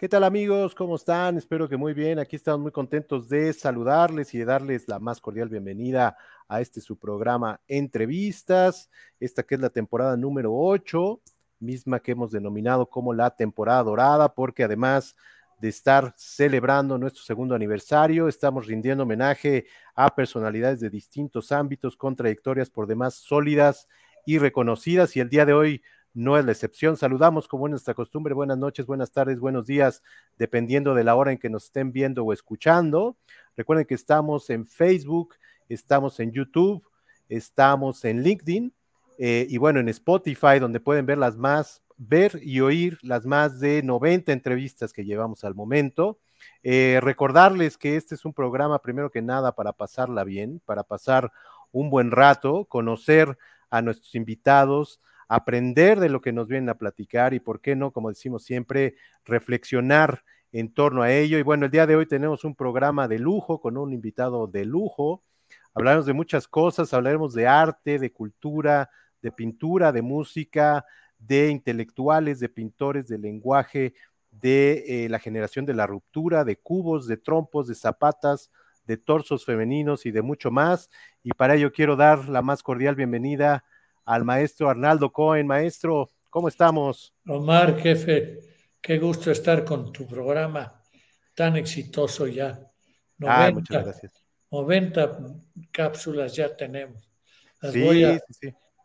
¿Qué tal amigos? ¿Cómo están? Espero que muy bien. Aquí estamos muy contentos de saludarles y de darles la más cordial bienvenida a este su programa Entrevistas, esta que es la temporada número 8, misma que hemos denominado como la temporada dorada, porque además de estar celebrando nuestro segundo aniversario, estamos rindiendo homenaje a personalidades de distintos ámbitos con trayectorias por demás sólidas y reconocidas y el día de hoy no es la excepción. Saludamos como es nuestra costumbre, buenas noches, buenas tardes, buenos días, dependiendo de la hora en que nos estén viendo o escuchando. Recuerden que estamos en Facebook, estamos en YouTube, estamos en LinkedIn eh, y bueno, en Spotify, donde pueden ver las más, ver y oír las más de 90 entrevistas que llevamos al momento. Eh, recordarles que este es un programa, primero que nada, para pasarla bien, para pasar un buen rato, conocer a nuestros invitados, aprender de lo que nos vienen a platicar y, ¿por qué no? Como decimos siempre, reflexionar en torno a ello. Y bueno, el día de hoy tenemos un programa de lujo con un invitado de lujo. Hablaremos de muchas cosas, hablaremos de arte, de cultura, de pintura, de música, de intelectuales, de pintores, de lenguaje, de eh, la generación de la ruptura, de cubos, de trompos, de zapatas, de torsos femeninos y de mucho más. Y para ello quiero dar la más cordial bienvenida al maestro Arnaldo Cohen. Maestro, ¿cómo estamos? Omar, jefe, qué gusto estar con tu programa tan exitoso ya. 90, muchas gracias. 90 cápsulas ya tenemos. Las, voy a,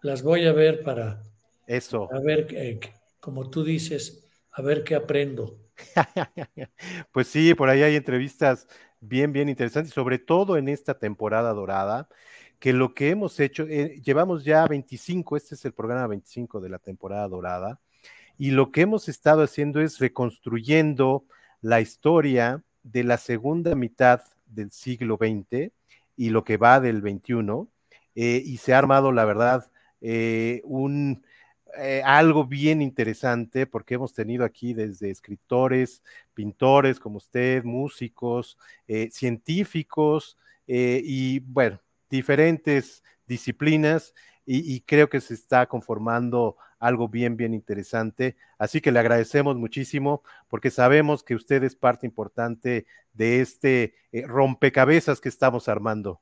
las voy a ver para... Eso. A ver, como tú dices, a ver qué aprendo. pues sí, por ahí hay entrevistas bien, bien interesantes, sobre todo en esta temporada dorada que lo que hemos hecho, eh, llevamos ya 25, este es el programa 25 de la temporada dorada, y lo que hemos estado haciendo es reconstruyendo la historia de la segunda mitad del siglo XX y lo que va del XXI, eh, y se ha armado, la verdad, eh, un, algo bien interesante porque hemos tenido aquí desde escritores, pintores como usted, músicos, científicos y bueno, diferentes disciplinas y, creo que se está conformando algo bien, bien interesante. Así que le agradecemos muchísimo porque sabemos que usted es parte importante de este eh, rompecabezas que estamos armando.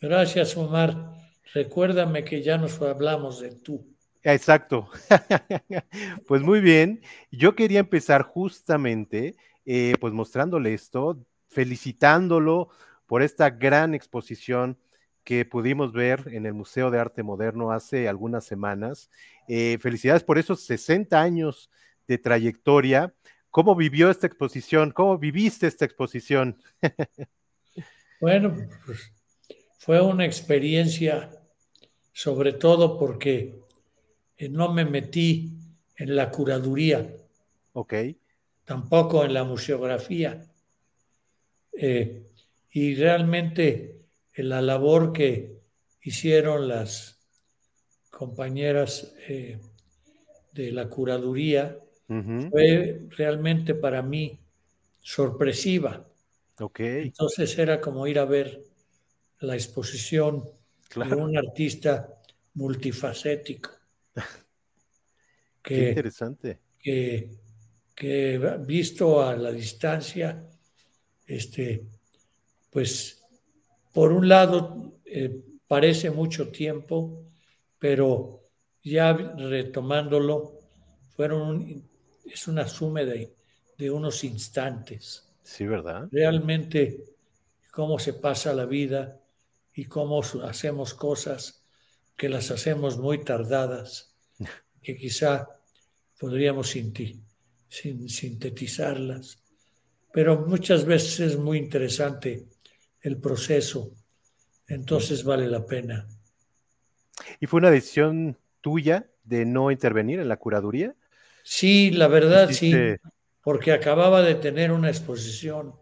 Gracias, Omar. Recuérdame que ya nos hablamos de tú. Exacto. pues muy bien. Yo quería empezar justamente, eh, pues mostrándole esto, felicitándolo por esta gran exposición que pudimos ver en el Museo de Arte Moderno hace algunas semanas. Eh, felicidades por esos 60 años de trayectoria. ¿Cómo vivió esta exposición? ¿Cómo viviste esta exposición? bueno, pues, fue una experiencia, sobre todo porque eh, no me metí en la curaduría. Ok. Tampoco en la museografía. Eh, y realmente la labor que hicieron las compañeras eh, de la curaduría fue realmente para mí sorpresiva. Okay. Entonces era como ir a ver la exposición de un artista multifacético. Qué interesante. Que, que visto a la distancia, este, pues por un lado, eh, parece mucho tiempo, pero ya retomándolo, fueron es una suma de, de unos instantes. Sí, ¿verdad? Realmente, cómo se pasa la vida y cómo hacemos cosas que las hacemos muy tardadas, que quizá podríamos sintetizarlas. Pero muchas veces es muy interesante el proceso, entonces vale la pena. ¿Y fue una decisión tuya de no intervenir en la curaduría? Sí, la verdad sí, porque acababa de tener una exposición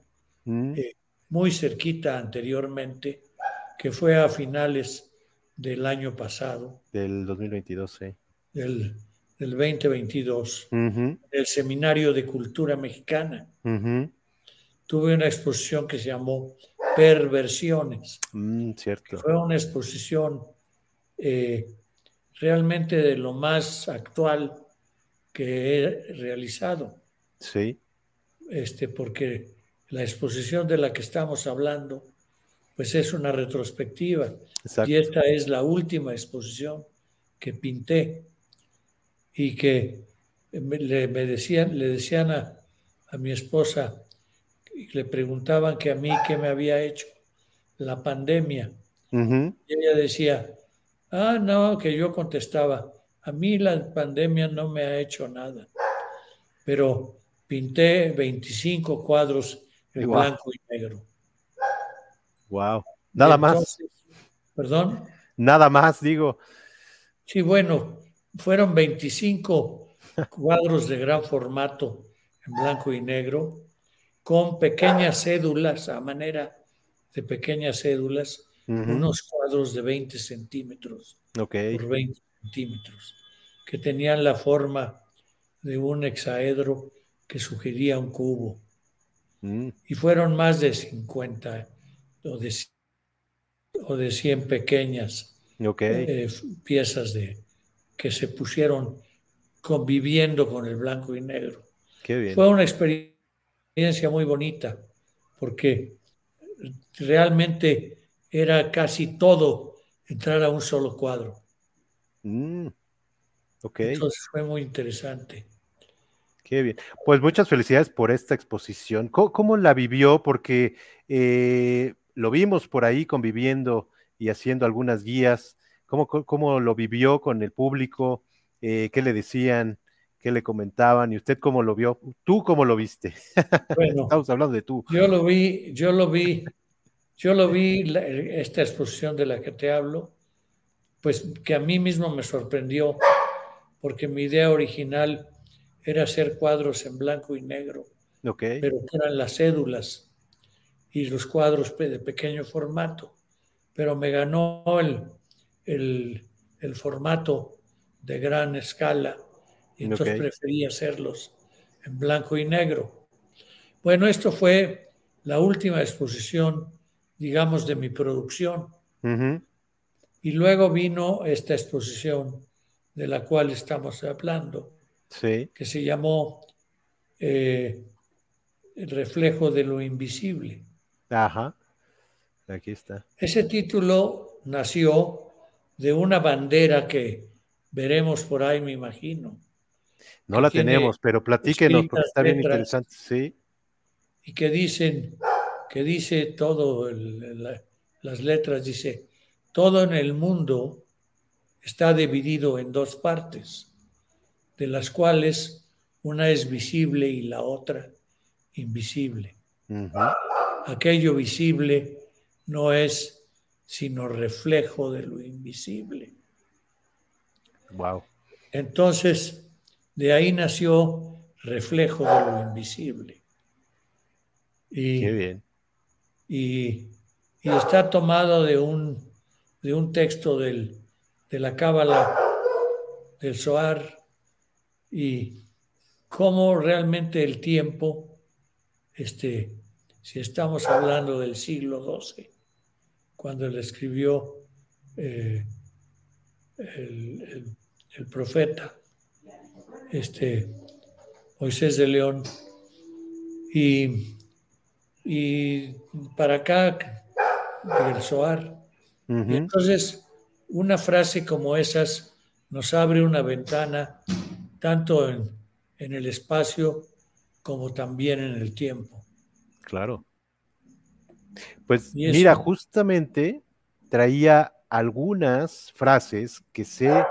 mm. eh, muy cerquita anteriormente, que fue a finales del año pasado. Del 2022, sí. Del, 2022, el Seminario de Cultura Mexicana. Tuve una exposición que se llamó perversiones. Mm, cierto. Fue una exposición eh, realmente de lo más actual que he realizado. Sí. este, porque la exposición de la que estamos hablando, pues es una retrospectiva. Y esta es la última exposición que pinté y que me, le, decían, le decían a, mi esposa, y le preguntaban que a mí qué me había hecho la pandemia. Y ella decía, ah, no, que yo contestaba, a mí la pandemia no me ha hecho nada, pero pinté 25 cuadros en blanco y negro. Wow, nada más. Perdón. Nada más, digo. Sí, bueno, fueron 25 cuadros de gran formato en blanco y negro, con pequeñas cédulas, a manera de pequeñas cédulas, unos cuadros de 20 centímetros por 20 centímetros, que tenían la forma de un hexaedro que sugería un cubo. Mm. Y fueron más de 50 o de, o de 100 pequeñas eh, piezas de, que se pusieron conviviendo con el blanco y negro. Fue una experiencia muy bonita, porque realmente era casi todo entrar a un solo cuadro. Mm, Entonces fue muy interesante. Qué bien. Pues muchas felicidades por esta exposición. ¿Cómo, la vivió? Porque eh, lo vimos por ahí conviviendo y haciendo algunas guías. ¿Cómo, cómo lo vivió con el público? Eh, ¿Qué le decían? ¿Qué le comentaban? ¿Y usted cómo lo vio? ¿Tú cómo lo viste? Bueno, estamos hablando de tú. Yo lo vi, yo lo vi, yo lo vi, esta exposición de la que te hablo, pues que a mí mismo me sorprendió, porque mi idea original era hacer cuadros en blanco y negro, pero eran las cédulas y los cuadros de pequeño formato. Pero me ganó el, el, formato de gran escala entonces preferí hacerlos en blanco y negro. Bueno, esto fue la última exposición, digamos, de mi producción. Y luego vino esta exposición de la cual estamos hablando, que se llamó eh, El reflejo de lo invisible. Ajá, aquí está. Ese título nació de una bandera que veremos por ahí, me imagino. No la tenemos, pero platíquenos porque está bien interesante, sí. Y que dicen, que dice todo, las letras, dice, todo en el mundo está dividido en dos partes de las cuales una es visible y la otra invisible. Aquello visible no es sino reflejo de lo invisible. Wow. Entonces, de ahí nació reflejo de lo invisible. Y, Qué bien. Y, está tomado de un, de un texto del, de la Cábala del Zohar y cómo realmente el tiempo, este, si estamos hablando del siglo XII, cuando él escribió eh, el, profeta este, Moisés de León, y, y para acá el Soar. entonces, una frase como esas nos abre una ventana tanto en, el espacio como también en el tiempo. Claro. Pues mira, justamente traía algunas frases que sé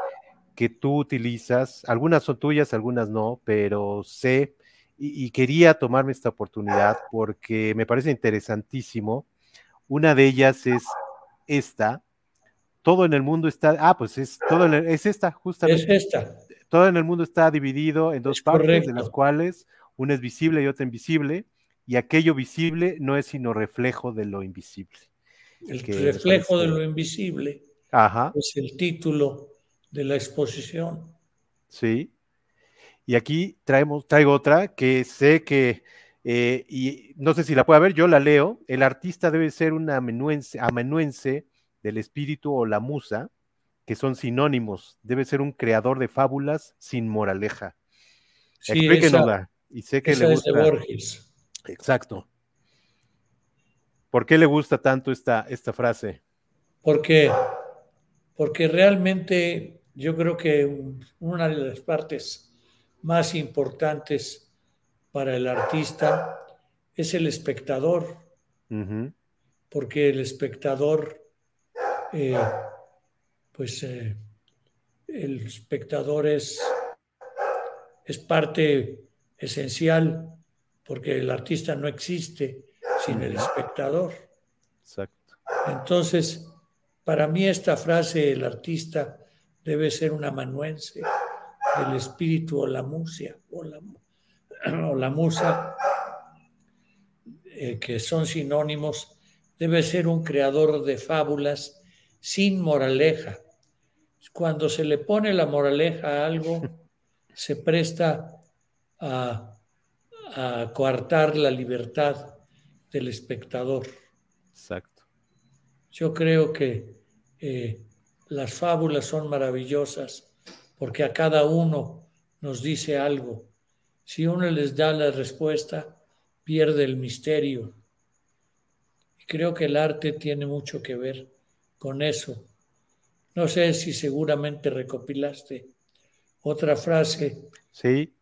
que tú utilizas, algunas son tuyas, algunas no, pero sé y, quería tomarme esta oportunidad porque me parece interesantísimo. Una de ellas es esta. Todo en el mundo está, ah, pues es todo, es esta, justamente. Es esta todo en el mundo está dividido en dos partes, de las cuales una es visible y otra invisible, y aquello visible no es sino reflejo de lo invisible. El reflejo de lo invisible es el título de la exposición. Sí. Y aquí traemos, traigo otra que sé que, eh, y no sé si la puede ver, yo la leo. El artista debe ser un amenuense del espíritu o la musa, que son sinónimos. Debe ser un creador de fábulas sin moraleja. Sí, Explíquenosla. y sé que le gusta. Es de Borges. Exacto. ¿Por qué le gusta tanto esta, esta frase? Porque, porque realmente yo creo que una de las partes más importantes para el artista es el espectador. Porque el espectador, eh, pues eh, el espectador es, es parte esencial, porque el artista no existe sin el espectador. Exacto. Entonces, para mí esta frase, el artista debe ser un amanuense del espíritu o la musia, o la, o la musa, eh, que son sinónimos, debe ser un creador de fábulas sin moraleja. Cuando se le pone la moraleja a algo, se presta a, a coartar la libertad del espectador. Exacto. Yo creo que eh, las fábulas son maravillosas porque a cada uno nos dice algo. Si uno les da la respuesta, pierde el misterio. Y creo que el arte tiene mucho que ver con eso. No sé si seguramente recopilaste otra frase. Sí.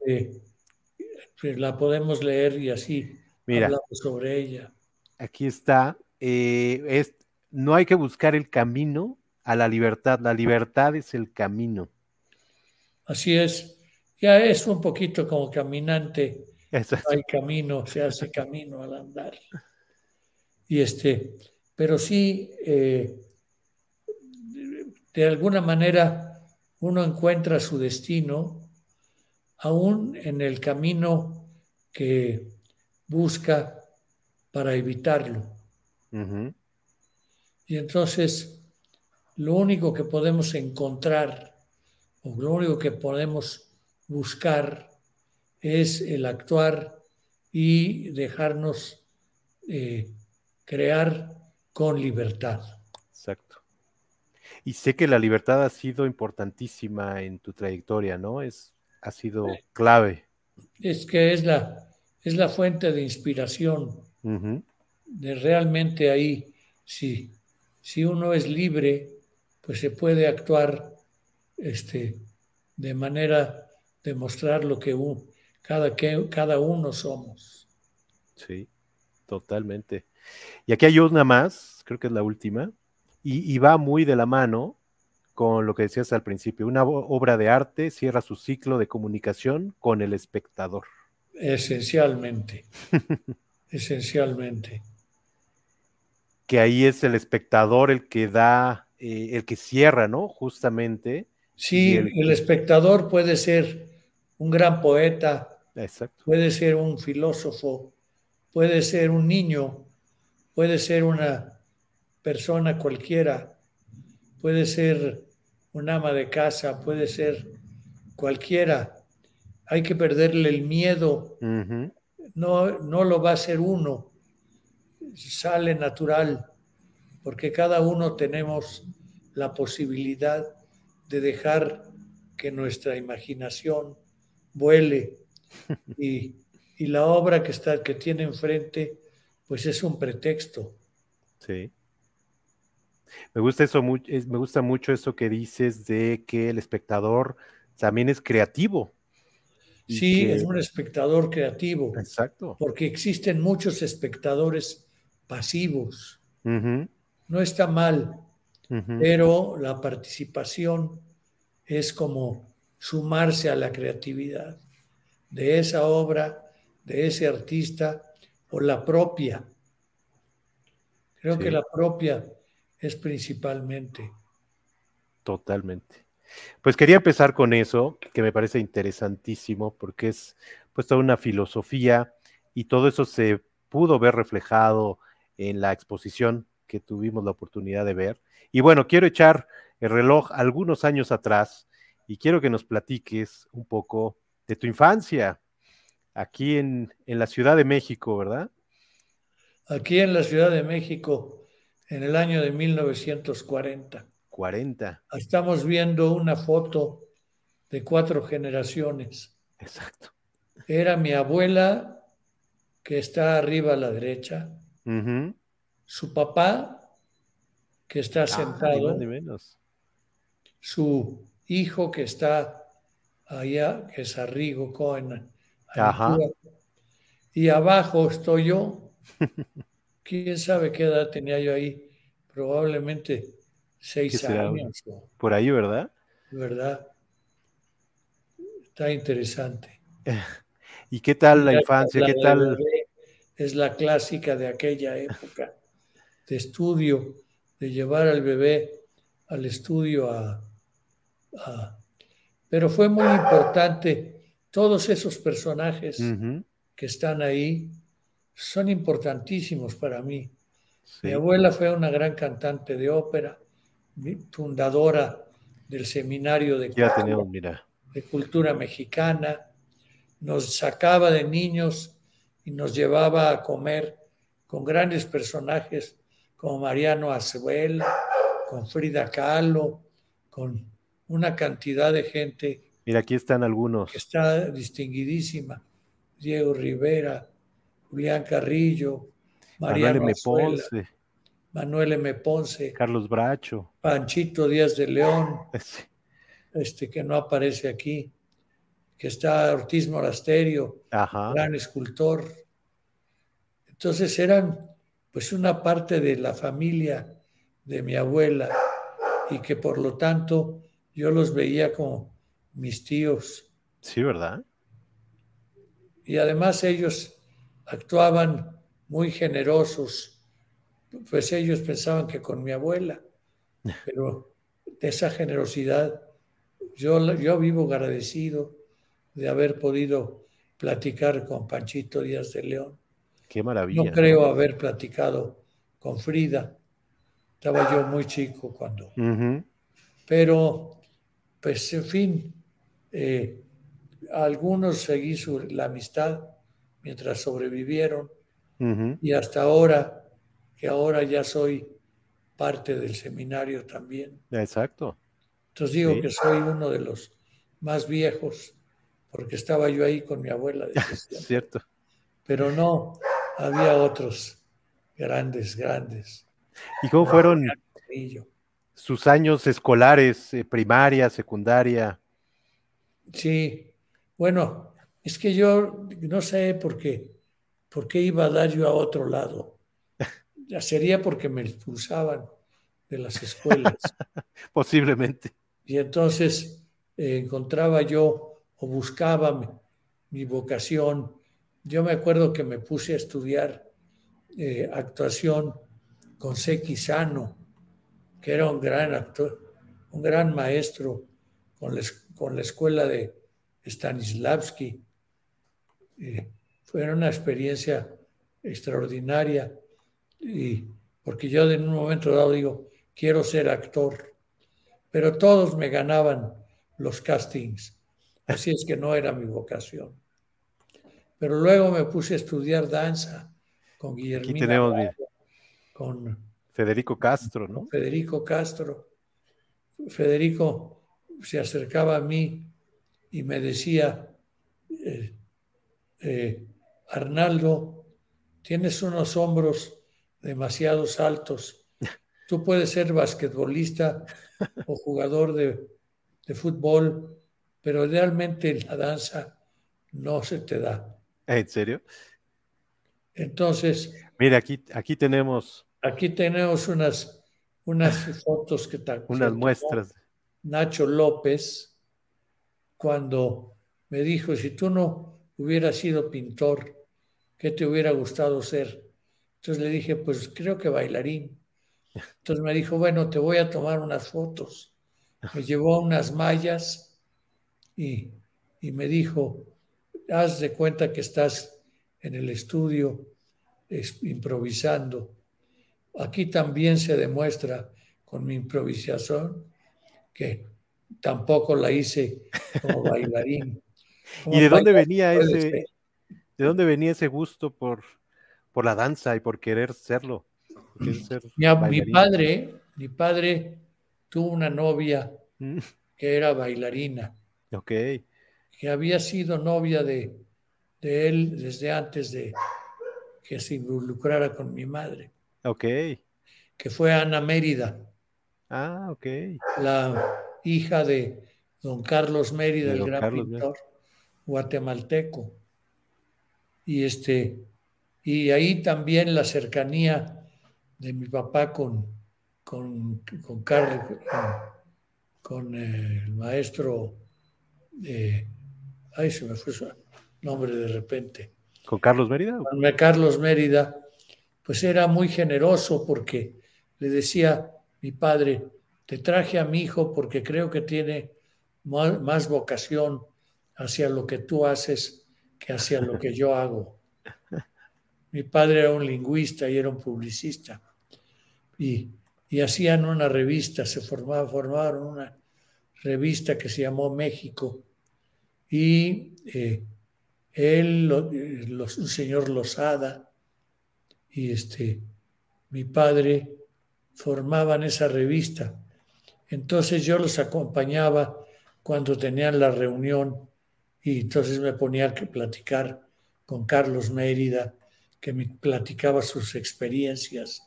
la podemos leer y así Mira, hablamos sobre ella. Aquí está. Eh, es, no hay que buscar el camino a la libertad. La libertad es el camino. Así es. Ya es un poquito como caminante. Hay camino, se hace camino al andar. Y este, pero sí, eh, de alguna manera uno encuentra su destino aún en el camino que busca para evitarlo. Y entonces, lo único que podemos encontrar o lo único que podemos buscar es el actuar y dejarnos eh, crear con libertad. Exacto. Y sé que la libertad ha sido importantísima en tu trayectoria, ¿no? Es, ha sido clave. Es que es la, es la fuente de inspiración. De realmente ahí, si, si uno es libre, pues se puede actuar este, de manera de mostrar lo que cada, que cada uno somos. Sí, totalmente. Y aquí hay una más, creo que es la última, y, y va muy de la mano con lo que decías al principio. Una obra de arte cierra su ciclo de comunicación con el espectador. Esencialmente. esencialmente. Que ahí es el espectador el que da, eh, el que cierra, ¿no? Justamente. Sí, el, espectador puede ser un gran poeta, puede ser un filósofo, puede ser un niño, puede ser una persona cualquiera, puede ser un ama de casa, puede ser cualquiera hay que perderle el miedo. no, no lo va a hacer uno, sale natural, porque cada uno tenemos la posibilidad de dejar que nuestra imaginación vuele y, la obra que, está, que tiene enfrente, pues es un pretexto. Sí. Me gusta eso, me gusta mucho eso que dices de que el espectador también es creativo. Sí, es un espectador creativo. Exacto. Porque existen muchos espectadores pasivos. No está mal, pero la participación es como sumarse a la creatividad de esa obra, de ese artista o la propia. Creo que la propia es principalmente. Totalmente. Pues quería empezar con eso, que me parece interesantísimo, porque es pues toda una filosofía y todo eso se pudo ver reflejado en la exposición que tuvimos la oportunidad de ver. Y bueno, quiero echar el reloj algunos años atrás y quiero que nos platiques un poco de tu infancia aquí en, en la Ciudad de México, ¿verdad? Aquí en la Ciudad de México, en el año de 1940. 40. Estamos viendo una foto de cuatro generaciones. Exacto. Era mi abuela que está arriba a la derecha, su papá, que está ah, sentado, su hijo que está allá, que es Arrigo Cohen, y abajo estoy yo. ¿Quién sabe qué edad tenía yo ahí? Probablemente seis años. Por ahí, ¿verdad? ¿Verdad? Está interesante. ¿Y qué tal la, infancia? ¿Qué tal? Es la clásica de aquella época de estudio, de llevar al bebé al estudio a, pero fue muy importante. Todos esos personajes que están ahí son importantísimos para mí. Mi abuela fue una gran cantante de ópera, fundadora del seminario de, de cultura mexicana, nos sacaba de niños y nos llevaba a comer con grandes personajes como Mariano Azuela, con Frida Kahlo, con una cantidad de gente. Mira, aquí están algunos. Que está distinguidísima. Diego Rivera, Julián Carrillo, Mariano Manuel M. Ponce. Manuel M. Ponce. Carlos Bracho. Panchito Díaz de León. Este que no aparece aquí que está Ortiz Morasterio, gran escultor. Entonces eran pues una parte de la familia de mi abuela y que por lo tanto yo los veía como mis tíos. Sí, ¿verdad? Y además ellos actuaban muy generosos, pues ellos pensaban que con mi abuela, pero de esa generosidad yo, yo vivo agradecido de haber podido platicar con Panchito Díaz de León. Qué maravilla. No creo haber platicado con Frida. Estaba yo muy chico cuando. Pero, pues, en fin, eh, algunos seguí la amistad mientras sobrevivieron y hasta ahora, que ahora ya soy parte del seminario también. Exacto. Entonces digo que soy uno de los más viejos porque estaba yo ahí con mi abuela. Cierto. Pero no, había otros grandes, grandes. ¿Y cómo fueron sus años escolares, eh, primaria, secundaria? Sí, bueno, es que yo no sé por qué, por qué iba a dar yo a otro lado. Ya sería porque me expulsaban de las escuelas. Posiblemente. Y entonces eh, encontraba yo o buscaba mi, vocación. Yo me acuerdo que me puse a estudiar eh, actuación con Seki Sano, que era un gran actor, un gran maestro con la, escuela de Stanislavski. fue una experiencia extraordinaria y porque yo en un momento dado digo, quiero ser actor, pero todos me ganaban los castings Así es que no era mi vocación. Pero luego me puse a estudiar danza con Guillermo. Aquí tenemos con Federico Castro, ¿no? Federico Castro. Federico se acercaba a mí y me decía, eh, eh, Arnaldo, tienes unos hombros demasiado altos. Tú puedes ser basquetbolista o jugador de, de fútbol, pero realmente la danza no se te da. ¿En serio? Entonces. Mira, aquí, aquí tenemos. Aquí tenemos unas, unas fotos que tal. Unas muestras. Nacho López, cuando me dijo: si tú no hubieras sido pintor, ¿qué te hubiera gustado ser? Entonces le dije: pues creo que bailarín. Entonces me dijo: bueno, te voy a tomar unas fotos. Me llevó unas mallas y, me dijo, haz de cuenta que estás en el estudio improvisando. Aquí también se demuestra con mi improvisación que tampoco la hice como bailarín. ¿Y de dónde venía ese, de dónde venía ese gusto por, por la danza y por querer serlo? mi, padre, mi padre tuvo una novia mm. que era bailarina Ok. Que había sido novia de, él desde antes de, que se involucrara con mi madre. Ok. Que fue Ana Mérida. Ah, ok. La hija de don Carlos Mérida, el gran pintor guatemalteco. Y este, y ahí también la cercanía de mi papá con, con, con Carlos, con, el maestro, eh, ay, se me fue su nombre de repente. ¿Con Carlos Mérida? Con Carlos Mérida, pues era muy generoso porque le decía mi padre, te traje a mi hijo porque creo que tiene más, vocación hacia lo que tú haces que hacia lo que yo hago. Mi padre era un lingüista y era un publicista. Y, hacían una revista, se formaba, formaron una revista que se llamó México. Y eh, él, un señor Lozada, y este, mi padre formaban esa revista. Entonces yo los acompañaba cuando tenían la reunión y entonces me ponía a platicar con Carlos Mérida, que me platicaba sus experiencias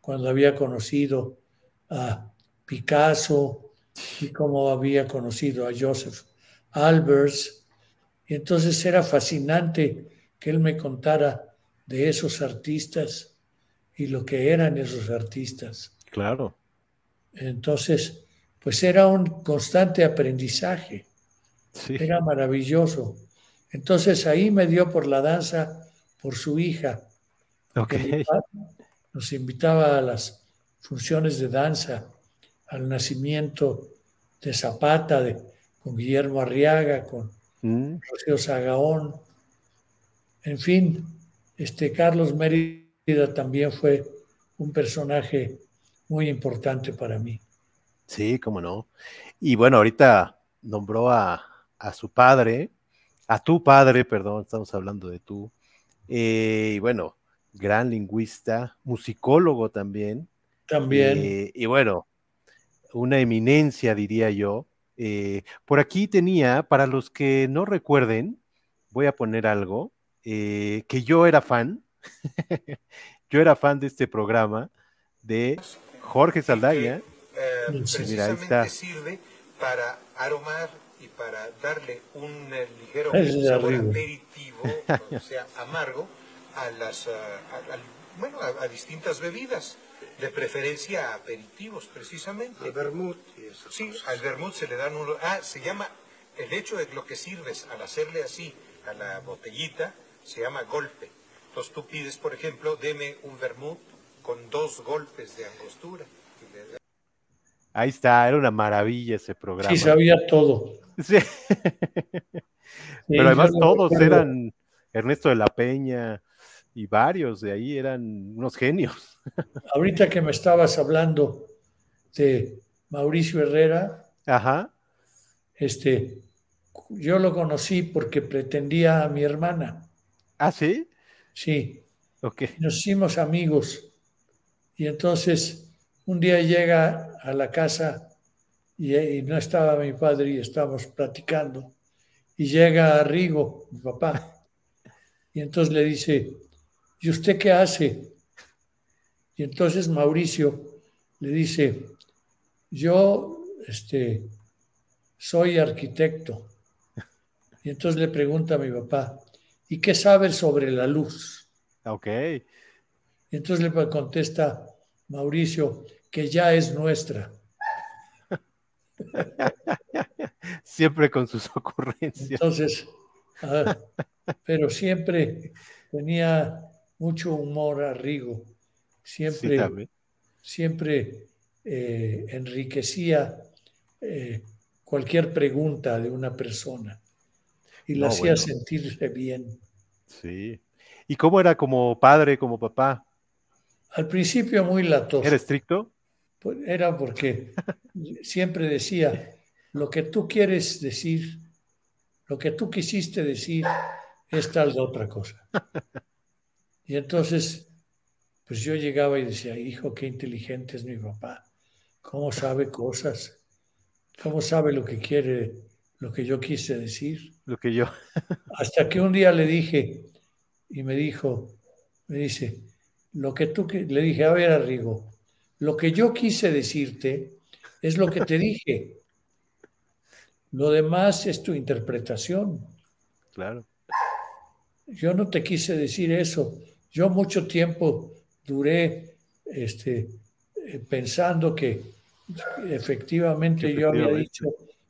cuando había conocido a Picasso y cómo había conocido a Joseph Albers. Y entonces era fascinante que él me contara de esos artistas y lo que eran esos artistas. Claro. Entonces, pues era un constante aprendizaje. Era maravilloso. Entonces ahí me dio por la danza, por su hija. Nos invitaba a las funciones de danza, al nacimiento de Zapata, de, con Guillermo Arriaga, con mm. Rocío Sagaón. En fin, este Carlos Mérida también fue un personaje muy importante para mí. Sí, cómo no. Y bueno, ahorita nombró a, su padre, a tu padre, perdón, estamos hablando de tú. Eh, y bueno, gran lingüista, musicólogo también. También. Eh, y bueno, una eminencia, diría yo. Eh, por aquí tenía, para los que no recuerden, voy a poner algo, que yo era fan, yo era fan de este programa de Jorge Saldaña. Precisamente sirve para aromar y para darle un eh, ligero sabor aperitivo, o sea, amargo, a las, bueno, a, distintas bebidas, de preferencia a aperitivos, precisamente. Al vermut Sí, al vermut se le dan un... Ah, se llama, el hecho de lo que sirves al hacerle así a la botellita, se llama golpe. Entonces tú pides, por ejemplo, deme un vermut con dos golpes de angostura. Ahí está, era una maravilla ese programa. Sí, sabía todo. Sí. Pero además todos eran Ernesto de la Peña y varios de ahí eran unos genios. Ahorita que me estabas hablando de Mauricio Herrera, Ajá. este, yo lo conocí porque pretendía a mi hermana. ¿Ah, sí? Sí. Nos hicimos amigos. Y entonces un día llega a la casa y, no estaba mi padre y estábamos platicando. Y llega Rigo, mi papá, y entonces le dice, ¿y usted qué hace? Y entonces Mauricio le dice, yo este, soy arquitecto. Y entonces le pregunta a mi papá, ¿y qué sabes sobre la luz? Ok. Y entonces le contesta Mauricio, que ya es nuestra. siempre con sus ocurrencias. Entonces, ah, pero siempre tenía mucho humor a Rigo, siempre, siempre eh, enriquecía eh, cualquier pregunta de una persona y la hacía sentirse bien. Sí. ¿Y cómo era como padre, como papá? Al principio muy latoso. ¿Era estricto? Pues era porque siempre decía, lo que tú quieres decir, lo que tú quisiste decir es tal de otra cosa. Y entonces, pues yo llegaba y decía, hijo, qué inteligente es mi papá, cómo sabe cosas, cómo sabe lo que quiere, lo que yo quise decir. Lo que yo. Hasta que un día le dije, y me dijo, me dice, lo que tú, le dije, a ver, Arrigo, lo que yo quise decirte es lo que te dije. Lo demás es tu interpretación. Claro. Yo no te quise decir eso. Yo mucho tiempo duré este, eh, pensando que efectivamente yo había dicho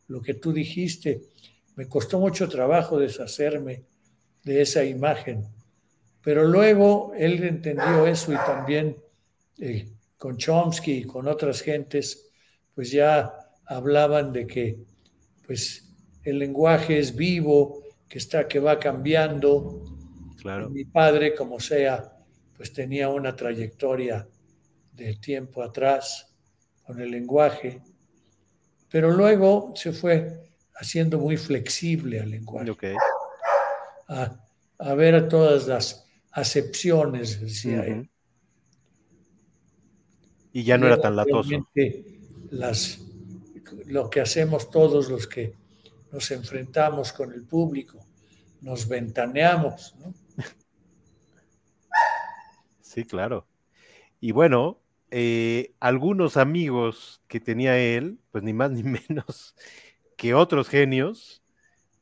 lo que tú dijiste. Me costó mucho trabajo deshacerme de esa imagen. Pero luego él entendió eso y también eh, con Chomsky y con otras gentes, pues ya hablaban de que pues el lenguaje es vivo, que está, que va cambiando. Claro. mi padre, como sea, pues tenía una trayectoria de tiempo atrás con el lenguaje, pero luego se fue haciendo muy flexible al lenguaje. Okay. A, a, ver todas las acepciones, decía él. Y ya no era tan latoso. Las, lo que hacemos todos los que nos enfrentamos con el público, nos ventaneamos, ¿no? Sí, claro. Y bueno, eh, algunos amigos que tenía él, pues ni más ni menos que otros genios,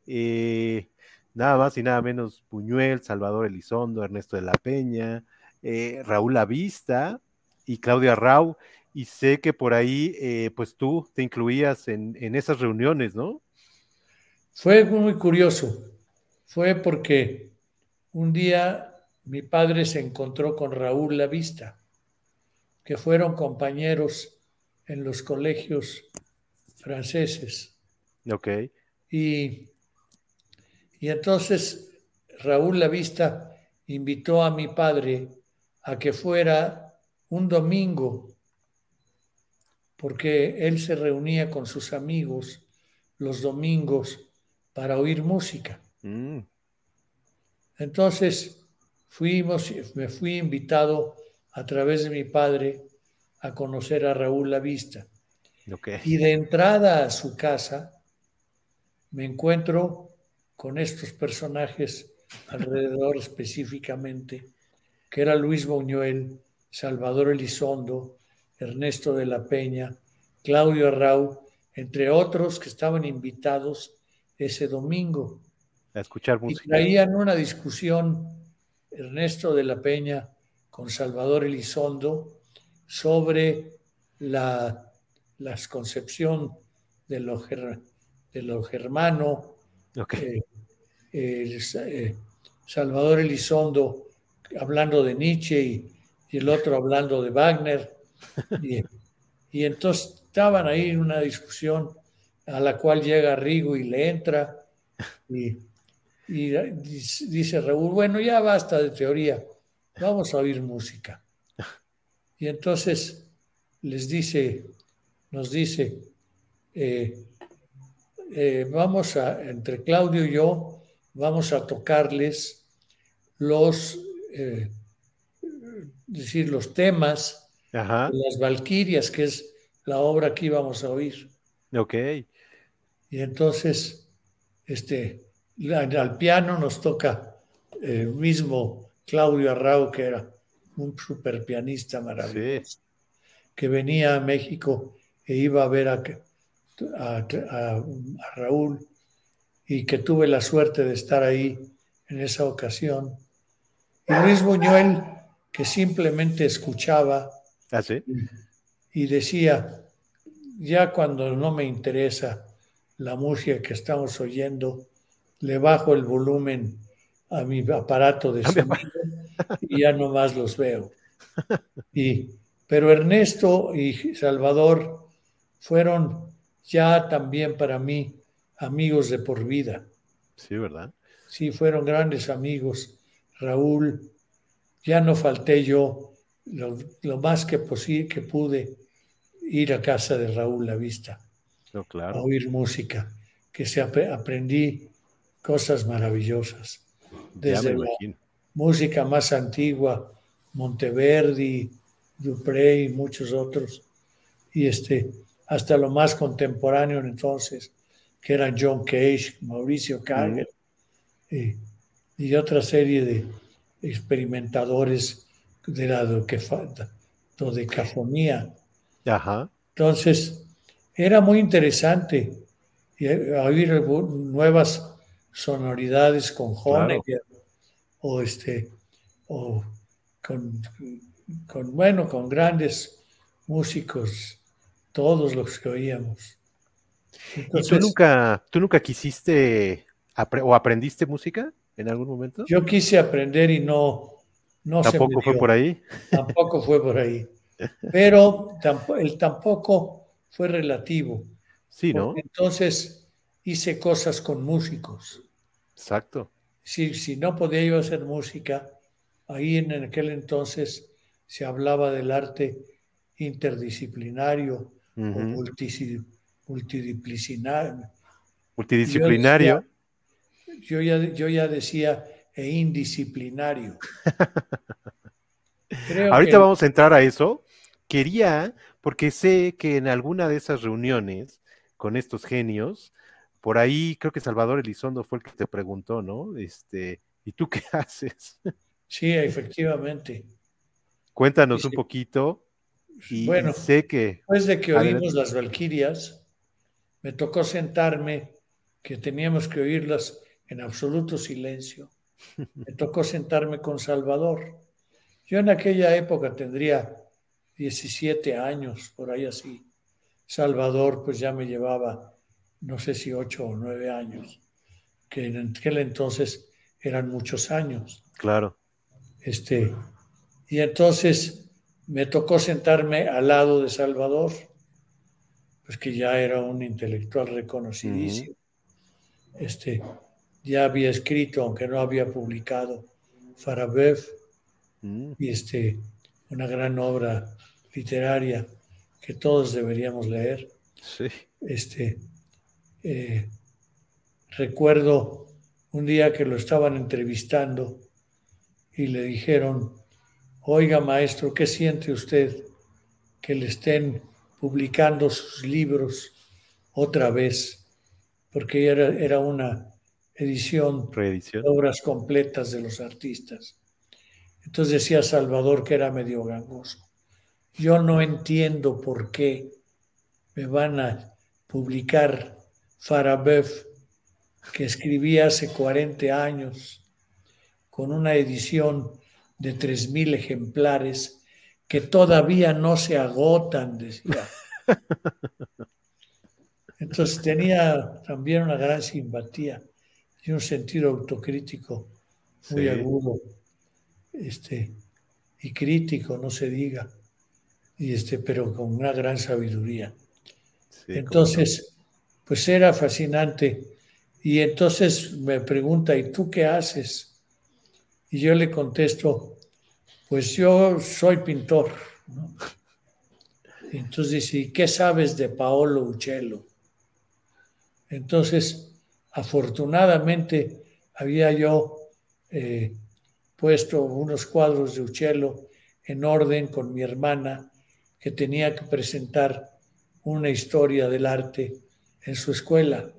eh, nada más y nada menos Buñuel, Salvador Elizondo, Ernesto de la Peña, eh, Raúl Lavista y Claudia Rau, y sé que por ahí, pues tú te incluías en, en esas reuniones, ¿no? Fue muy curioso, fue porque un día mi padre se encontró con Raúl Lavista, que fueron compañeros en los colegios franceses. Ok. Y, y entonces Raúl Lavista invitó a mi padre a que fuera un domingo, porque él se reunía con sus amigos los domingos para oír música. Mm. Entonces fuimos, me fui invitado a través de mi padre a conocer a Raúl Lavista. Okay. Y de entrada a su casa me encuentro con estos personajes alrededor específicamente, que era Luis Buñuel, Salvador Elizondo, Ernesto de la Peña, Claudio Arrau, entre otros que estaban invitados ese domingo. A escuchar música. Y traían una discusión Ernesto de la Peña con Salvador Elizondo sobre la, concepción de lo, de lo germano. Okay. Eh, eh, Salvador Elizondo hablando de Nietzsche y, el otro hablando de Wagner. Y, y entonces estaban ahí en una discusión a la cual llega Rigo y le entra y, dice Raúl, bueno, ya basta de teoría, vamos a oír música. Y entonces les dice, nos dice, eh, eh, vamos a, entre Claudio y yo, vamos a tocarles los, eh, decir, los temas de las Valquirias, que es la obra que íbamos a oír. Ok. Y entonces, este, al piano nos toca el mismo Claudio Arrau, que era un super pianista maravilloso, que venía a México e iba a ver a, a, Raúl y que tuve la suerte de estar ahí en esa ocasión. Y Luis Buñuel, que simplemente escuchaba ¿Ah, y decía, ya cuando no me interesa la música que estamos oyendo, le bajo el volumen a mi aparato de sonido y ya no más los veo. Y, pero Ernesto y Salvador fueron ya también para mí amigos de por vida. Sí, ¿verdad? Sí, fueron grandes amigos. Raúl, ya no falté yo lo, más que, que pude ir a casa de Raúl La Vista a oír música, que se aprendí cosas maravillosas. Desde la música más antigua, Monteverdi, Dupré y muchos otros, y este, hasta lo más contemporáneo entonces, que eran John Cage, Mauricio Carger y, otra serie de, experimentadores de la dodecafonía. Ajá. Entonces, era muy interesante oír nuevas sonoridades con Honecker o este o con, bueno con grandes músicos todos los que oíamos. ¿Y tú nunca tú nunca quisiste o aprendiste música en algún momento yo quise aprender y no no tampoco fue por ahí tampoco fue por ahí. Pero el tampoco fue relativo. Sí no entonces hice cosas con músicos Exacto. Si, si no podía yo hacer música, ahí en aquel entonces se hablaba del arte interdisciplinario o multidisciplinario. Multidisciplinario. Yo, ya, yo ya decía e indisciplinario. Ahorita vamos a entrar a eso. Quería, porque sé que en alguna de esas reuniones con estos genios, por ahí creo que Salvador Elizondo fue el que te preguntó, ¿no? Este, ¿y tú qué haces? Sí, efectivamente. Cuéntanos un poquito. Y, bueno, sé que. Después de que oímos las Valquirias, me tocó sentarme, que teníamos que oírlas en absoluto silencio. Me tocó sentarme con Salvador. Yo en aquella época tendría 17 años, por ahí así. Salvador, pues ya me llevaba no sé si ocho o nueve años, que en aquel entonces eran muchos años. Claro. Este, y entonces me tocó sentarme al lado de Salvador, pues que ya era un intelectual reconocidísimo. Este, ya había escrito, aunque no había publicado, Farabev, mm. y este, una gran obra literaria que todos deberíamos leer. Sí. Este, eh, recuerdo un día que lo estaban entrevistando y le dijeron, oiga maestro, ¿qué siente usted que le estén publicando sus libros otra vez? Porque era, era una edición de obras completas de los artistas. Entonces decía Salvador que era medio gangoso. Yo no entiendo por qué me van a publicar Farabev, que escribía hace 40 años, con una edición de 3.000 ejemplares que todavía no se agotan, decía. Entonces tenía también una gran simpatía y un sentido autocrítico muy agudo este, y crítico, no se diga, y este, pero con una gran sabiduría. Entonces, pues era fascinante. Y entonces me pregunta, ¿y tú qué haces? Y yo le contesto, pues yo soy pintor. Entonces dice, ¿y qué sabes de Paolo Uccello? Entonces, afortunadamente, había yo eh, puesto unos cuadros de Uccello en orden con mi hermana, que tenía que presentar una historia del arte en su escuela.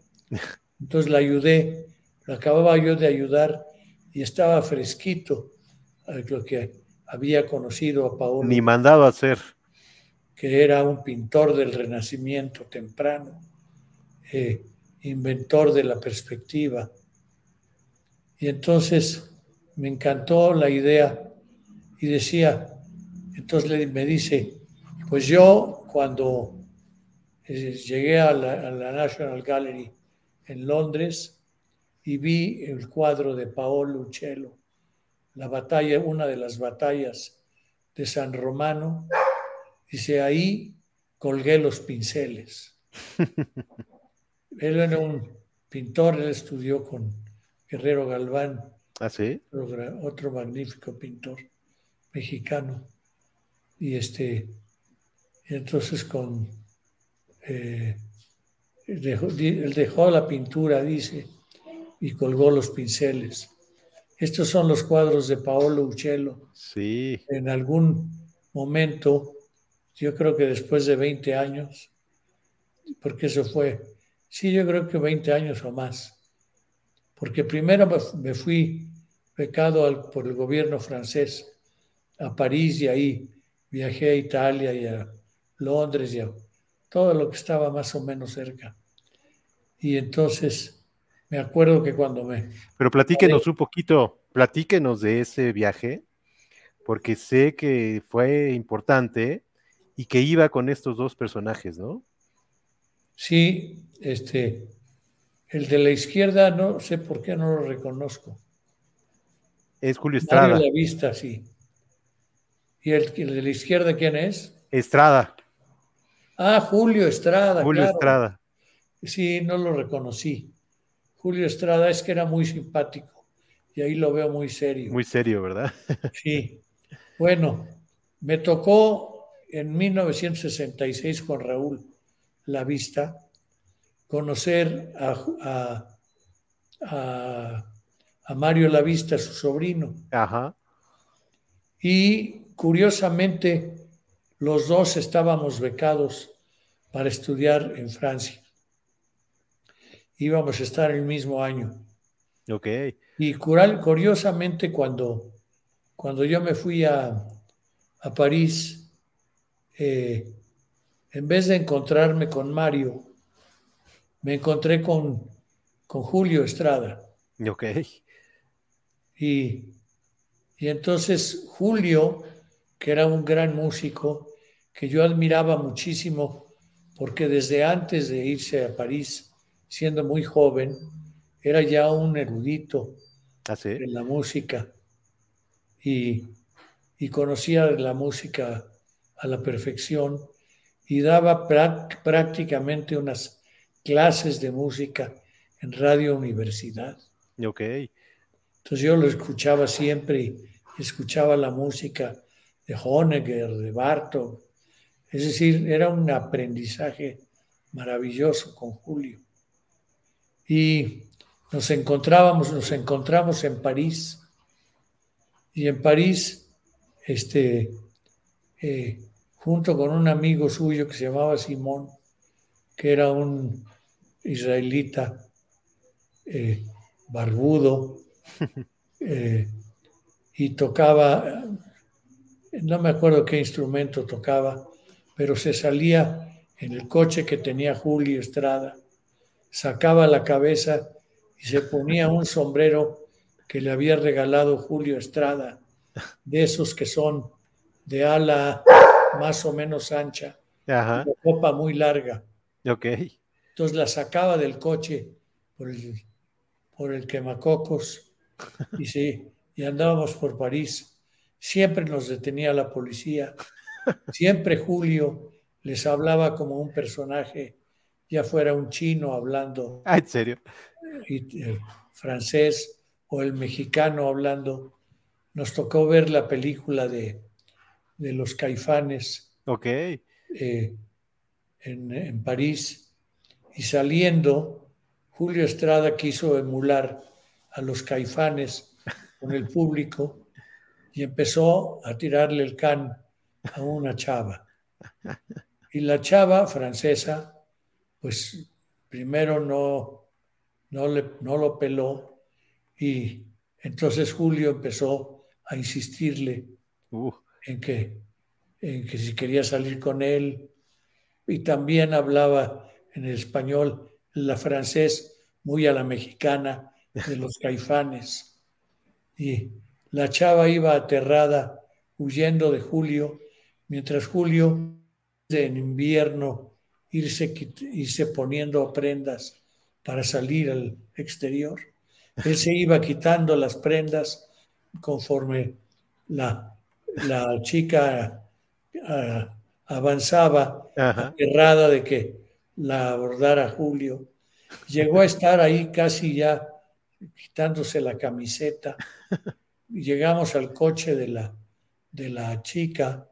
Entonces la ayudé, lo acababa yo de ayudar y estaba fresquito lo que había conocido a Paolo. Ni mandado a hacer. Que era un pintor del Renacimiento temprano, eh, inventor de la perspectiva. Y entonces me encantó la idea y decía, entonces me dice, pues yo cuando llegué a la, National Gallery en Londres y vi el cuadro de Paolo Uccello, la batalla, una de las batallas de San Romano. Dice, ahí colgué los pinceles. él era un pintor, él estudió con Guerrero Galván. ¿Ah, sí? otro, otro magnífico pintor mexicano. Y este, entonces con eh, dejó, él dejó la pintura, dice, y colgó los pinceles. Estos son los cuadros de Paolo Uccello. Sí. En algún momento, yo creo que después de 20 años, porque eso fue, sí, yo creo que 20 años o más, porque primero me fui, becado por el gobierno francés a París y ahí viajé a Italia y a Londres y a todo lo que estaba más o menos cerca. Y entonces me acuerdo que cuando me... Pero platíquenos un poquito, platíquenos de ese viaje, porque sé que fue importante y que iba con estos dos personajes, ¿no? Sí, este, el de la izquierda no sé por qué no lo reconozco. Es Julio Estrada. Mario la vista, sí. ¿Y el, de la izquierda quién es? Estrada. Ah, Julio Estrada. Julio Estrada. Sí, no lo reconocí. Julio Estrada es que era muy simpático y ahí lo veo muy serio. Muy serio, ¿verdad? sí. Bueno, me tocó en 1966 con Raúl La Vista conocer a, a, a Mario La Vista, su sobrino. Ajá. Y curiosamente, los dos estábamos becados para estudiar en Francia. Íbamos a estar el mismo año. Ok. Y curiosamente, cuando, cuando yo me fui a, a París, eh, en vez de encontrarme con Mario, me encontré con, con Julio Estrada. Ok. Y, y entonces Julio que era un gran músico, que yo admiraba muchísimo, porque desde antes de irse a París, siendo muy joven, era ya un erudito ¿Ah, en la música y, y, conocía la música a la perfección y daba prácticamente unas clases de música en Radio Universidad. Ok. Entonces yo lo escuchaba siempre y escuchaba la música de Honegger, de Bartok. Es decir, era un aprendizaje maravilloso con Julio. Y nos encontrábamos, nos encontramos en París. Y en París, este, eh, junto con un amigo suyo que se llamaba Simón, que era un israelita eh, barbudo, eh, y tocaba no me acuerdo qué instrumento tocaba, pero se salía en el coche que tenía Julio Estrada, sacaba la cabeza y se ponía un sombrero que le había regalado Julio Estrada, de esos que son de ala más o menos ancha, de copa muy larga. Ok. Entonces la sacaba del coche por el, por el quemacocos y sí, y andábamos por París Siempre nos detenía la policía. Siempre Julio les hablaba como un personaje, ya fuera un chino hablando. Ah, ¿En serio? Y, el francés o el mexicano hablando. Nos tocó ver la película de, de los caifanes. Ok. Eh, en, en París. Y saliendo, Julio Estrada quiso emular a los caifanes con el público y empezó a tirarle el can a una chava. Y la chava francesa, pues primero no, no, le, no lo peló y entonces Julio empezó a insistirle uh. en, que, en que si quería salir con él y también hablaba en el español, la francés muy a la mexicana de los caifanes. Y la chava iba aterrada, huyendo de Julio, mientras Julio, en invierno, irse, irse poniendo prendas para salir al exterior. Él se iba quitando las prendas conforme la, la chica ah, avanzaba, aterrada de que la abordara Julio. Llegó a estar ahí casi ya quitándose la camiseta llegamos al coche de la, de la chica,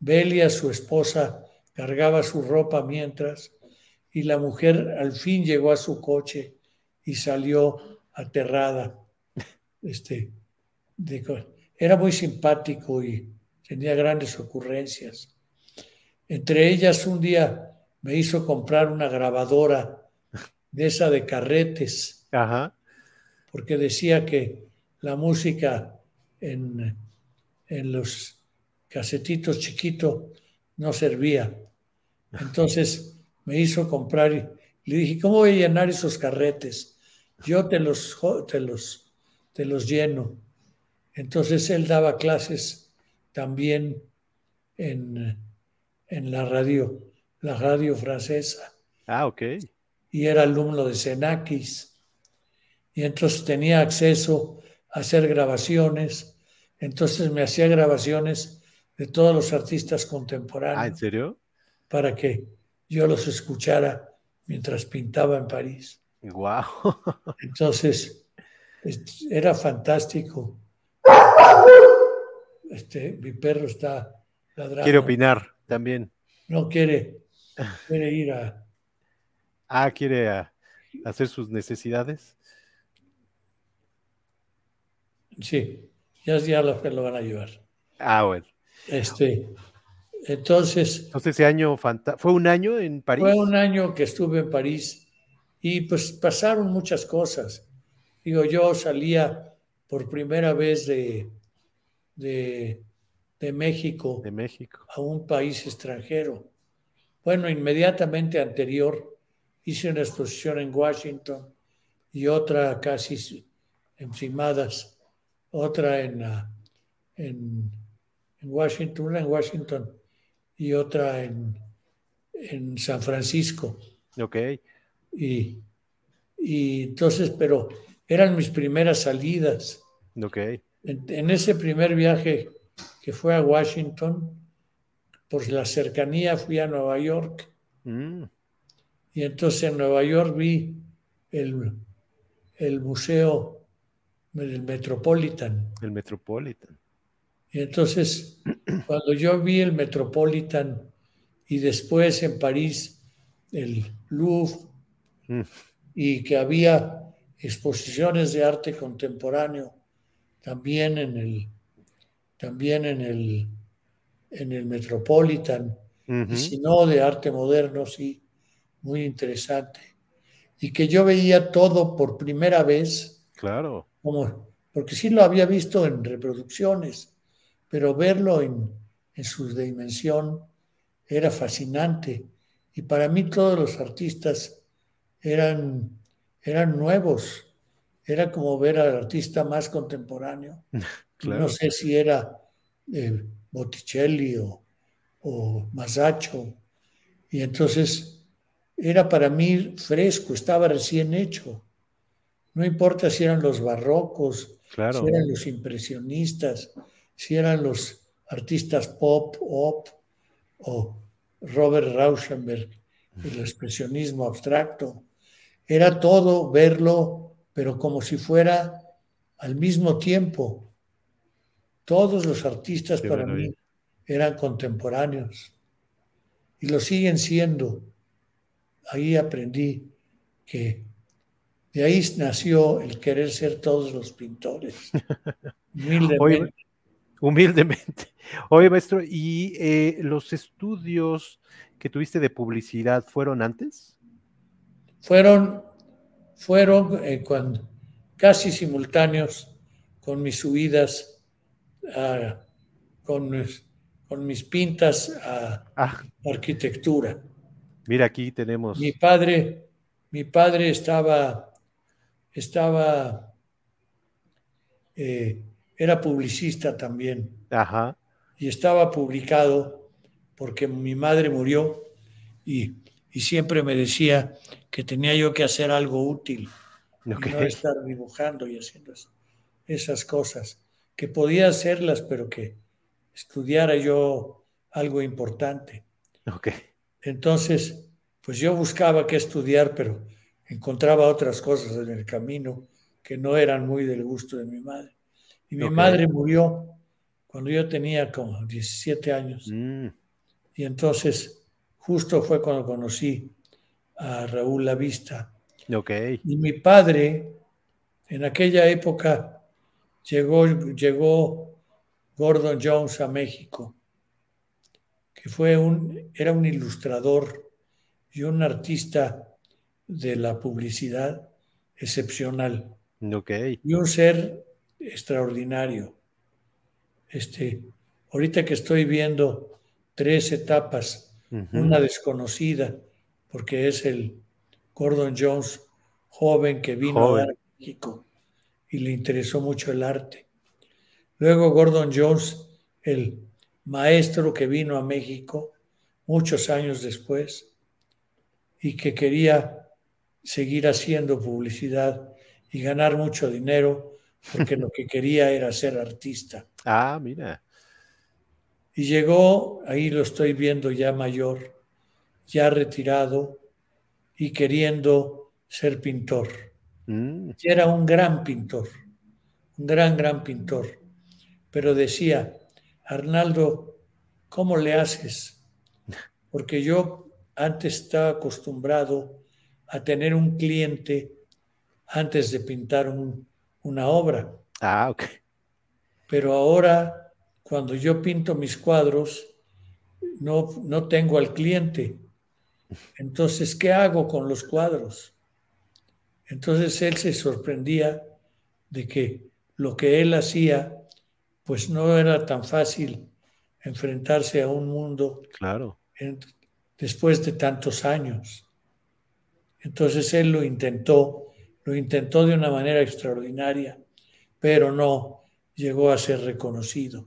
Belia, su esposa, cargaba su ropa mientras, y la mujer al fin llegó a su coche y salió aterrada. Este, era muy simpático y tenía grandes ocurrencias. Entre ellas, un día me hizo comprar una grabadora de esa de carretes, Ajá. porque decía que la música en, en los casetitos chiquitos no servía. Entonces me hizo comprar y le dije, ¿cómo voy a llenar esos carretes? Yo te los, te los, te los lleno. Entonces él daba clases también en, en la radio, la radio francesa. Ah, ok. Y era alumno de Senakis. Y entonces tenía acceso a hacer grabaciones. Entonces me hacía grabaciones de todos los artistas contemporáneos. Ah, ¿en serio? Para que yo los escuchara mientras pintaba en París. Wow. Entonces, era fantástico. Este, mi perro está ladrando. Quiere opinar también. No quiere, quiere ir a. Ah, quiere hacer sus necesidades. Sí, ya, ya lo, lo van a llevar. Ah, bueno. Este, entonces. Entonces, ese año fue un año en París. Fue un año que estuve en París y pues pasaron muchas cosas. Digo, yo salía por primera vez de, de, de, México, de México a un país extranjero. Bueno, inmediatamente anterior hice una exposición en Washington y otra casi encimadas, otra en, en, en Washington, una en Washington y otra en, en San Francisco. Ok. Y, y entonces, pero eran mis primeras salidas. Ok. En, ese primer viaje que fue a Washington, por la cercanía fui a Nueva York. Mm. Y entonces en Nueva York vi el, el museo del Metropolitan. El Metropolitan. Y entonces, cuando yo vi el Metropolitan y después en París el Louvre, mm. y que había exposiciones de arte contemporáneo también en el, también en el, en el Metropolitan, y si no de arte moderno, sí, muy interesante. Y que yo veía todo por primera vez. Claro. Como, porque sí lo había visto en reproducciones, pero verlo en, en su dimensión era fascinante. Y para mí todos los artistas eran, eran nuevos. Era como ver al artista más contemporáneo. No sé si era eh, Botticelli o, o Masacho. Y entonces era para mí fresco, estaba recién hecho. No importa si eran los barrocos, si eran los impresionistas, si eran los artistas pop, op, o Robert Rauschenberg, el expresionismo abstracto. Era todo verlo, pero como si fuera al mismo tiempo. Todos los artistas para mí eran contemporáneos y lo siguen siendo. Ahí aprendí que de ahí nació el querer ser todos los pintores. Humildemente. Humildemente. Oye, maestro, ¿y eh, los estudios que tuviste de publicidad fueron antes? Fueron, fueron eh, cuando, casi simultáneos con mis subidas, con, con, mis pintas a ah. arquitectura. Mira, aquí tenemos. Mi padre, mi padre estaba, estaba, eh, era publicista también. Ajá. Y estaba publicado porque mi madre murió y y siempre me decía que tenía yo que hacer algo útil, no estar dibujando y haciendo esas cosas, que podía hacerlas, pero que estudiara yo algo importante. Okay. Entonces, pues yo buscaba qué estudiar, pero encontraba otras cosas en el camino que no eran muy del gusto de mi madre. Y mi madre murió cuando yo tenía como 17 años. Mm. Y entonces justo fue cuando conocí a Raúl Lavista. Okay. Y mi padre, en aquella época, llegó, llegó Gordon Jones a México, que fue un, era un ilustrador y un artista de la publicidad excepcional. Okay. Y un ser extraordinario. Este, ahorita que estoy viendo tres etapas, una desconocida, porque es el Gordon Jones joven que vino a México y le interesó mucho el arte. Luego Gordon Jones, el maestro que vino a México muchos años después y que quería seguir haciendo publicidad y ganar mucho dinero porque lo que quería era ser artista. Ah, mira. Y llegó, ahí lo estoy viendo ya mayor, ya retirado y queriendo ser pintor. Mm. Era un gran pintor, un gran, gran pintor. Pero decía, Arnaldo, ¿cómo le haces? Porque yo antes estaba acostumbrado a tener un cliente antes de pintar una obra. Ah, ok. Pero ahora, cuando yo pinto mis cuadros, no, no tengo al cliente. Entonces, ¿qué hago con los cuadros? Entonces él se sorprendía de que lo que él hacía, pues no era tan fácil enfrentarse a un mundo claro. después de tantos años. Entonces él lo intentó, lo intentó de una manera extraordinaria, pero no llegó a ser reconocido.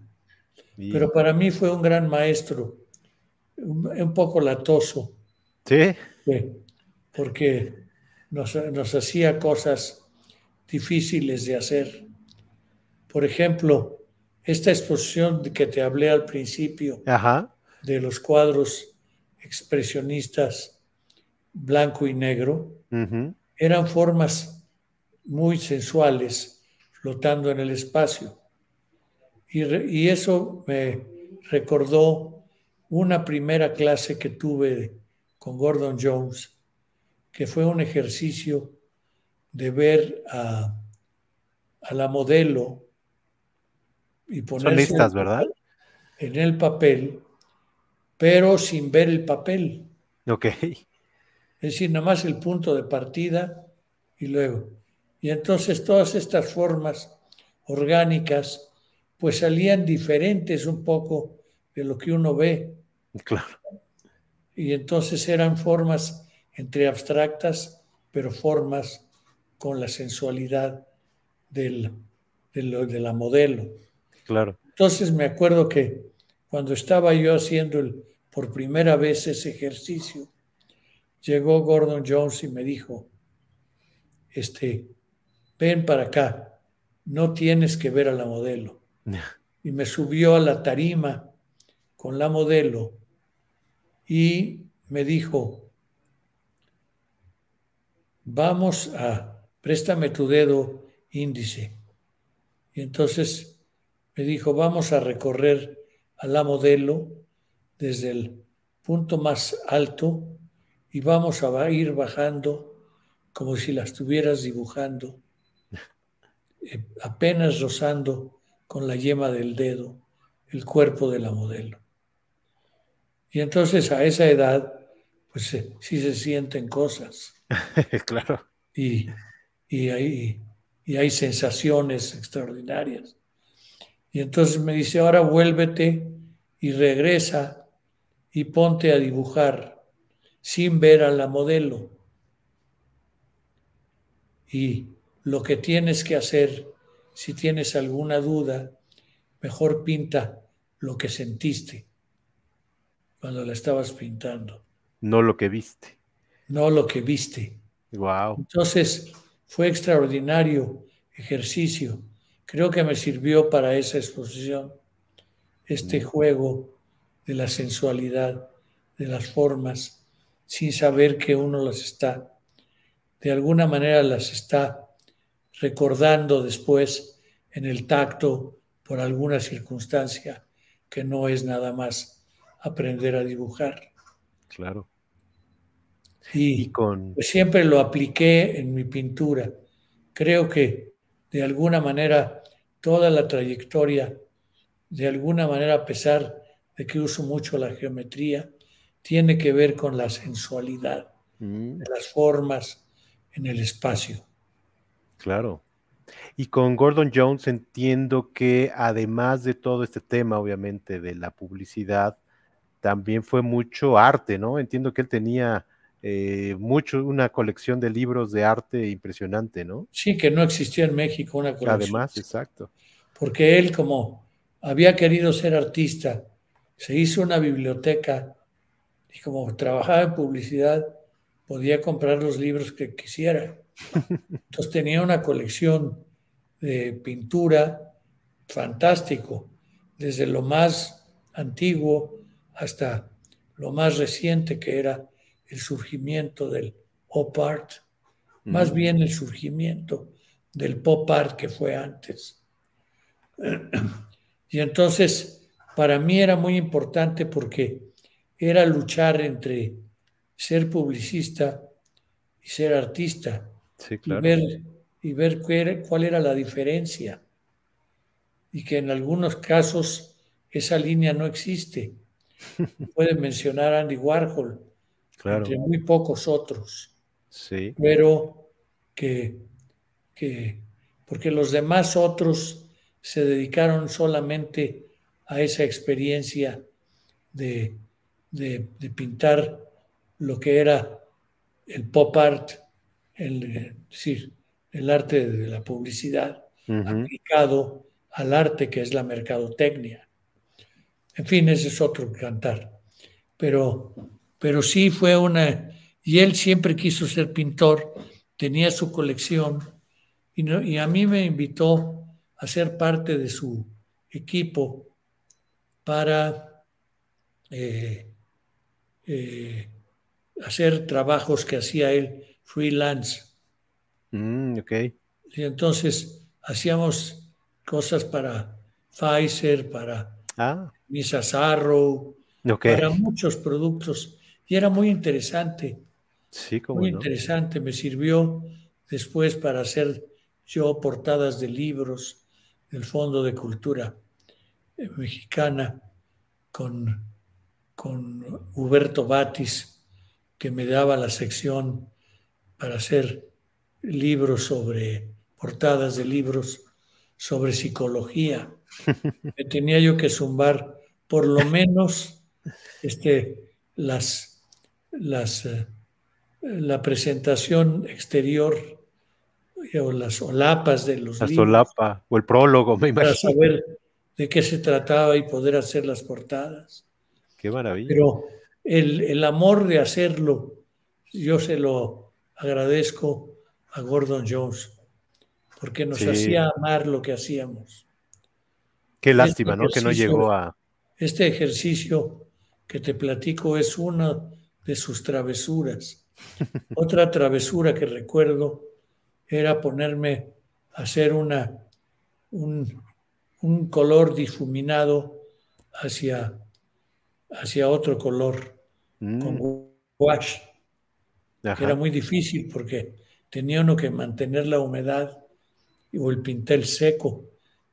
Pero para mí fue un gran maestro, un, poco latoso. Sí. Porque nos, hacía cosas difíciles de hacer. Por ejemplo, esta exposición que te hablé al principio de los cuadros expresionistas blanco y negro, eran formas muy sensuales flotando en el espacio. Y, y, eso me recordó una primera clase que tuve con Gordon Jones, que fue un ejercicio de ver a, a la modelo y ponerse ¿verdad? en el papel, pero sin ver el papel. Ok. Es decir, nada más el punto de partida y luego. Y entonces todas estas formas orgánicas pues salían diferentes un poco de lo que uno ve. Claro. Y entonces eran formas entre abstractas, pero formas con la sensualidad del, de la modelo. Claro. Entonces me acuerdo que cuando estaba yo haciendo el, por primera vez ese ejercicio, llegó Gordon Jones y me dijo, este, ven para acá, no tienes que ver a la modelo. Y me subió a la tarima con la modelo y me dijo, vamos a, préstame tu dedo índice. Y entonces me dijo, vamos a recorrer a la modelo desde el punto más alto y vamos a ir bajando como si la estuvieras dibujando, eh, apenas rozando con la yema del dedo el cuerpo de la modelo. Y entonces a esa edad, pues sí se sienten cosas. claro. Y, y, hay, y hay sensaciones extraordinarias. Y entonces me dice, ahora vuélvete y regresa y ponte a dibujar sin ver a la modelo. Y lo que tienes que hacer, si tienes alguna duda, mejor pinta lo que sentiste cuando la estabas pintando. No lo que viste. No lo que viste. Wow. Entonces, fue extraordinario ejercicio. Creo que me sirvió para esa exposición este mm. juego de la sensualidad, de las formas, sin saber que uno las está, de alguna manera las está recordando después en el tacto por alguna circunstancia que no es nada más aprender a dibujar. Claro. Y, con... Pues siempre lo apliqué en mi pintura. Creo que de alguna manera toda la trayectoria, de alguna manera a pesar de que uso mucho la geometría, tiene que ver con la sensualidad mm. de las formas en el espacio. Claro. Y con Gordon Jones entiendo que además de todo este tema, obviamente, de la publicidad, también fue mucho arte, ¿no? Entiendo que él tenía eh, mucho, una colección de libros de arte impresionante, ¿no? Sí, que no existía en México una colección. Además, exacto. Porque él, como había querido ser artista, se hizo una biblioteca y como trabajaba en publicidad, podía comprar los libros que quisiera. Entonces tenía una colección de pintura fantástico, desde lo más antiguo hasta lo más reciente que era el surgimiento del pop art, más bien el surgimiento del pop art que fue antes. Y entonces, para mí era muy importante porque era luchar entre ser publicista y ser artista. y ver, y ver cuál era la diferencia. Y que en algunos casos esa línea no existe. Pueden mencionar Andy Warhol, entre muy pocos otros. Sí. Pero que, que, porque los demás otros se dedicaron solamente a esa experiencia de, de, pintar lo que era el pop art, el, decir, el arte de la publicidad, aplicado al arte que es la mercadotecnia. En fin, ese es otro cantar. Pero, pero sí fue una... Y él siempre quiso ser pintor, tenía su colección y, y a mí me invitó a ser parte de su equipo para eh, eh, hacer trabajos que hacía él freelance. Mm. Y entonces hacíamos cosas para Pfizer, para ah. Misa para muchos productos. Y era muy interesante. Sí, como Muy interesante. Me sirvió después para hacer yo portadas de libros del Fondo de Cultura eh, Mexicana con, con Huberto Batis, que me daba la sección para hacer libros sobre, portadas de libros sobre psicología. Me tenía yo que zumbar por lo menos este, las, las, eh, la presentación exterior o las solapas de los La solapa o el prólogo, me imagino. Para saber de qué se trataba y poder hacer las portadas. Qué maravilla. Pero el, el amor de hacerlo, yo se lo agradezco a Gordon Jones, porque nos hacía amar lo que hacíamos. Qué lástima, ¿no? Que no llegó a... Este ejercicio que te platico es una de sus travesuras. Otra travesura que recuerdo era ponerme a hacer una, un, color difuminado hacia, hacia otro color con mm. wash, que era muy difícil porque tenía uno que mantener la humedad o el pintel seco,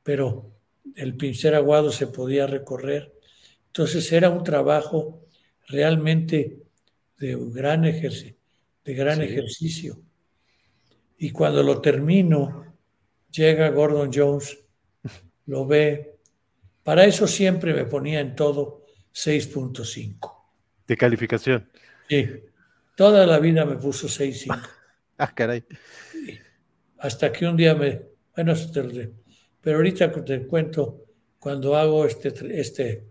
pero el pincel aguado se podía recorrer. Entonces era un trabajo realmente de gran, ejercicio, de gran ejercicio. Y cuando lo termino, llega Gordon Jones, lo ve. Para eso siempre me ponía en todo 6.5. ¿De calificación? Sí. Toda la vida me puso 6.5. ah, caray. Hasta que un día me... Bueno, pero ahorita te cuento cuando hago este, este,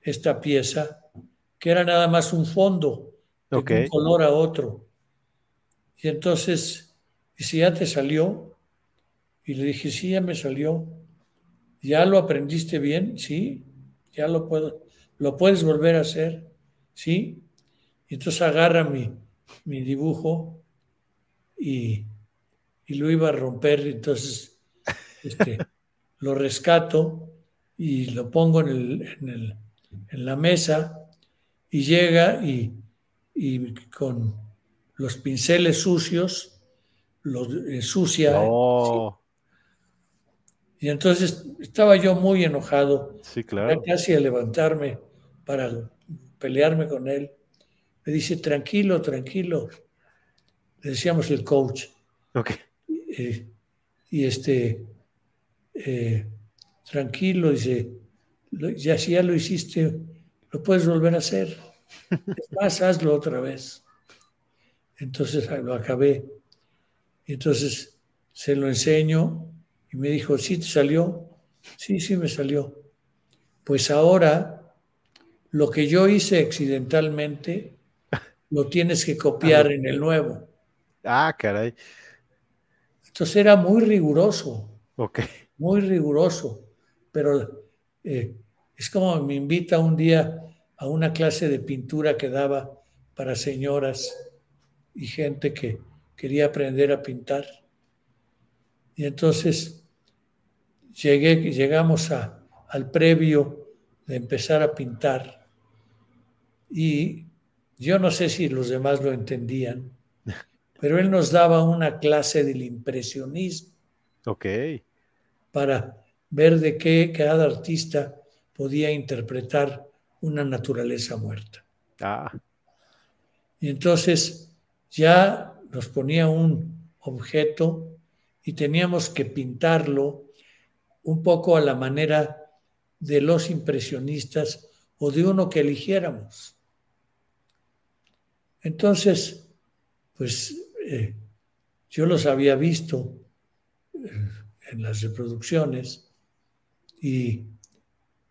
esta pieza, que era nada más un fondo, de un color a otro. Y entonces y si ¿ya te salió? Y le dije, sí, ya me salió. ¿Ya lo aprendiste bien? Sí, ya lo puedo. ¿Lo puedes volver a hacer? Sí. Y entonces agarra mi, mi dibujo y, lo iba a romper. Entonces este, lo rescato y lo pongo en, el, en, la mesa y llega y, y con los pinceles sucios lo sucia. Y entonces estaba yo muy enojado. Sí, claro. Casi a levantarme para pelearme con él. Me dice, tranquilo, tranquilo. Le decíamos el coach. Ok. y este, eh, tranquilo, dice, ya si ya lo hiciste, lo puedes volver a hacer. Es más, hazlo otra vez. Entonces lo acabé. Y entonces se lo enseño y me dijo, ¿sí te salió? Sí, sí me salió. Pues ahora lo que yo hice accidentalmente lo tienes que copiar en el nuevo. Ah, caray. Entonces era muy riguroso. Ok. Muy riguroso. Pero eh, es como me invita un día a una clase de pintura que daba para señoras y gente que quería aprender a pintar. Y entonces llegué, llegamos a, al previo de empezar a pintar y yo no sé si los demás lo entendían, pero él nos daba una clase del impresionismo. Ok. Para ver de qué cada artista podía interpretar una naturaleza muerta. Ah. Y entonces ya nos ponía un objeto y teníamos que pintarlo un poco a la manera de los impresionistas o de uno que eligiéramos. Entonces, pues eh, yo los había visto eh, en las reproducciones y,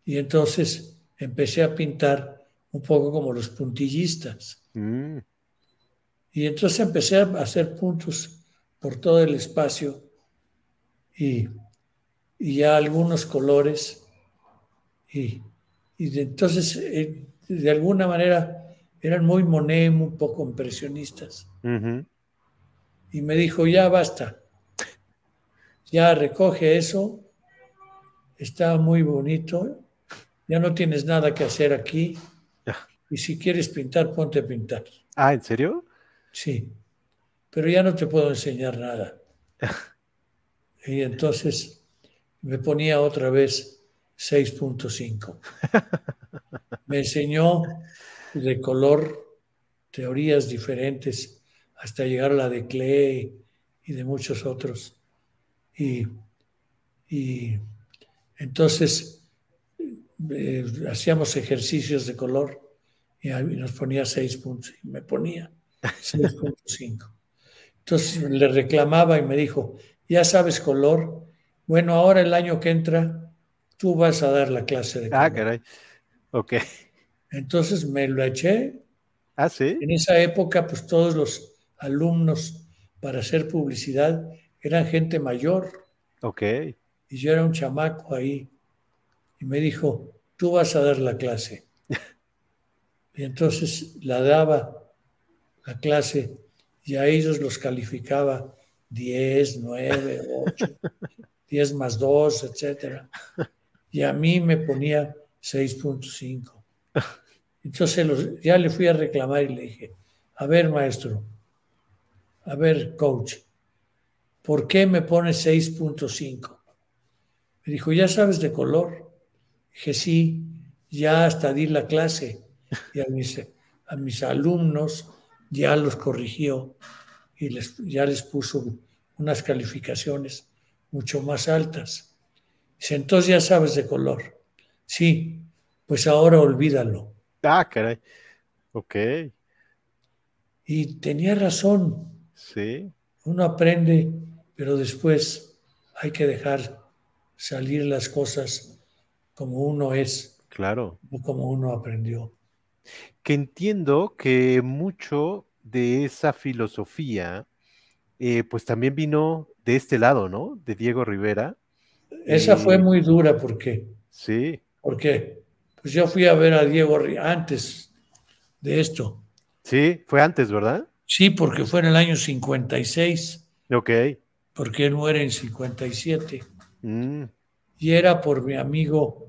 y, entonces empecé a pintar un poco como los puntillistas. Mm. Y entonces empecé a hacer puntos por todo el espacio y, ya algunos colores. Y, entonces, eh, de alguna manera, eran muy Monet, un poco impresionistas. Y me dijo, ya basta, ya recoge eso, está muy bonito, ya no tienes nada que hacer aquí. Y si quieres pintar, ponte a pintar. Ah, ¿en serio? Sí, pero ya no te puedo enseñar nada. y entonces me ponía otra vez 6.5. Me enseñó de color teorías diferentes hasta llegar a la de Clay y de muchos otros. Y, entonces eh, hacíamos ejercicios de color y, nos ponía 6 puntos y me ponía 6.5. Entonces le reclamaba y me dijo, ya sabes color, bueno, ahora el año que entra tú vas a dar la clase de ah. Ah, caray. Ok. Entonces me lo eché. Ah, sí. En esa época, pues todos los alumnos para hacer publicidad eran gente mayor. Ok. Y yo era un chamaco ahí. Y me dijo, tú vas a dar la clase. y entonces la daba la clase y a ellos los calificaba 10, 9, 8, 10 más 2, etc. Y a mí me ponía 6.5. Entonces ya le fui a reclamar y le dije, a ver maestro, a ver coach, ¿por qué me pone 6.5? Me dijo, ¿ya sabes de color? Dije, sí, ya hasta di la clase y a mis, a mis alumnos ya los corrigió y les, ya les puso unas calificaciones mucho más altas. Dice, entonces ya sabes de color. Sí, pues ahora olvídalo. Ah, caray. Ok. Y tenía razón. Sí. Uno aprende, pero después hay que dejar salir las cosas como uno es. Claro. No como uno aprendió que entiendo que mucho de esa filosofía, eh, pues también vino de este lado, ¿no? De Diego Rivera. Esa fue muy dura porque. Sí. Porque pues yo fui a ver a Diego antes de esto. Sí, fue antes, ¿verdad? Sí, porque fue en el año 56. Ok. Porque él muere en 57. Mm. Y era por mi amigo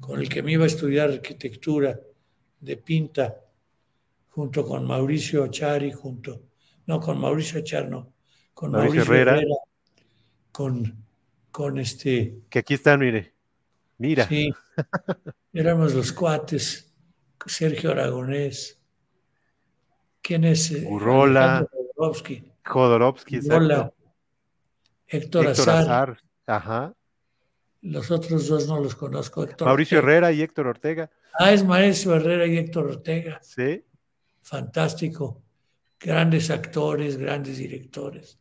con el que me iba a estudiar arquitectura, de Pinta, junto con Mauricio Chari, junto, no, con Mauricio Char, no, con Mauricio, Herrera, con, con este... Que aquí están, mire, mira. Sí, éramos los cuates, Sergio Aragonés, ¿quién es? Urrola, Jodorowsky, Jodorowsky Héctor, Azar. Ajá. Los otros dos no los conozco. Mauricio Herrera y Héctor Ortega. Ah, es Mauricio Herrera y Héctor Ortega. Sí. Fantástico. Grandes actores, grandes directores.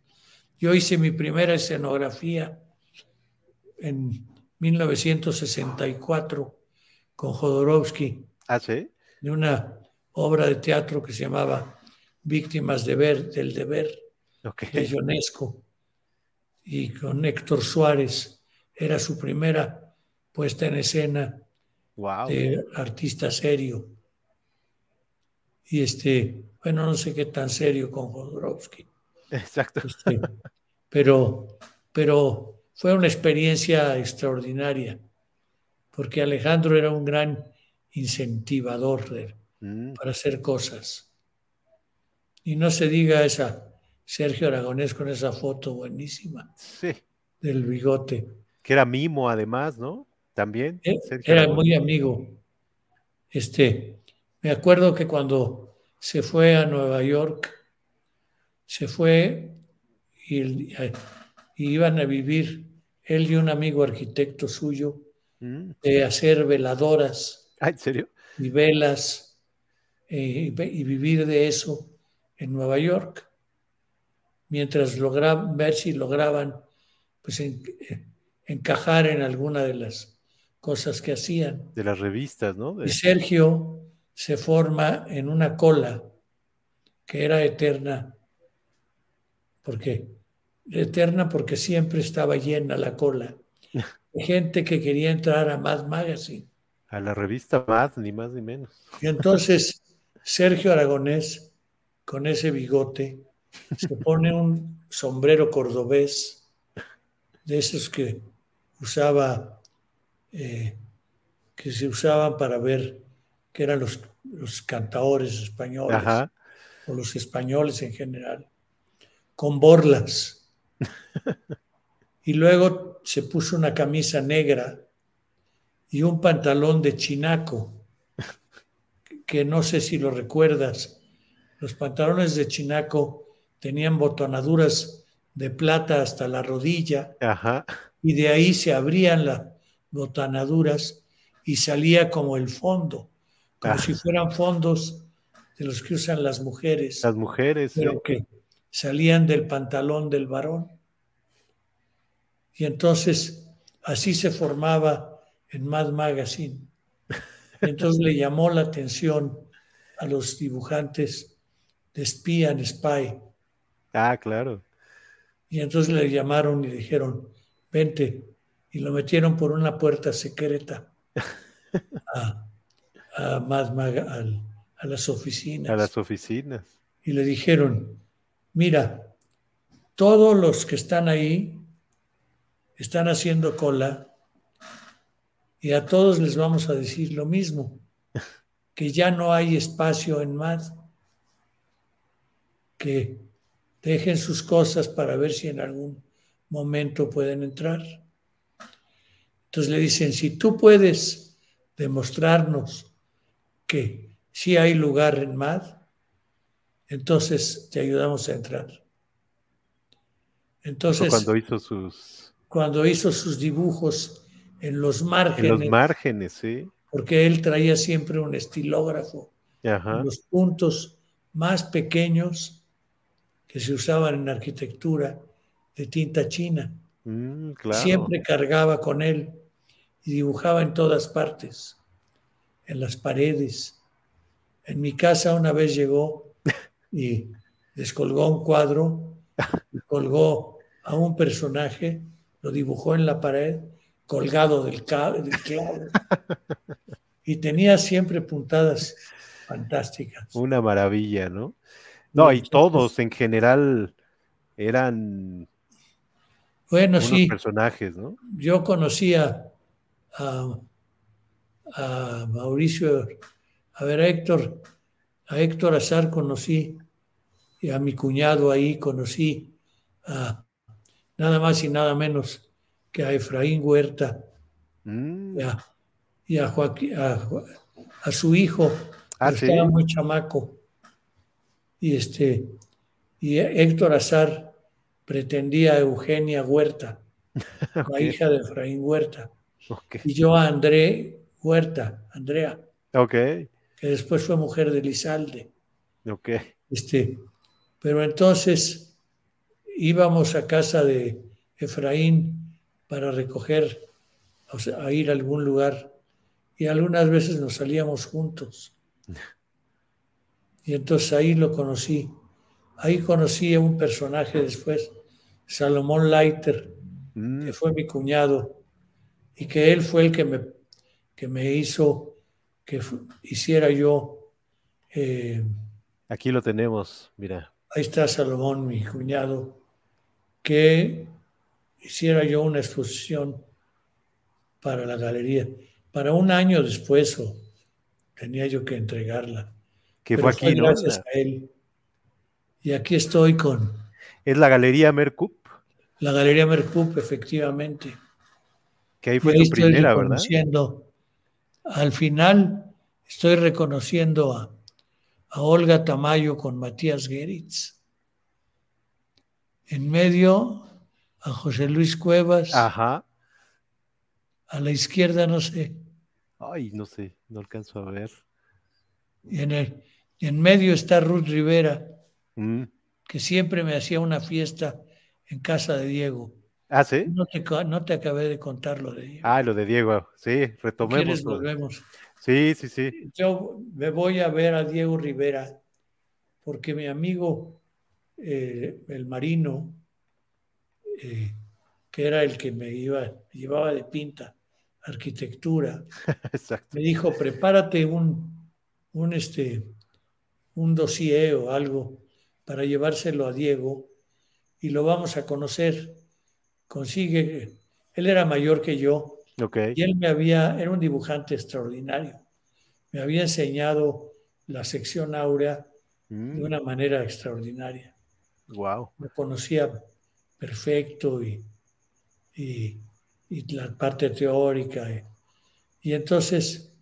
Yo hice mi primera escenografía en 1964 con Jodorowsky. Ah, sí. De una obra de teatro que se llamaba Víctimas de ver, del deber de Ionesco. Y con Héctor Suárez era su primera puesta en escena de artista serio. Y este, bueno, no sé qué tan serio con Jodorowsky. Exacto. Este, pero, pero fue una experiencia extraordinaria, porque Alejandro era un gran incentivador mm. para hacer cosas. Y no se diga esa Sergio Aragonés con esa foto buenísima sí. del bigote. Que era mimo además, ¿no? También. Eh, era muy amigo. Este, me acuerdo que cuando se fue a Nueva York, se fue y, iban a vivir él y un amigo arquitecto suyo mm. de hacer veladoras. Ah, ¿En serio? Y velas eh, y vivir de eso en Nueva York, mientras lograban ver si lograban pues encajar en alguna de las cosas que hacían. De las revistas, ¿no? Y Sergio se forma en una cola que era eterna, porque eterna porque siempre estaba llena la cola de gente que quería entrar a Mad Magazine. A la revista Mad, ni más ni menos. Y entonces Sergio Aragonés, con ese bigote, se pone un sombrero cordobés de esos que usaba, eh, que se usaban para ver que eran los, los cantaores españoles, o los españoles en general, con borlas. y luego se puso una camisa negra y un pantalón de chinaco, que no sé si lo recuerdas. Los pantalones de chinaco tenían botonaduras de plata hasta la rodilla y de ahí se abrían las botonaduras y salía como el fondo, como ah. si fueran fondos de los que usan las mujeres. Las mujeres, pero que salían del pantalón del varón. Y entonces así se formaba en Mad Magazine. Entonces le llamó la atención a los dibujantes de Spy and Spy. Ah, claro. Y entonces le llamaron y dijeron, vente. Y lo metieron por una puerta secreta a, a las oficinas. A las oficinas. Y le dijeron, mira, todos los que están ahí están haciendo cola y a todos les vamos a decir lo mismo, que ya no hay espacio en más, que dejen sus cosas para ver si en algún momento pueden entrar. Entonces le dicen, si tú puedes demostrarnos que sí hay lugar en MAD, entonces te ayudamos a entrar. Entonces, cuando hizo sus... Cuando hizo sus dibujos en los márgenes. En los márgenes, sí. Porque él traía siempre un estilógrafo. En los puntos más pequeños que se usaban en arquitectura de tinta china. Mm, siempre cargaba con él y dibujaba en todas partes, en las paredes. En mi casa una vez llegó y descolgó un cuadro, colgó a un personaje, lo dibujó en la pared, colgado del, clavo. Y tenía siempre puntadas fantásticas. Una maravilla, ¿no? No, y todos en general eran bueno, sí, personajes, ¿no? Yo conocía a, a Mauricio, a ver, a Héctor, a Héctor Azar conocí, y a mi cuñado ahí conocí, a nada más y nada menos que a Efraín Huerta mm. y, a, Joaquín, a, su hijo, ah, que estaba muy chamaco. Y, este, y Héctor Azar pretendía a Eugenia Huerta, la hija de Efraín Huerta. Y yo a André Huerta, Andrea. Que después fue mujer de Lizalde. Ok. Este, pero entonces íbamos a casa de Efraín para recoger, o sea, a ir a algún lugar. Y algunas veces nos salíamos juntos. Y entonces ahí lo conocí. Ahí conocí a un personaje después, Salomón Leiter, mm. que fue mi cuñado, y que él fue el que me, que me hizo que hiciera yo. Eh, Aquí lo tenemos, mira. Ahí está Salomón, mi cuñado, que hiciera yo una exposición para la galería. Para un año después tenía yo que entregarla. Que fue aquí, Gracias a él. Y aquí estoy con... ¿Es la Galería Mercup? La Galería Mercup, efectivamente. Que ahí fue tu primera, ¿verdad? Al final estoy reconociendo a, a Olga Tamayo con Matías Geritz. En medio a José Luis Cuevas. Ajá. A la izquierda no sé. Ay, no sé, no alcanzo a ver. Y en, el, en medio está Ruth Rivera, mm. que siempre me hacía una fiesta en casa de Diego. Ah, sí. No te, no te acabé de contar lo de Diego. Ah, lo de Diego, sí, retomemos. volvemos. Sí, sí, sí. Yo me voy a ver a Diego Rivera porque mi amigo, eh, el marino, eh, que era el que me iba, llevaba de pinta arquitectura, me dijo, prepárate un, un, este, un dossier o algo para llevárselo a Diego y lo vamos a conocer. Consigue, él era mayor que yo y él me había, era un dibujante extraordinario, me había enseñado la sección áurea de mm. una manera extraordinaria. Wow. Me conocía perfecto y, y, la parte teórica. Y, entonces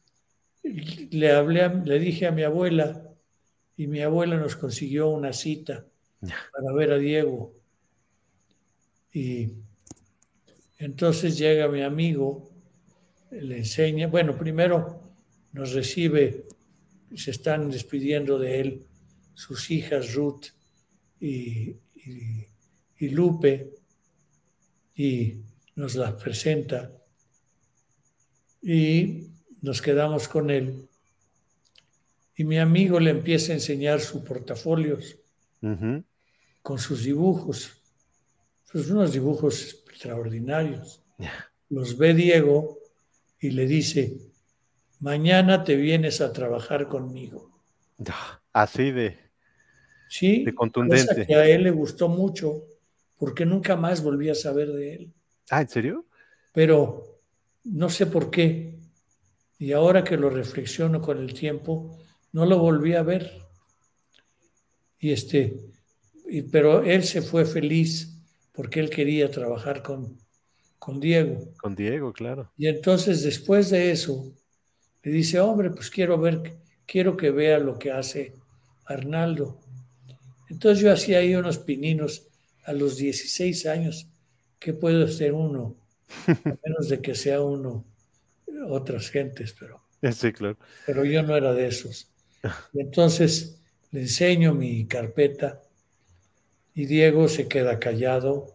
le hablé, le dije a mi abuela, y mi abuela nos consiguió una cita para ver a Diego. Y entonces llega mi amigo, le enseña, bueno, primero nos recibe, se están despidiendo de él sus hijas Ruth y, y, Lupe, y nos las presenta, y nos quedamos con él. Y mi amigo le empieza a enseñar sus portafolios con sus dibujos. Pues unos dibujos extraordinarios. Los ve Diego y le dice, mañana te vienes a trabajar conmigo. Así de, sí, de contundente. que a él le gustó mucho porque nunca más volví a saber de él. Ah, ¿en serio? Pero no sé por qué. Y ahora que lo reflexiono con el tiempo, no lo volví a ver. Y este, pero él se fue feliz porque él quería trabajar con, con Diego. Con Diego, claro. Y entonces después de eso, le dice, hombre, pues quiero ver, quiero que vea lo que hace Arnaldo. Entonces yo hacía ahí unos pininos a los 16 años. ¿Qué puede ser uno? A menos de que sea uno otras gentes, pero... Sí, claro. Pero yo no era de esos. entonces le enseño mi carpeta y Diego se queda callado,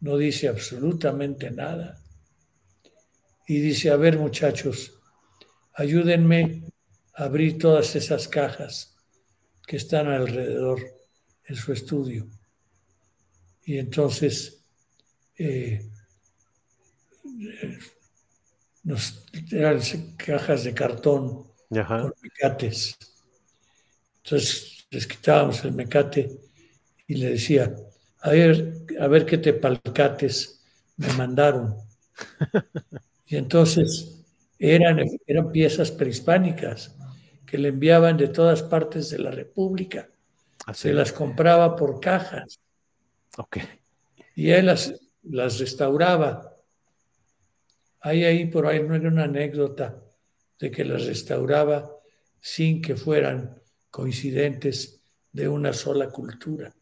no dice absolutamente nada. Y dice, a ver muchachos, ayúdenme a abrir todas esas cajas que están alrededor en su estudio. Y entonces eh, nos, eran cajas de cartón con mecates. Entonces les quitábamos el mecate y le decía, a ver, a ver qué te palcates me mandaron. Y entonces eran, eran piezas prehispánicas que le enviaban de todas partes de la República. Se las compraba por cajas. Okay. Y él las, las restauraba. Hay ahí por ahí no era una anécdota de que las restauraba sin que fueran coincidentes de una sola cultura.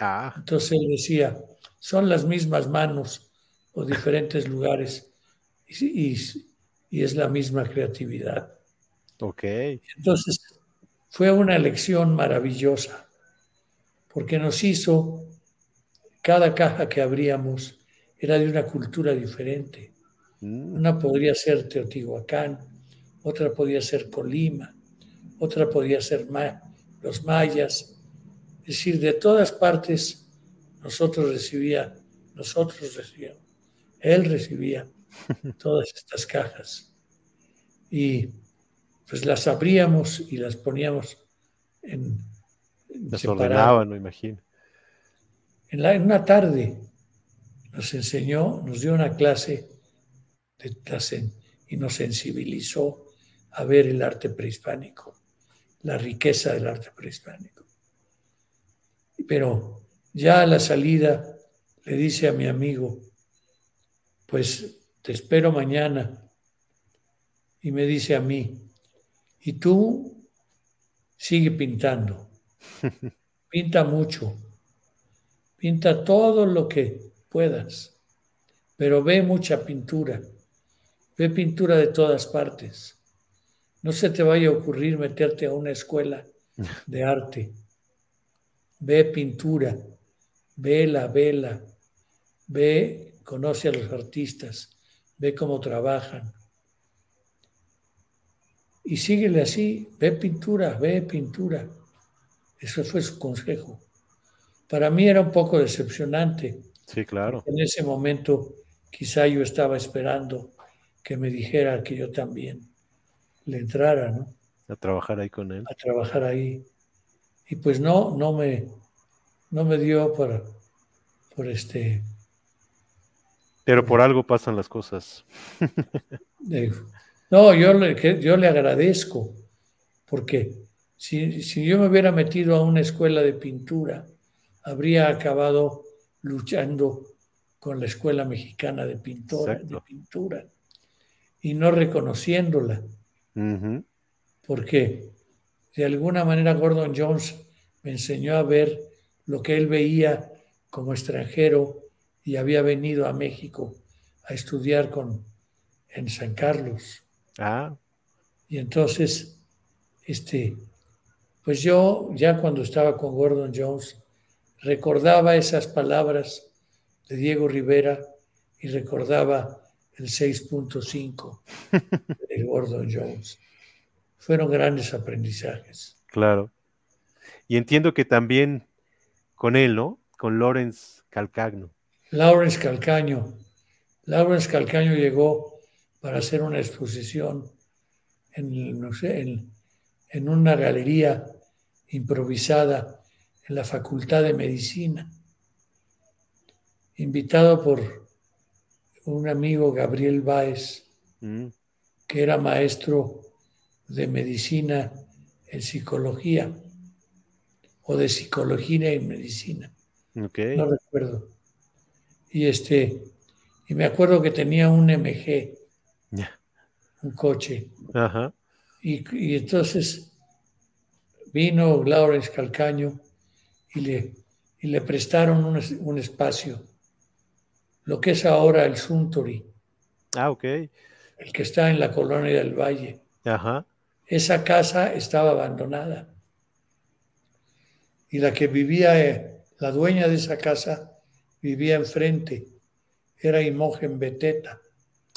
Ah. Entonces él decía, son las mismas manos o diferentes lugares y, y, es la misma creatividad. Ok. Entonces fue una lección maravillosa porque nos hizo, cada caja que abríamos era de una cultura diferente. Mm. Una podría ser Teotihuacán, otra podía ser Colima, otra podía ser los mayas. Es decir, de todas partes nosotros recibía, nosotros recibíamos, él recibía todas estas cajas. Y pues las abríamos y las poníamos en... Las ordenaban, me imagino. En, la, en una tarde nos enseñó, nos dio una clase de, y nos sensibilizó a ver el arte prehispánico, la riqueza del arte prehispánico. Pero ya a la salida le dice a mi amigo, pues te espero mañana. Y me dice a mí, y tú sigue pintando, pinta mucho, pinta todo lo que puedas, pero ve mucha pintura, ve pintura de todas partes. No se te vaya a ocurrir meterte a una escuela de arte. Ve pintura, ve la vela, ve, conoce a los artistas, ve cómo trabajan. Y síguele así, ve pintura, ve pintura. Eso fue su consejo. Para mí era un poco decepcionante. Sí, claro. En ese momento quizá yo estaba esperando que me dijera que yo también le entrara, ¿no? A trabajar ahí con él. A trabajar ahí. Y pues no, no me, no me dio por, por este. Pero por algo pasan las cosas. no, yo le, yo le agradezco, porque si, si yo me hubiera metido a una escuela de pintura, habría acabado luchando con la Escuela Mexicana de, Pintora, de Pintura y no reconociéndola. Porque de alguna manera Gordon Jones me enseñó a ver lo que él veía como extranjero y había venido a México a estudiar con, en San Carlos. Ah. Y entonces, este, pues yo ya cuando estaba con Gordon Jones, recordaba esas palabras de Diego Rivera y recordaba el 6.5 de Gordon Jones. Fueron grandes aprendizajes. Claro. Y entiendo que también con él, ¿no? Con Lawrence Calcagno. Lawrence Calcaño. Lawrence Calcaño llegó para hacer una exposición en, no sé, en, en una galería improvisada en la Facultad de Medicina, invitado por un amigo Gabriel Báez, mm. que era maestro de medicina en psicología o de psicología y medicina. No recuerdo. Y este, y me acuerdo que tenía un MG, un coche. Y, y, entonces vino Lawrence Calcaño y le, y le prestaron un, un, espacio, lo que es ahora el Suntory. Ah, ok. El que está en la colonia del Valle. Ajá. Esa casa estaba abandonada. Y la que vivía, eh, la dueña de esa casa, vivía enfrente. Era Imogen Beteta,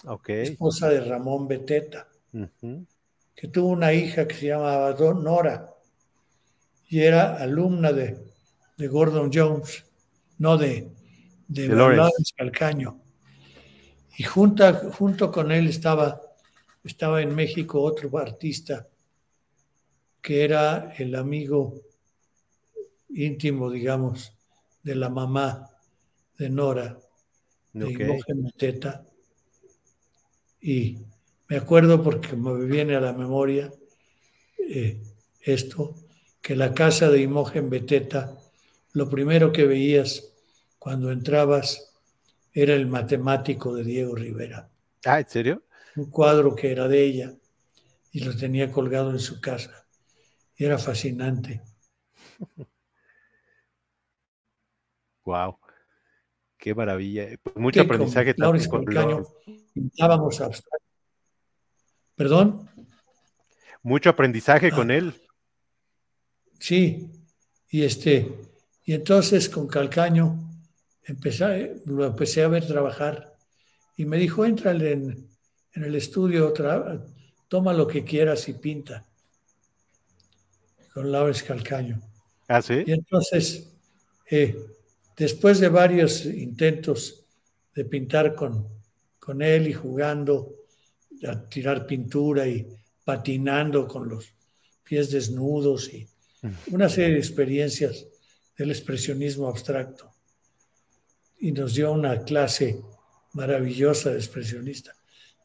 okay. esposa de Ramón Beteta, que tuvo una hija que se llamaba Nora y era alumna de de Gordon Jones, no de, de, Lawrence Calcaño. Y junta, junto con él estaba, estaba en México otro artista que era el amigo íntimo, digamos, de la mamá de Nora, de okay. Y me acuerdo porque me viene a la memoria eh, esto, que la casa de Imogen Beteta lo primero que veías cuando entrabas era el matemático de Diego Rivera. Ah, ¿en serio? Un cuadro que era de ella y lo tenía colgado en su casa. Y era fascinante. Wow. Qué maravilla. Pues mucho aprendizaje también con pintábamos abstracto. ¿Perdón? Mucho aprendizaje con ah. él. Sí, y este, y entonces con Calcaño empecé, lo empecé a ver trabajar y me dijo, entra en, en el estudio, toma lo que quieras y pinta. Con Laura Calcaño. Ah, sí. Y entonces, eh, después de varios intentos de pintar con, con él y jugando, a tirar pintura y patinando con los pies desnudos y una serie de experiencias del expresionismo abstracto. Y nos dio una clase maravillosa de expresionista.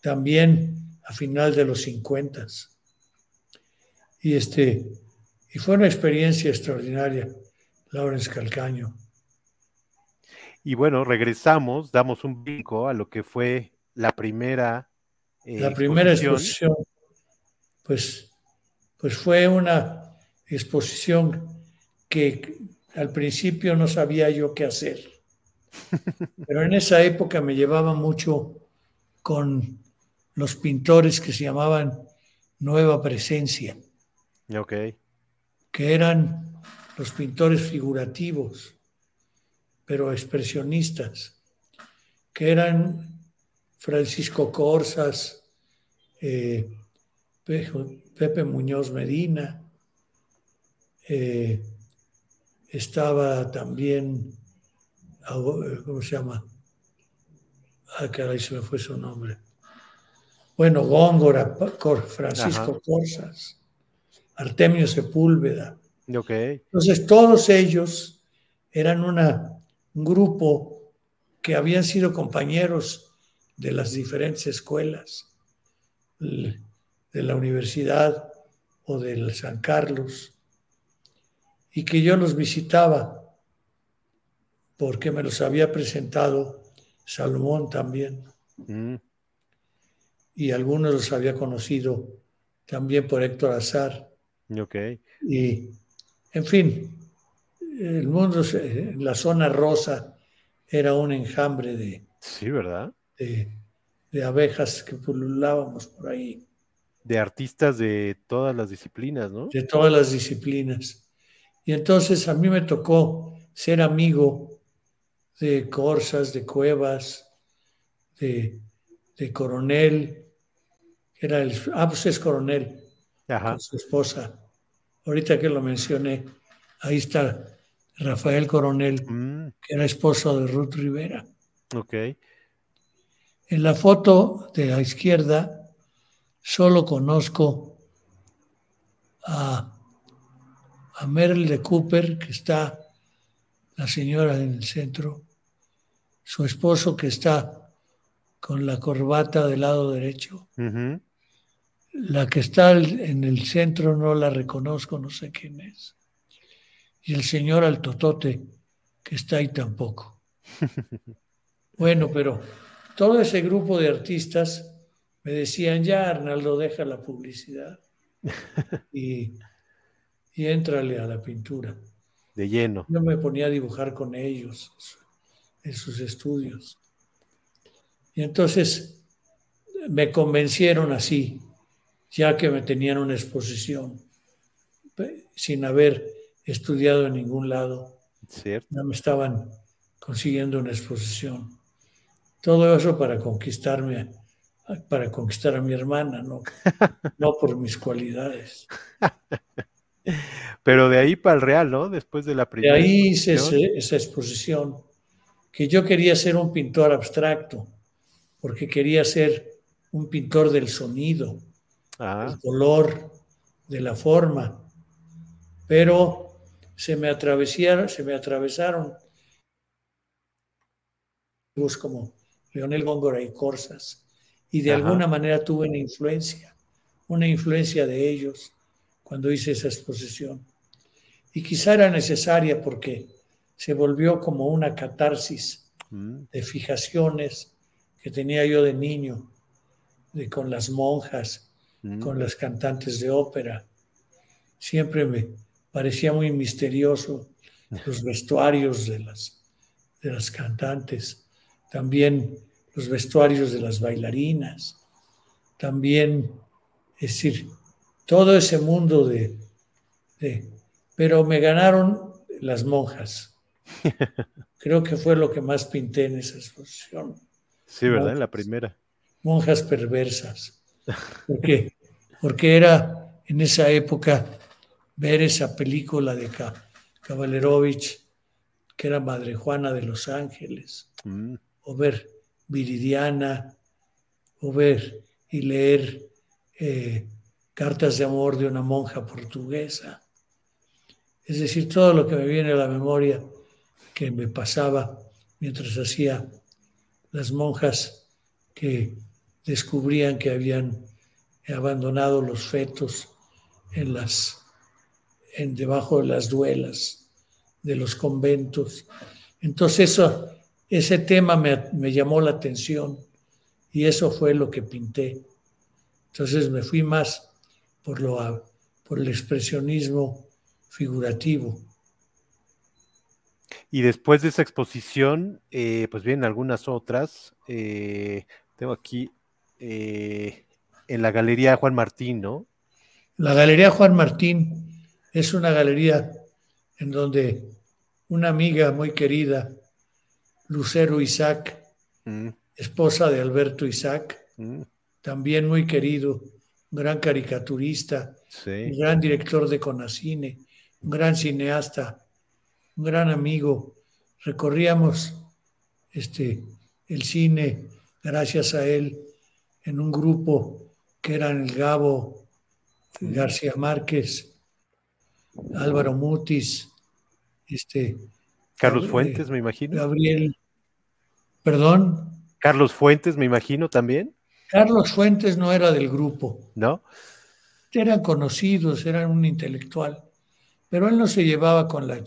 También a final de los 50. Y, este, y fue una experiencia extraordinaria, Lawrence Calcaño. Y bueno, regresamos, damos un brinco a lo que fue la primera. Eh, la primera exposición, pues, pues fue una exposición que al principio no sabía yo qué hacer. Pero en esa época me llevaba mucho con los pintores que se llamaban Nueva Presencia. Ok. Que eran los pintores figurativos, pero expresionistas, que eran Francisco Corsas, eh, Pepe Muñoz Medina, eh, estaba también, ¿cómo se llama? Ah, caray, se me fue su nombre. Bueno, Góngora, Francisco Corsas, Artemio Sepúlveda. Entonces, todos ellos eran una, un grupo que habían sido compañeros de las diferentes escuelas, de la universidad o del San Carlos, y que yo los visitaba porque me los había presentado Salomón también. Mm. Y algunos los había conocido también por Héctor Azar. Okay. Y, en fin, el mundo, la zona rosa, era un enjambre de. Sí, ¿verdad? De, de abejas que pululábamos por ahí. De artistas de todas las disciplinas, ¿no? De todas las disciplinas. Y entonces a mí me tocó ser amigo de Corsas, de Cuevas, de, Coronel, era el, ah, pues es Coronel, Con su esposa. Ahorita que lo mencioné, ahí está Rafael Coronel, mm. que era esposo de Ruth Rivera. Ok. En la foto de la izquierda solo conozco a a Merle de Cooper, que está la señora en el centro, su esposo que está con la corbata del lado derecho. La que está en el centro no la reconozco, no sé quién es. Y el señor Altotote, que está ahí tampoco. bueno, pero todo ese grupo de artistas me decían, ya Arnaldo, deja la publicidad. y y éntrale a la pintura. De lleno. Yo me ponía a dibujar con ellos en sus estudios. Y entonces me convencieron así, ya que me tenían una exposición, sin haber estudiado en ningún lado. Cierto. Ya me estaban consiguiendo una exposición. Todo eso para conquistarme, para conquistar a mi hermana, no, no por mis cualidades. Pero de ahí para el Real, ¿no? Después de la primera. De ahí hice esa exposición, que yo quería ser un pintor abstracto, porque quería ser un pintor del sonido, ah. del color, de la forma. Pero se me atravesaron, se me atravesaron como Leonel Góngora y Corsas, y de alguna manera tuve una influencia, una influencia de ellos cuando hice esa exposición. Y quizá era necesaria porque se volvió como una catarsis mm. de fijaciones que tenía yo de niño, de, con las monjas, mm. con las cantantes de ópera. Siempre me parecía muy misterioso los vestuarios de las de las cantantes, también los vestuarios de las bailarinas, también, es decir, todo ese mundo de, de pero me ganaron las monjas. Creo que fue lo que más pinté en esa exposición. Sí, ¿verdad? en la primera. Monjas perversas. Porque, porque era en esa época ver esa película de Kavalerovich, que era Madre Juana de los Ángeles, mm. o ver Viridiana, o ver y leer eh, cartas de amor de una monja portuguesa. Es decir, todo lo que me viene a la memoria que me pasaba mientras hacía las monjas que descubrían que habían abandonado los fetos en las en debajo de las duelas de los conventos. Entonces eso, ese tema me, me llamó la atención y eso fue lo que pinté. Entonces me fui más por, lo, por el expresionismo figurativo. Y después de esa exposición, eh, pues vienen algunas otras. Eh, tengo aquí eh, en la Galería Juan Martín, ¿no? La Galería Juan Martín es una galería en donde una amiga muy querida, Lucero Isaac, mm. esposa de Alberto Isaac, mm. también muy querido, gran caricaturista, un gran director de Conacine, un gran cineasta, un gran amigo. Recorríamos este, el cine gracias a él en un grupo que eran el Gabo García Márquez, Álvaro Mutis, este, Carlos Fuentes, me imagino. Gabriel, perdón. Carlos Fuentes, me imagino también. Carlos Fuentes no era del grupo. ¿No? Eran conocidos, eran un intelectual, pero él no se llevaba con la,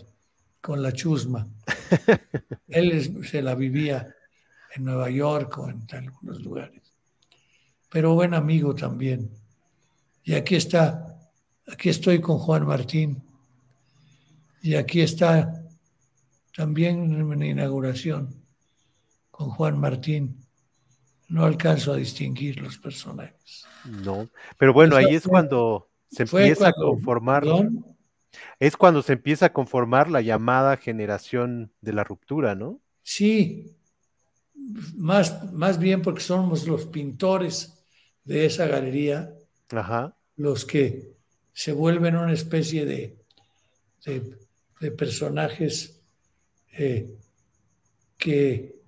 con la chusma. él se la vivía en Nueva York o en algunos lugares. Pero buen amigo también. Y aquí está, aquí estoy con Juan Martín. Y aquí está también en inauguración con Juan Martín. No alcanzo a distinguir los personajes. No, pero bueno, ahí es cuando se empieza a conformar. Es cuando se empieza a conformar la llamada generación de la ruptura, ¿no? Sí, más, más bien porque somos los pintores de esa galería los que se vuelven una especie de, de, personajes eh, que,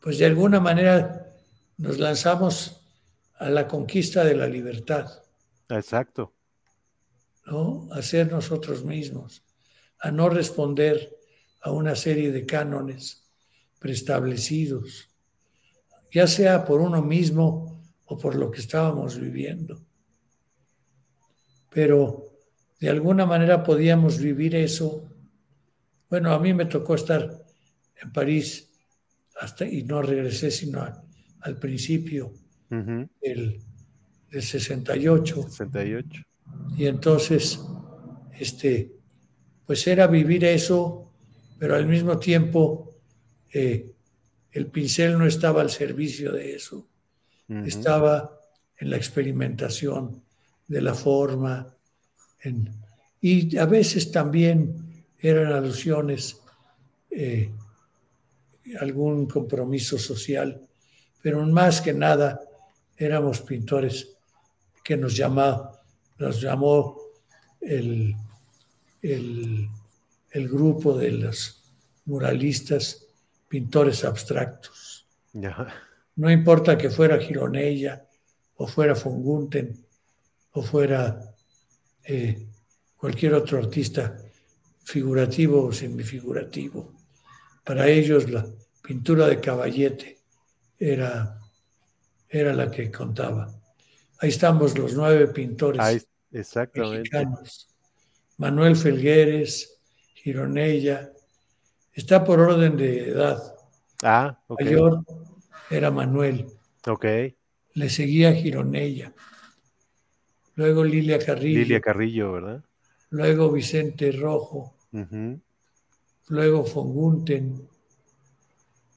pues de alguna manera, nos lanzamos a la conquista de la libertad. Exacto. ¿No? A ser nosotros mismos, a no responder a una serie de cánones preestablecidos ya sea por uno mismo o por lo que estábamos viviendo. Pero de alguna manera podíamos vivir eso. Bueno, a mí me tocó estar en París hasta, y no regresé sino al principio del, 68. 68. Y entonces, este, pues era vivir eso, pero al mismo tiempo eh, el pincel no estaba al servicio de eso, estaba en la experimentación de la forma, y a veces también eran alusiones, eh, algún compromiso social, pero más que nada éramos pintores que nos, nos llamó el, el, el grupo de los muralistas pintores abstractos. No importa que fuera Gironella o fuera Fungunten o fuera eh, cualquier otro artista figurativo o semifigurativo. Para ellos la pintura de caballete era, era la que contaba. Ahí estamos los nueve pintores mexicanos. Manuel Felgueres, Gironella, Está por orden de edad. Ah, ok. Mayor era Manuel. Ok. Le seguía Gironella. Luego Lilia Carrillo. Lilia Carrillo, ¿verdad? Luego Vicente Rojo. Luego Fongunten.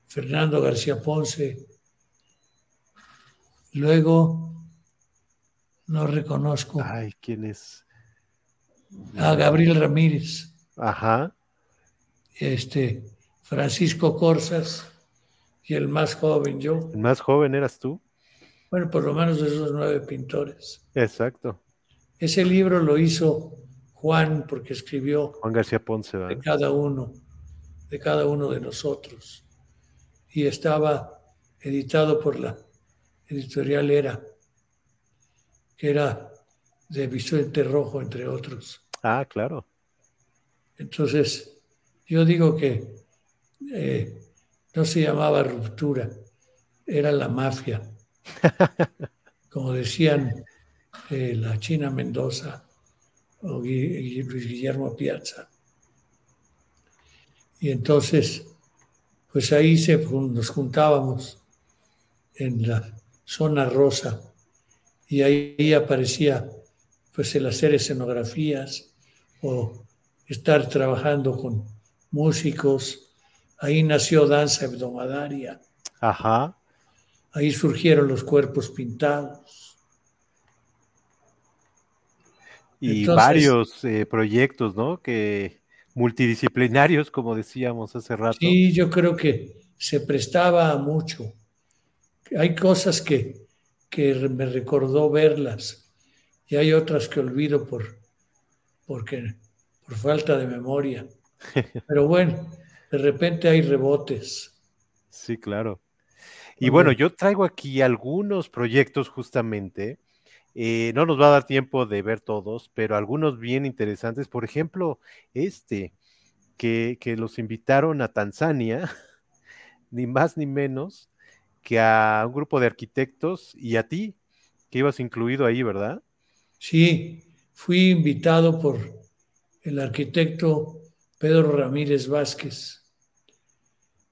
Fernando García Ponce. Luego, no reconozco. Ay, ¿quién es? A Gabriel Ramírez. Ajá. Este, Francisco Corsas y el más joven yo. ¿El más joven eras tú? Bueno, por lo menos de esos nueve pintores. Exacto. Ese libro lo hizo Juan porque escribió Juan García Ponce de cada uno, de cada uno de nosotros. Y estaba editado por la editorial Era, que era de Vicente Rojo, entre otros. Ah, claro. Entonces, yo digo que eh, no se llamaba ruptura, era la mafia. Como decían eh, la China Mendoza o Luis Guillermo Piazza. Y entonces, pues ahí se, nos juntábamos en la zona rosa y ahí aparecía pues el hacer escenografías o estar trabajando con músicos. Ahí nació Danza Hebdomadaria. Ajá. Ahí surgieron los cuerpos pintados. Y varios eh, proyectos, ¿no? Que multidisciplinarios, como decíamos hace rato. Sí, yo creo que se prestaba a mucho. Hay cosas que, que me recordó verlas y hay otras que olvido por, porque, por falta de memoria. Pero bueno, de repente hay rebotes. Sí, claro. Y bueno, yo traigo aquí algunos proyectos justamente. Eh, no nos va a dar tiempo de ver todos, pero algunos bien interesantes. Por ejemplo, este, que, que los invitaron a Tanzania, ni más ni menos que a un grupo de arquitectos y a ti, que ibas incluido ahí, ¿verdad? Sí, fui invitado por el arquitecto Pedro Ramírez Vázquez.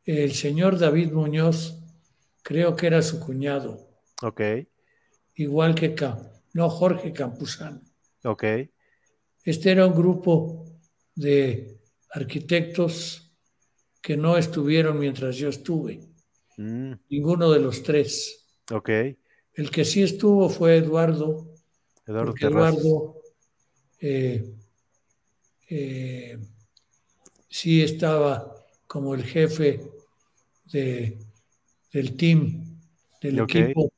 El señor David Muñoz creo que era su cuñado. Ok. Igual que no Jorge Campuzano. Ok. Este era un grupo de arquitectos que no estuvieron mientras yo estuve. Mm. Ninguno de los tres. Ok. El que sí estuvo fue Eduardo. Eduardo Eduardo eh, eh, sí estaba como el jefe de del team, del equipo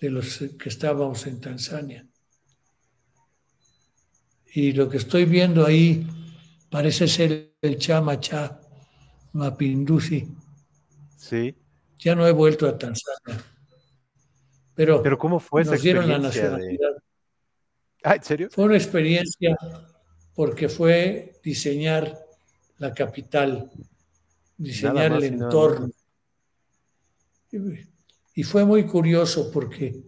de los que estábamos en Tanzania. Y lo que estoy viendo ahí parece ser el Chama Cha Mapinduzi. Sí. Ya no he vuelto a Tanzania. Pero, Pero ¿cómo fue esa dieron la nacionalidad. Ah, ¿en serio? Fue una experiencia porque fue diseñar la capital, diseñar el entorno. Y fue muy curioso porque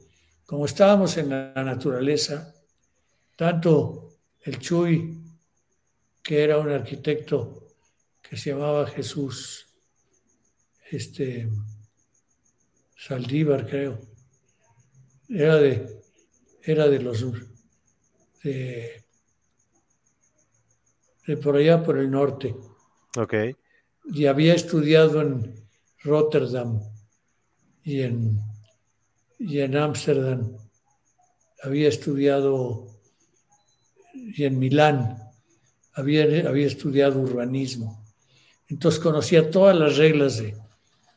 como estábamos en la naturaleza, tanto el Chuy, que era un arquitecto que se llamaba Jesús este, Saldívar, creo, era de, era de los de, de por allá por el norte. Ok. Y había estudiado en Rotterdam y en y en Ámsterdam había estudiado y en Milán había, había estudiado urbanismo. Entonces conocía todas las reglas de,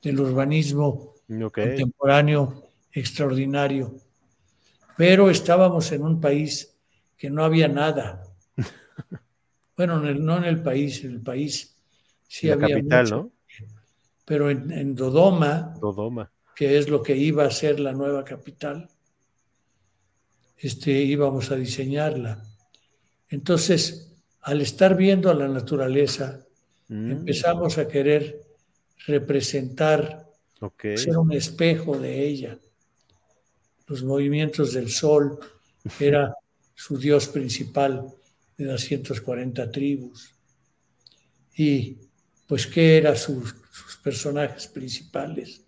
del urbanismo contemporáneo extraordinario. Pero estábamos en un país que no había nada. Bueno, no en el país, en el país sí había capital, ¿no? Pero en, en Dodoma, Dodoma que es lo que iba a ser la nueva capital, este, íbamos a diseñarla. Entonces, al estar viendo a la naturaleza, mm. empezamos a querer representar, ser un espejo de ella. Los movimientos del sol era su dios principal de 240 tribus. Y pues, ¿qué eran sus personajes principales?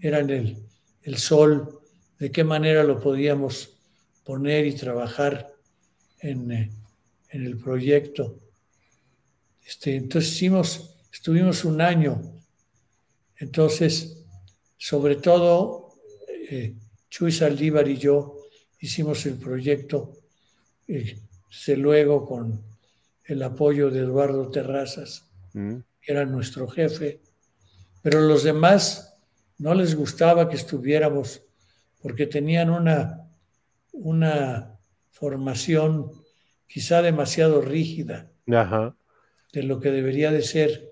eran el, el sol, de qué manera lo podíamos poner y trabajar en, eh, en el proyecto. Este, entonces hicimos, estuvimos un año Entonces, sobre todo, eh, Chuy Saldívar y yo hicimos el proyecto, eh, luego con el apoyo de Eduardo Terrazas, mm. Era nuestro jefe, pero los demás no les gustaba que estuviéramos porque tenían una, una formación quizá demasiado rígida de lo que debería de ser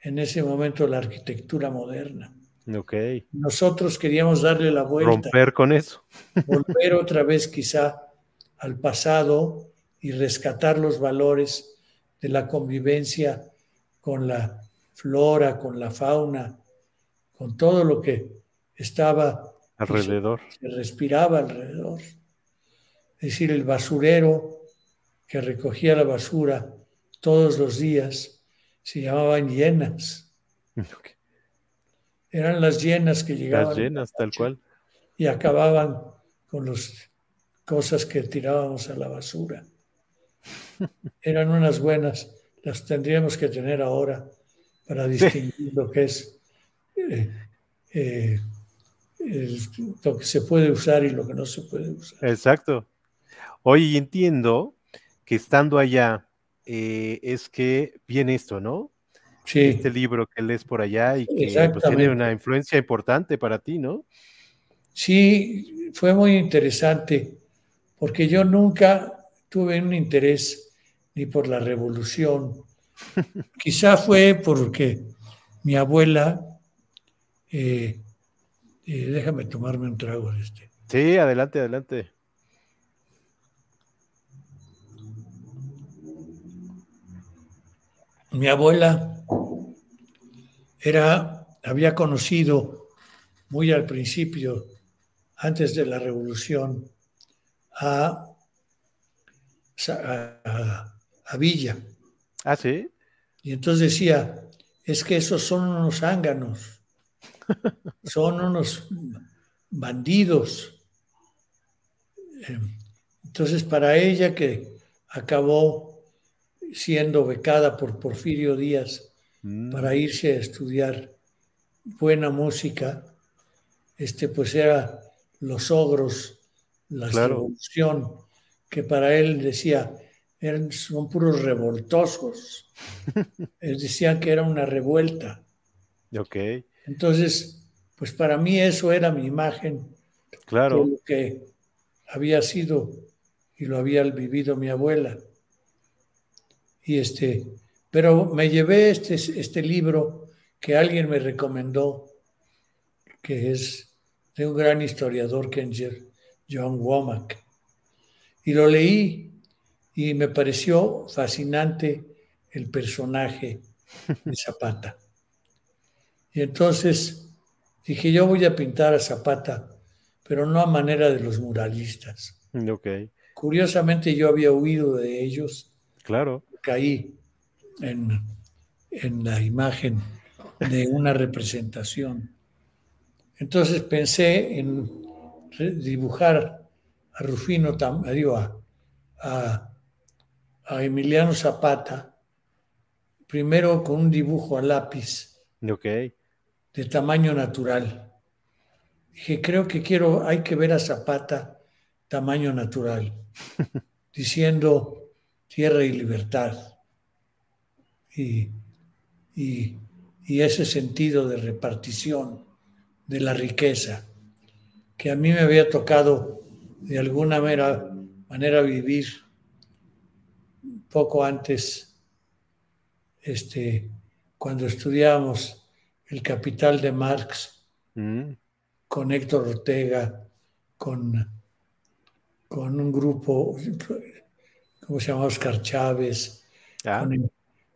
en ese momento la arquitectura moderna. Okay. Nosotros queríamos darle la vuelta. Romper con eso. volver otra vez quizá al pasado y rescatar los valores de la convivencia con la flora, con la fauna, con todo lo que estaba alrededor. Se respiraba alrededor. Es decir, el basurero que recogía la basura todos los días se llamaban llenas. Eran las llenas que llegaban. Las llenas, tal cual. Y acababan con las cosas que tirábamos a la basura. Eran unas buenas, las tendríamos que tener ahora para distinguir lo que es eh, eh, lo que se puede usar y lo que no se puede usar. Exacto. Oye, entiendo que estando allá eh, es que viene esto, ¿no? Sí. Este libro que lees por allá y que pues, tiene una influencia importante para ti, ¿no? Sí, fue muy interesante porque yo nunca tuve un interés ni por la revolución. Quizá fue porque mi abuela eh, déjame tomarme un trago de este. Sí, adelante, adelante. Mi abuela era, había conocido muy al principio, antes de la revolución, a, a, Villa. Ah, sí. Y entonces decía, es que esos son unos ánganos son unos bandidos. Eh, entonces, para ella que acabó siendo becada por Porfirio Díaz mm. para irse a estudiar buena música, este, pues era los ogros, la revolución, que para él decía, eran, son puros revoltosos. Él decía que era una revuelta. Okay. Entonces, pues para mí eso era mi imagen. Claro. lo que había sido y lo había vivido mi abuela. Y este, pero me llevé este, este libro que alguien me recomendó, que es de un gran historiador es John Womack. Y lo leí y me pareció fascinante el personaje de Zapata. Y entonces dije, yo voy a pintar a Zapata, pero no a manera de los muralistas. Okay. Curiosamente yo había huido de ellos. Claro. Caí en, en la imagen de una representación. Entonces pensé en dibujar a Rufino, digo, a, a, a Emiliano Zapata, primero con un dibujo a lápiz. Okay de tamaño natural. Dije, creo que quiero, hay que ver a Zapata tamaño natural, diciendo tierra y libertad. Y, y, ese sentido de repartición de la riqueza que a mí me había tocado de alguna manera, manera vivir poco antes, este, cuando estudiábamos el Capital de Marx, mm. con Héctor Ortega, con, con un grupo, ¿cómo se llama? Oscar Chávez, ah.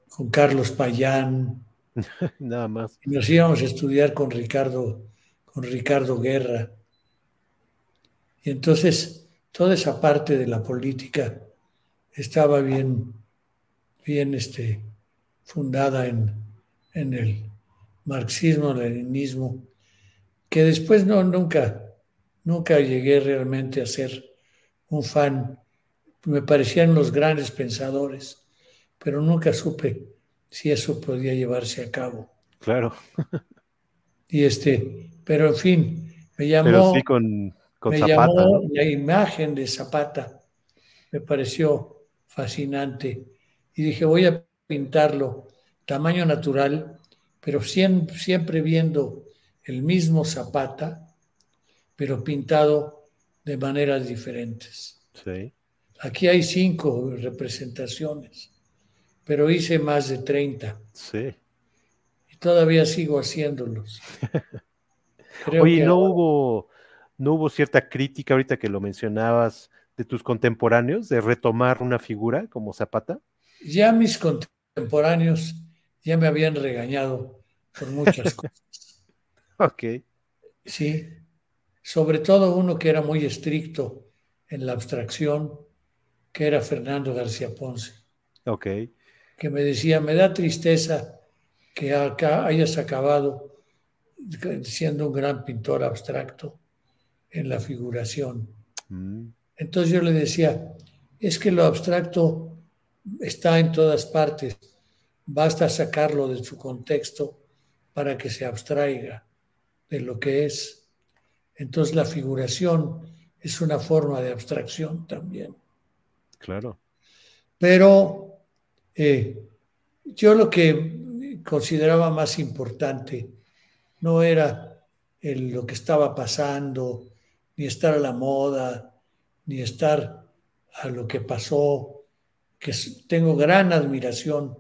con, Carlos Payán. Nada más. Y nos íbamos a estudiar con Ricardo, con Ricardo Guerra. Y entonces toda esa parte de la política estaba bien, bien este, fundada en, en el marxismo, leninismo, que después no, nunca, nunca llegué realmente a ser un fan. Me parecían los grandes pensadores, pero nunca supe si eso podía llevarse a cabo. Claro. Y este, pero en fin, me llamó, con, me llamó la imagen de Zapata, me pareció fascinante. Y dije, voy a pintarlo tamaño natural, pero siempre, siempre viendo el mismo Zapata, pero pintado de maneras diferentes. Sí. Aquí hay cinco representaciones, pero hice más de 30. Sí. Y todavía sigo haciéndolos. Oye, ¿no, hubo, ¿no hubo cierta crítica ahorita que lo mencionabas de tus contemporáneos de retomar una figura como Zapata? Ya mis contemporáneos ya me habían regañado por muchas cosas. ok. Sí, sobre todo uno que era muy estricto en la abstracción, que era Fernando García Ponce. Ok. Que me decía, me da tristeza que acá hayas acabado siendo un gran pintor abstracto en la figuración. Mm. Entonces yo le decía, es que lo abstracto está en todas partes, basta sacarlo de su contexto para que se abstraiga de lo que es. Entonces la figuración es una forma de abstracción también. Claro. Pero eh, yo lo que consideraba más importante no era lo que estaba pasando, ni estar a la moda, ni estar a lo que pasó, que tengo gran admiración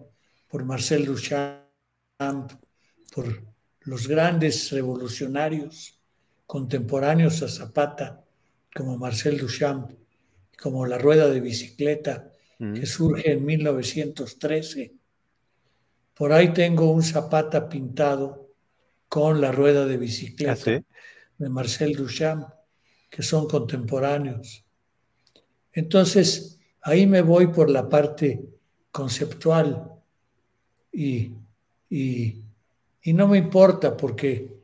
por Marcel Duchamp, por los grandes revolucionarios contemporáneos a Zapata, como Marcel Duchamp, como La Rueda de Bicicleta, que surge en 1913. Por ahí tengo un Zapata pintado con La Rueda de Bicicleta ¿Ah, de Marcel Duchamp, que son contemporáneos. Entonces, ahí me voy por la parte conceptual y, y, y no me importa porque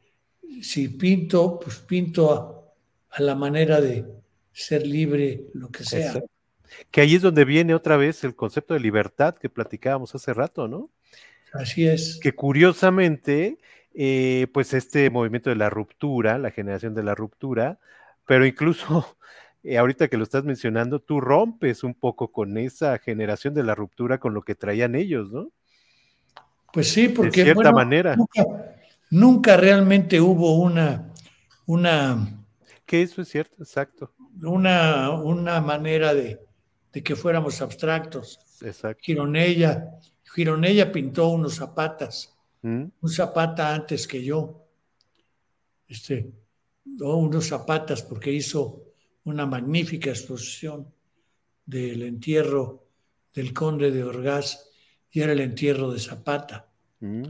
si pinto, pues pinto a, la manera de ser libre, lo que sea. Que ahí es donde viene otra vez el concepto de libertad que platicábamos hace rato, ¿no? Así es. Que curiosamente, eh, pues este movimiento de la ruptura, la generación de la ruptura, pero incluso eh, ahorita que lo estás mencionando, tú rompes un poco con esa generación de la ruptura, con lo que traían ellos, ¿no? Pues sí, porque de cierta manera nunca realmente hubo una, una que eso es cierto, exacto. Una, una manera de, que fuéramos abstractos. Exacto. Gironella, Gironella pintó unos zapatas, ¿Mm? un zapata antes que yo. Este, unos zapatas porque hizo una magnífica exposición del entierro del conde de Orgaz y era el entierro de Zapata. ¿Mm?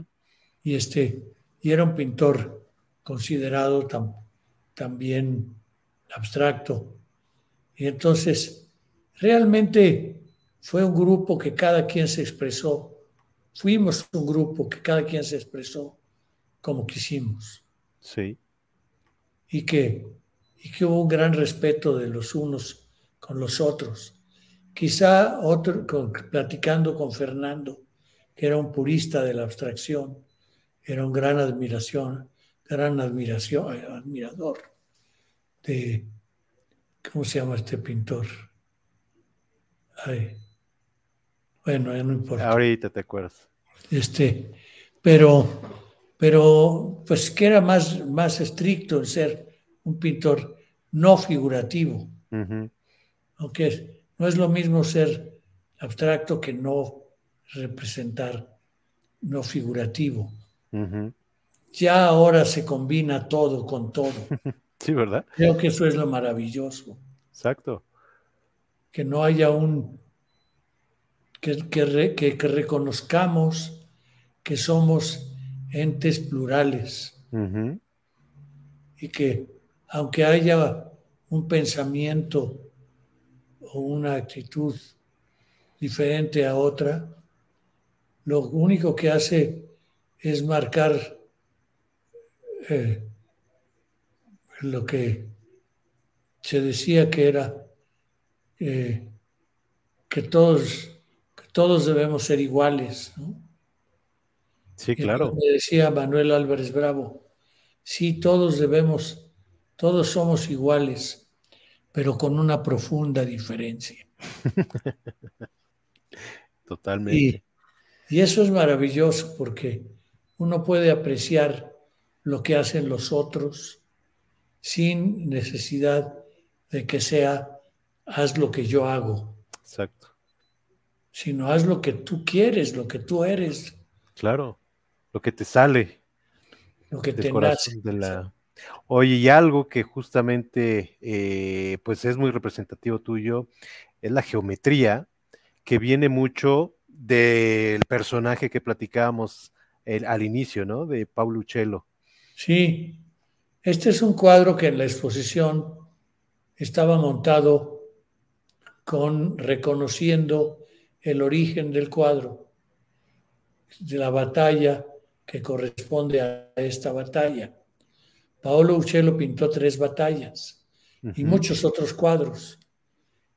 Y este, y era un pintor considerado también abstracto. Y entonces, realmente fue un grupo que cada quien se expresó, fuimos un grupo que cada quien se expresó como quisimos. Sí. Y que, y que hubo un gran respeto de los unos con los otros. Quizá otro, platicando con Fernando, que era un purista de la abstracción, era un gran admiración, gran admiración, admirador de, ¿cómo se llama este pintor? Ay, bueno, ya no importa. Ahorita te acuerdas. Este, pero, pero, pues que era más, más estricto en ser un pintor no figurativo. Aunque no es lo mismo ser abstracto que no representar, no figurativo. Ya ahora se combina todo con todo. Sí, ¿verdad? Creo que eso es lo maravilloso. Exacto. Que no haya un... que, que, reconozcamos que somos entes plurales. Y que aunque haya un pensamiento o una actitud diferente a otra, lo único que hace es marcar eh, lo que se decía que era eh, que todos todos debemos ser iguales. Sí, claro. Me decía Manuel Álvarez Bravo, sí, todos debemos, todos somos iguales, pero con una profunda diferencia. Totalmente. Y, y eso es maravilloso porque uno puede apreciar lo que hacen los otros sin necesidad de que sea haz lo que yo hago. Exacto. Sino haz lo que tú quieres, lo que tú eres. Claro, lo que te sale. Lo que te nace. De la... Oye, y algo que justamente eh, pues es muy representativo tuyo es la geometría, que viene mucho del personaje que platicábamos al inicio, ¿no? De Paulo Uccello. Sí, este es un cuadro que en la exposición estaba montado con reconociendo el origen del cuadro, de la batalla que corresponde a esta batalla. Paolo Uccello pintó tres batallas y muchos otros cuadros.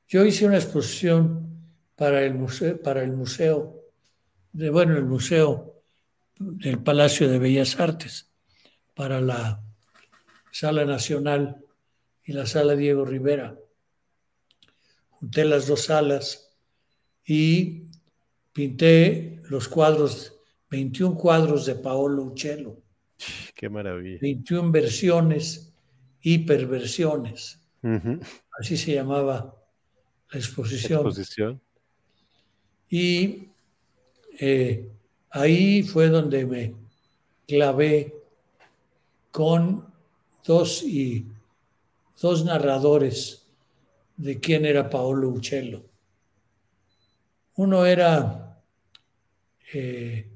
Yo hice una exposición para el museo, para el museo de, bueno, el museo del Palacio de Bellas Artes, para la Sala Nacional y la Sala Diego Rivera. Junté las dos salas y pinté los cuadros, 21 cuadros de Paolo Uccello. Qué maravilla. 21 versiones, hiperversiones. Así se llamaba la exposición. exposición. Y eh, ahí fue donde me clavé con dos, y, dos narradores de quién era Paolo Uccello. Uno era eh,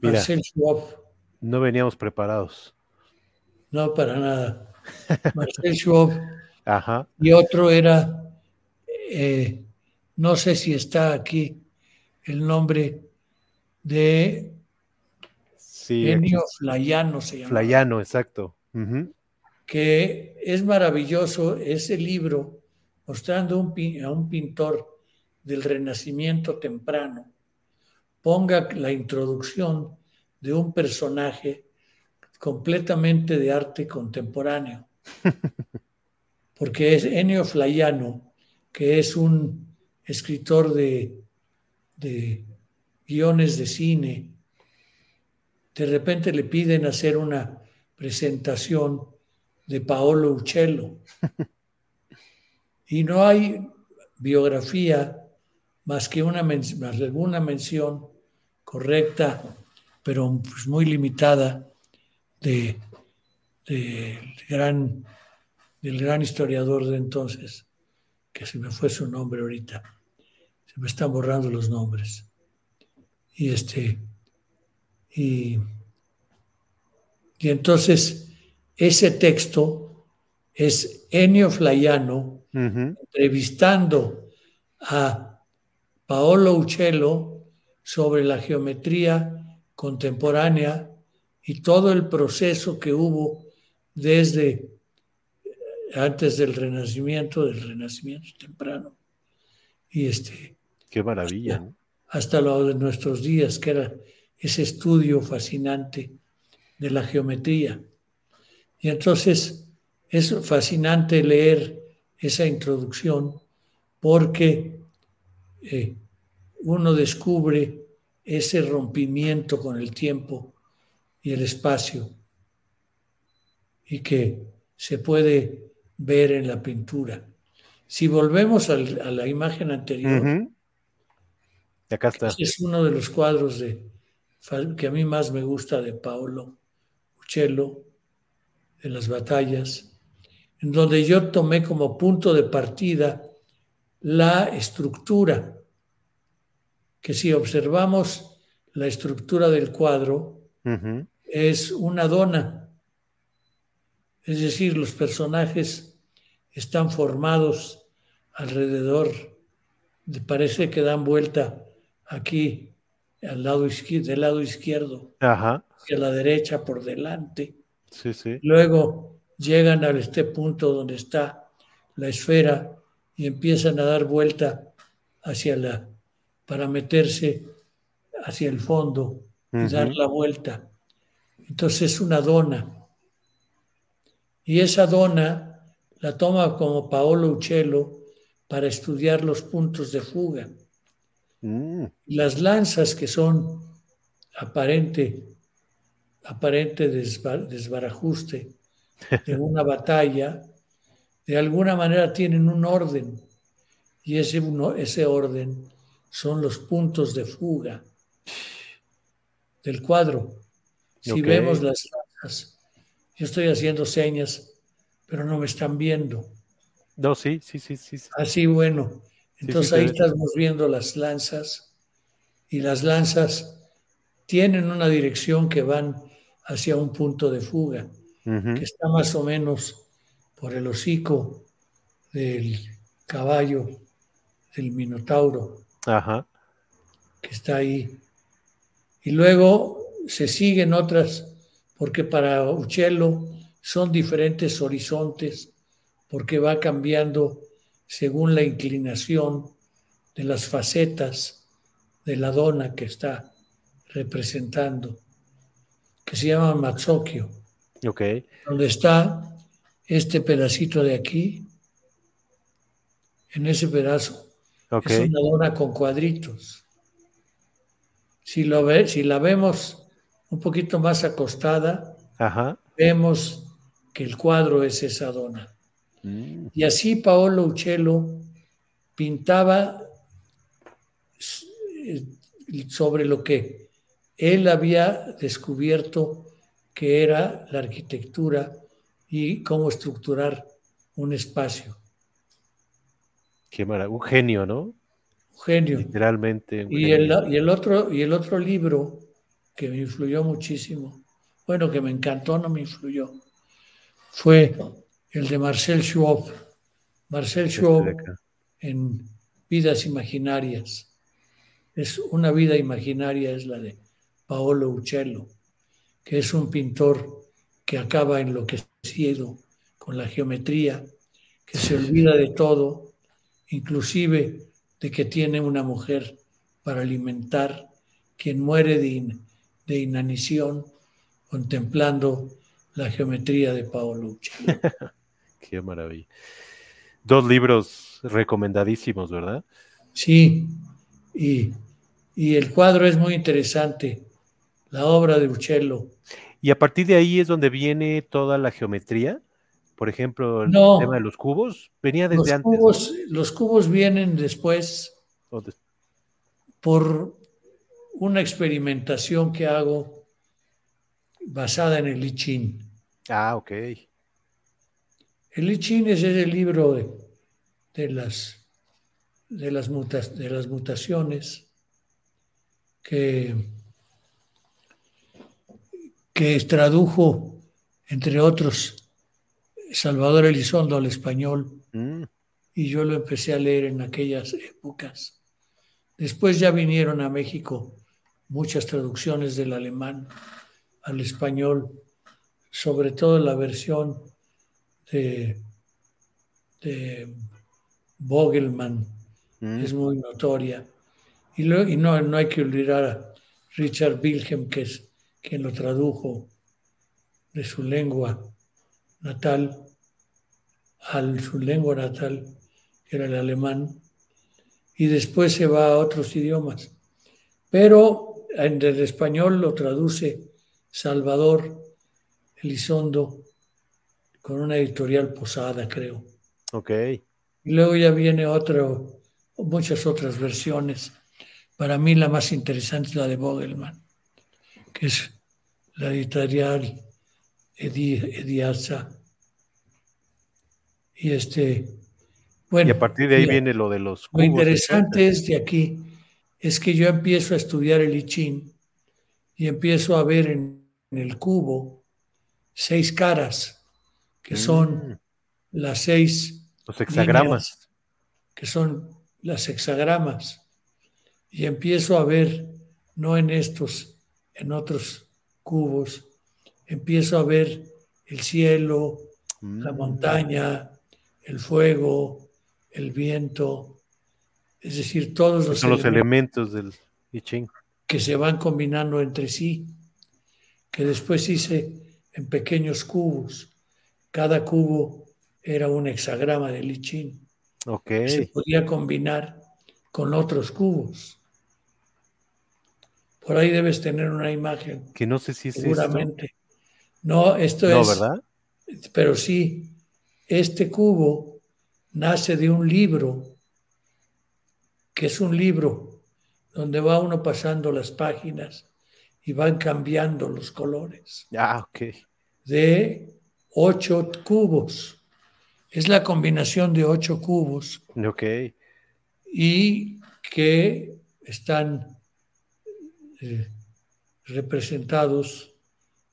Marcel Schwab. No veníamos preparados. No, para nada. Marcel Schwab. Ajá. Y otro era, eh, no sé si está aquí el nombre de Enio Flayano se llama. Flayano, exacto. Que es maravilloso ese libro mostrando a un pintor del Renacimiento temprano. Ponga la introducción de un personaje completamente de arte contemporáneo. Porque es Enio Flayano, que es un escritor de, de guiones de cine, de repente le piden hacer una presentación de Paolo Uccello. Y no hay biografía más que una, más alguna mención correcta, pero pues muy limitada, de, gran, del gran historiador de entonces, que se me fue su nombre ahorita. Se me están borrando los nombres. Y este, y, entonces ese texto es Enio Flayano entrevistando a Paolo Uccello sobre la geometría contemporánea y todo el proceso que hubo desde antes del Renacimiento, del Renacimiento temprano. Y este. Qué maravilla. hasta lo de nuestros días, que era ese estudio fascinante de la geometría. Y entonces es fascinante leer esa introducción porque eh, uno descubre ese rompimiento con el tiempo y el espacio y que se puede ver en la pintura. Si volvemos a la imagen anterior, acá está. es uno de los cuadros de que a mí más me gusta de Paolo Uccello, en las batallas, en donde yo tomé como punto de partida la estructura, que si observamos la estructura del cuadro, es una dona, es decir, los personajes están formados alrededor, parece que dan vuelta aquí al lado del lado izquierdo Ajá. hacia la derecha por delante. Sí, sí. Luego llegan a este punto donde está la esfera y empiezan a dar vuelta hacia la para meterse hacia el fondo y dar la vuelta Entonces es una dona. Y esa dona la toma como Paolo Uccello para estudiar los puntos de fuga. Mm. Las lanzas que son aparente, aparente desbarajuste de una batalla, de alguna manera tienen un orden. Y ese, ese orden son los puntos de fuga del cuadro. Si vemos las lanzas, yo estoy haciendo señas, pero no me están viendo. No, sí, sí, sí, sí. Así, bueno. Entonces ahí estamos viendo las lanzas y las lanzas tienen una dirección que van hacia un punto de fuga, que está más o menos por el hocico del caballo, del minotauro, que está ahí. Y luego se siguen otras, porque para Uccello son diferentes horizontes porque va cambiando según la inclinación de las facetas de la dona que está representando, que se llama Mazzocchio. Okay. Donde está este pedacito de aquí, en ese pedazo, es una dona con cuadritos. Si, lo ve, si la vemos un poquito más acostada, vemos que el cuadro es esa dona. Mm. Y así Paolo Uccello pintaba sobre lo que él había descubierto que era la arquitectura y cómo estructurar un espacio. Qué maravilla, un genio, ¿no? Un genio. Literalmente. y, El, y, el, otro, y el otro libro que me influyó muchísimo, bueno, que me encantó, no me influyó, fue el de Marcel Schwab. Marcel este Schwab en Vidas Imaginarias. Es una vida imaginaria, es la de Paolo Uccello, que es un pintor que acaba enloquecido con la geometría, que se olvida de todo, inclusive de que tiene una mujer para alimentar, quien muere de, de inanición contemplando la geometría de Paolo Uccello. Qué maravilla. Dos libros recomendadísimos, ¿verdad? Sí, y, el cuadro es muy interesante, la obra de Uccello. ¿Y a partir de ahí es donde viene toda la geometría? Por ejemplo, el tema de los cubos, venía desde antes. Cubos, Los cubos vienen después por una experimentación que hago basada en el I Ching. Ah, ok. El I Ching es el libro de, las, de, las, de las mutaciones que, que tradujo, entre otros, Salvador Elizondo al español. Mm. Y yo lo empecé a leer en aquellas épocas. Después ya vinieron a México muchas traducciones del alemán al español, sobre todo la versión de, Vogelman mm. es muy notoria. Y, no, no, hay que olvidar a Richard Wilhelm, que es quien lo tradujo de su lengua natal a su lengua natal, que era el alemán, y después se va a otros idiomas. Pero en el español lo traduce Salvador Elizondo con una editorial posada, creo. Ok. Y luego ya viene otro, muchas otras versiones. Para mí la más interesante es la de Vogelman, que es la editorial Ediasa. Y este, bueno. Y a partir de ahí viene lo de los cubos. Lo interesante es de aquí, es que yo empiezo a estudiar el I y empiezo a ver en el cubo seis caras que son mm. las seis. Los hexagramas. que son las hexagramas. Y empiezo a ver, no en estos, en otros cubos, empiezo a ver el cielo, la mm. montaña, el fuego, el viento, es decir, todos los, son los elementos del I Ching. Que se van combinando entre sí, que después hice en pequeños cubos. Cada cubo era un hexagrama de lichín. Okay. Se podía combinar con otros cubos. Por ahí debes tener una imagen. Que no sé si es seguramente. No, esto no, es. ¿verdad? Pero sí, este cubo nace de un libro, que es un libro donde va uno pasando las páginas y van cambiando los colores. Ah, ok. De ocho cubos. Es la combinación de ocho cubos. Ok. Y que están eh, representados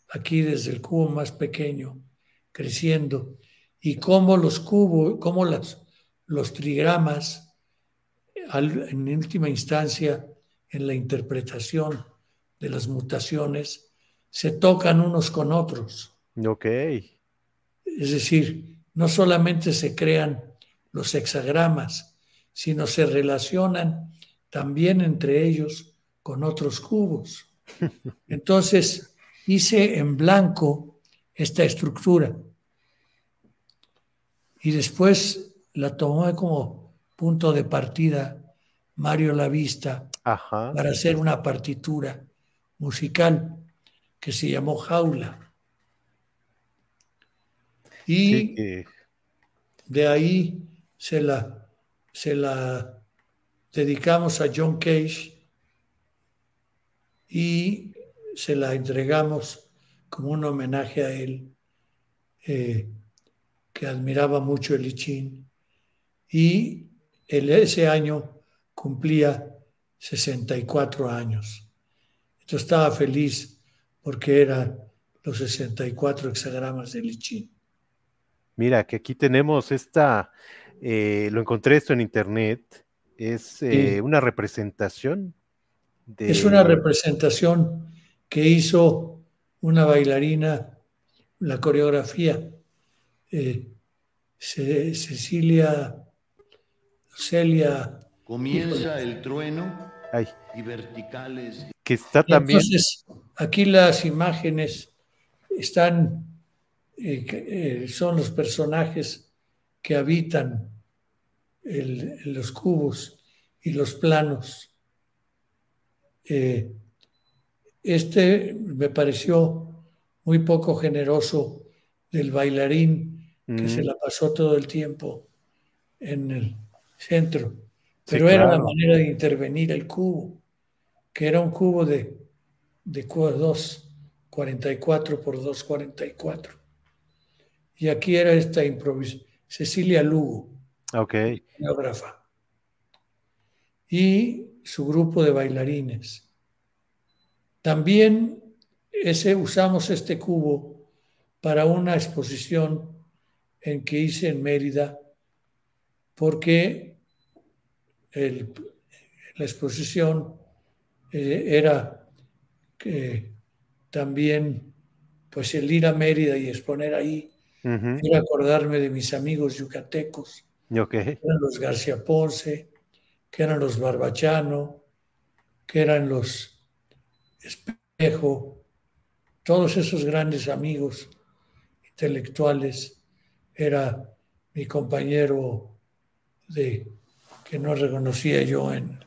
aquí desde el cubo más pequeño, creciendo, y cómo los cubos, cómo las, los trigramas, en última instancia, en la interpretación de las mutaciones, se tocan unos con otros. Ok. Es decir, no solamente se crean los hexagramas, sino se relacionan también entre ellos con otros cubos. Entonces, hice en blanco esta estructura y después la tomé como punto de partida Mario Lavista Ajá. para hacer una partitura musical que se llamó Jaula. Y de ahí se la, se la dedicamos a John Cage y se la entregamos como un homenaje a él, eh, que admiraba mucho el I Y él ese año cumplía 64 años. Yo estaba feliz porque eran los 64 hexagramas del I Mira, que aquí tenemos esta, eh, lo encontré esto en internet, es eh, una representación. De... Es una representación que hizo una bailarina, la coreografía, eh, Cecilia, Celia. Comienza el trueno y verticales. Que está también. Entonces, aquí las imágenes están eh, son los personajes que habitan el, los cubos y los planos. Eh, este me pareció muy poco generoso del bailarín que se la pasó todo el tiempo en el centro. Pero era la manera de intervenir el cubo, que era un cubo de, de 2,44 por 2,44. Y aquí era esta improvisación, Cecilia Lugo, okay. coreógrafa, y su grupo de bailarines. También ese, usamos este cubo para una exposición en que hice en Mérida, porque la exposición eh, era que también pues el ir a Mérida y exponer ahí Quiero acordarme de mis amigos yucatecos, que eran los García Ponce, que eran los Barbachano, que eran los Espejo, todos esos grandes amigos intelectuales. Era mi compañero de que no reconocía yo en,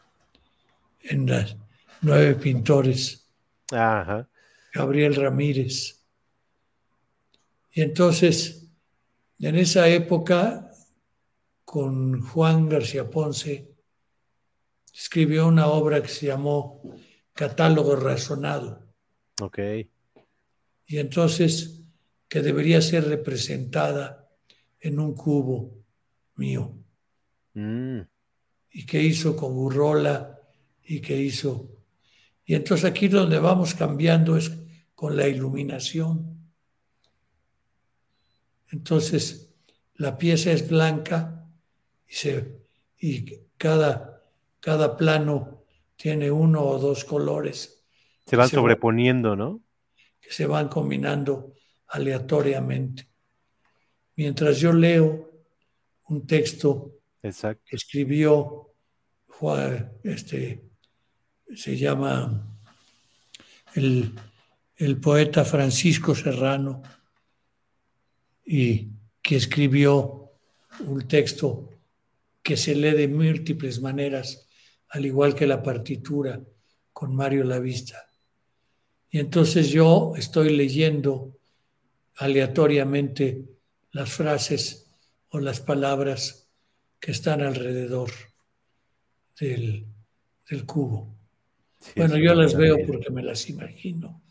en las nueve pintores. Gabriel Ramírez. Y entonces, en esa época, con Juan García Ponce, escribió una obra que se llamó Catálogo Razonado. Ok. Y entonces, que debería ser representada en un cubo mío. Mm. Y que hizo con Burrola y que hizo. Y entonces aquí donde vamos cambiando es con la iluminación. Entonces, la pieza es blanca y, se, y cada, cada plano tiene uno o dos colores. Se van sobreponiendo, ¿no? Que se van combinando aleatoriamente. Mientras yo leo un texto Exacto. que escribió Juan, este, se llama el, el poeta Francisco Serrano, y que escribió un texto que se lee de múltiples maneras, al igual que la partitura con Mario Lavista. Y entonces yo estoy leyendo aleatoriamente las frases o las palabras que están alrededor del, cubo. bueno, yo las veo porque me las imagino,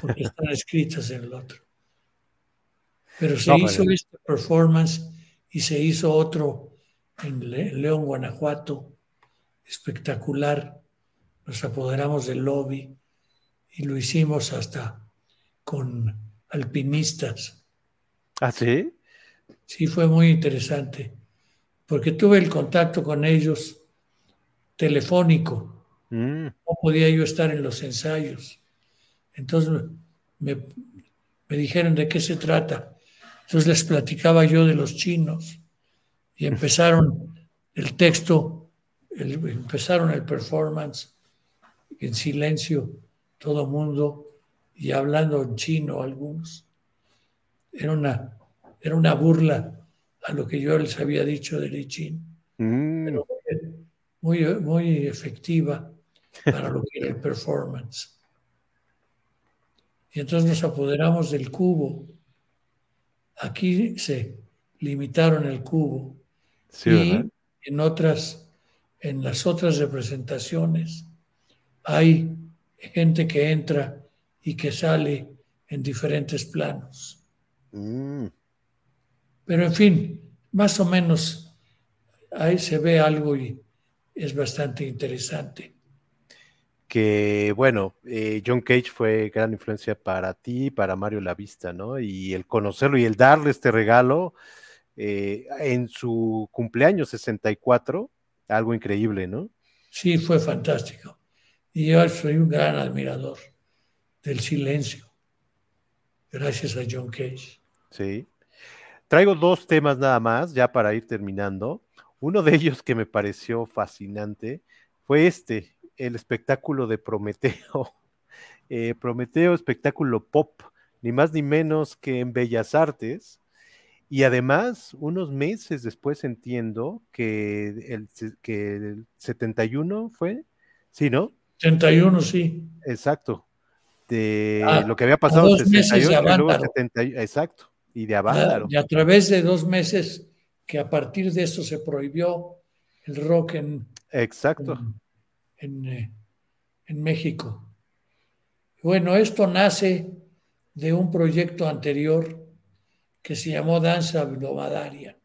porque están escritas en el otro. Pero se hizo este performance y se hizo otro en León, Guanajuato, espectacular. Nos apoderamos del lobby y lo hicimos hasta con alpinistas. ¿Ah, sí? Sí, fue muy interesante, porque tuve el contacto con ellos telefónico. Mm. No podía yo estar en los ensayos. Entonces me, me dijeron de qué se trata. Entonces les platicaba yo de los chinos y empezaron el texto, empezaron el performance en silencio, todo mundo, y hablando en chino algunos. Era una, era una burla a lo que yo les había dicho de Li Chin, mm. pero muy, muy efectiva para lo que era el performance. Y entonces nos apoderamos del cubo Aquí se limitaron el cubo y en otras, en las otras representaciones hay gente que entra y que sale en diferentes planos. Mm. Pero en fin, más o menos ahí se ve algo y es bastante interesante que bueno, eh, John Cage fue gran influencia para ti, para Mario Lavista, ¿no? Y el conocerlo y el darle este regalo eh, en su cumpleaños 64, algo increíble, ¿no? Sí, fue fantástico. Y yo soy un gran admirador del silencio, gracias a John Cage. Sí. Traigo dos temas nada más, ya para ir terminando. Uno de ellos que me pareció fascinante fue este, el espectáculo de Prometeo. Eh, Prometeo, espectáculo pop, ni más ni menos que en Bellas Artes. Y además, unos meses después entiendo que el, que el 71 fue, ¿sí, no? 71, sí. Exacto. De ah, lo que había pasado en 68 y luego 70, exacto. Y de Avándaro. Y a través de dos meses que a partir de eso se prohibió el rock en, Exacto. Eh, en, México. Bueno, esto nace de un proyecto anterior que se llamó Danza Abdomadaria.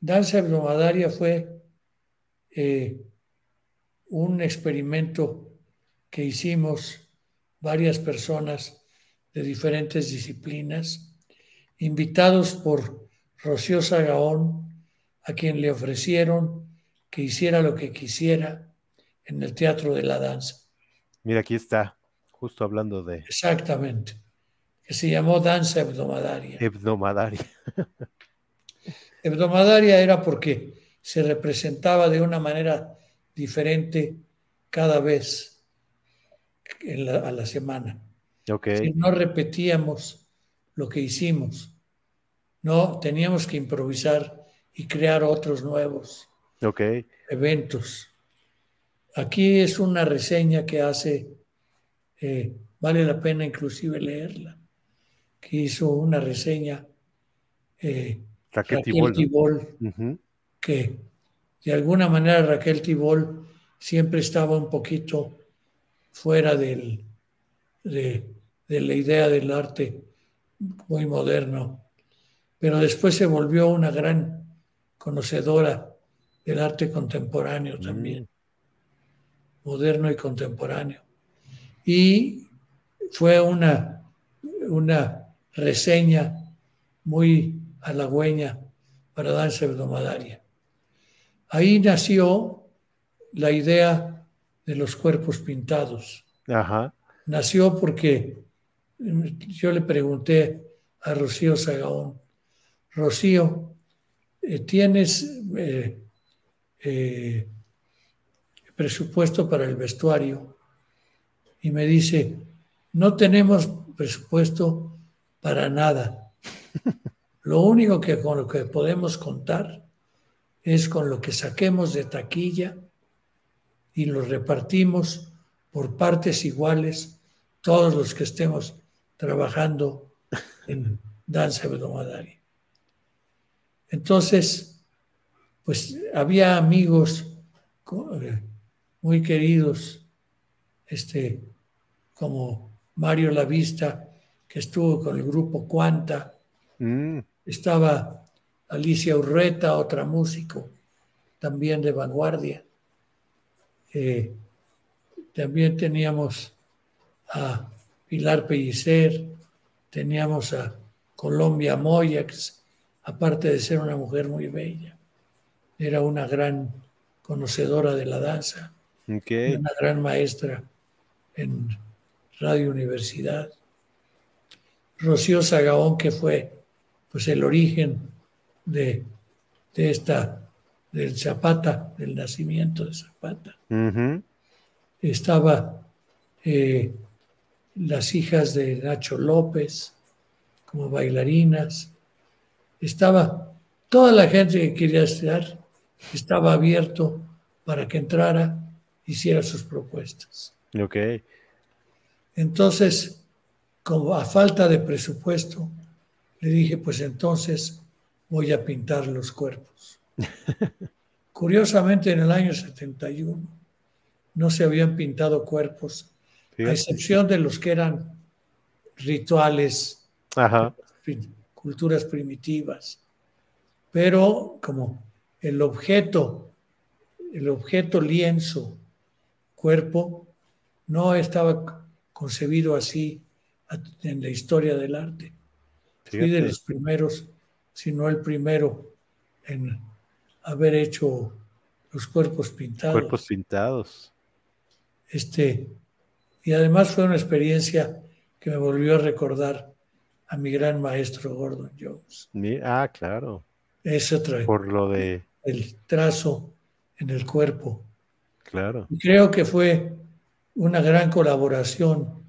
Danza Abdomadaria fue eh, un experimento que hicimos varias personas de diferentes disciplinas, invitados por Rocío Sagaón, a quien le ofrecieron que hiciera lo que quisiera en el teatro de la danza. Mira, aquí está, justo hablando de... Exactamente, que se llamó danza hebdomadaria. Hebdomadaria. hebdomadaria era porque se representaba de una manera diferente cada vez a la semana. Okay. Si no repetíamos lo que hicimos, no teníamos que improvisar y crear otros nuevos eventos. Aquí es una reseña que hace, eh, vale la pena inclusive leerla, que hizo una reseña eh, Raquel, Tibol, que de alguna manera Raquel Tibol siempre estaba un poquito fuera del, de, de la idea del arte muy moderno, pero después se volvió una gran conocedora del arte contemporáneo mm. también, moderno y contemporáneo. Y fue una, una reseña muy halagüeña para Danza Hebdomadaria. Ahí nació la idea de los cuerpos pintados. Nació porque yo le pregunté a Rocío Sagaón, Rocío, eh, ¿tienes eh, eh, presupuesto para el vestuario y me dice, no tenemos presupuesto para nada. Lo único que con lo que podemos contar es con lo que saquemos de taquilla y lo repartimos por partes iguales todos los que estemos trabajando en danza Bedomadari. Entonces, pues había amigos eh, muy queridos, este, como Mario Lavista, que estuvo con el grupo Cuanta, mm. estaba Alicia Urreta, otra músico, también de vanguardia. Eh, también teníamos a Pilar Pellicer, teníamos a Colombia Moya, aparte de ser una mujer muy bella, era una gran conocedora de la danza, una gran maestra en Radio Universidad. Rocío Sagaón, que fue pues el origen de, esta, del Zapata, del nacimiento de Zapata. Estaba eh, las hijas de Nacho López como bailarinas. Estaba toda la gente que quería estar, estaba abierto para que entrara, hiciera sus propuestas. Ok. Entonces, como a falta de presupuesto, le dije, pues entonces voy a pintar los cuerpos. Curiosamente, en el año 71 no se habían pintado cuerpos, a excepción de los que eran rituales, culturas primitivas. Pero como el objeto, el objeto lienzo, cuerpo, no estaba concebido así en la historia del arte. Fui de los primeros, si no el primero, en haber hecho los cuerpos pintados. Cuerpos pintados. Este, y además fue una experiencia que me volvió a recordar a mi gran maestro Gordon Jones. Ah, claro. Trae. Por lo de. El trazo en el cuerpo. Claro. Y creo que fue una gran colaboración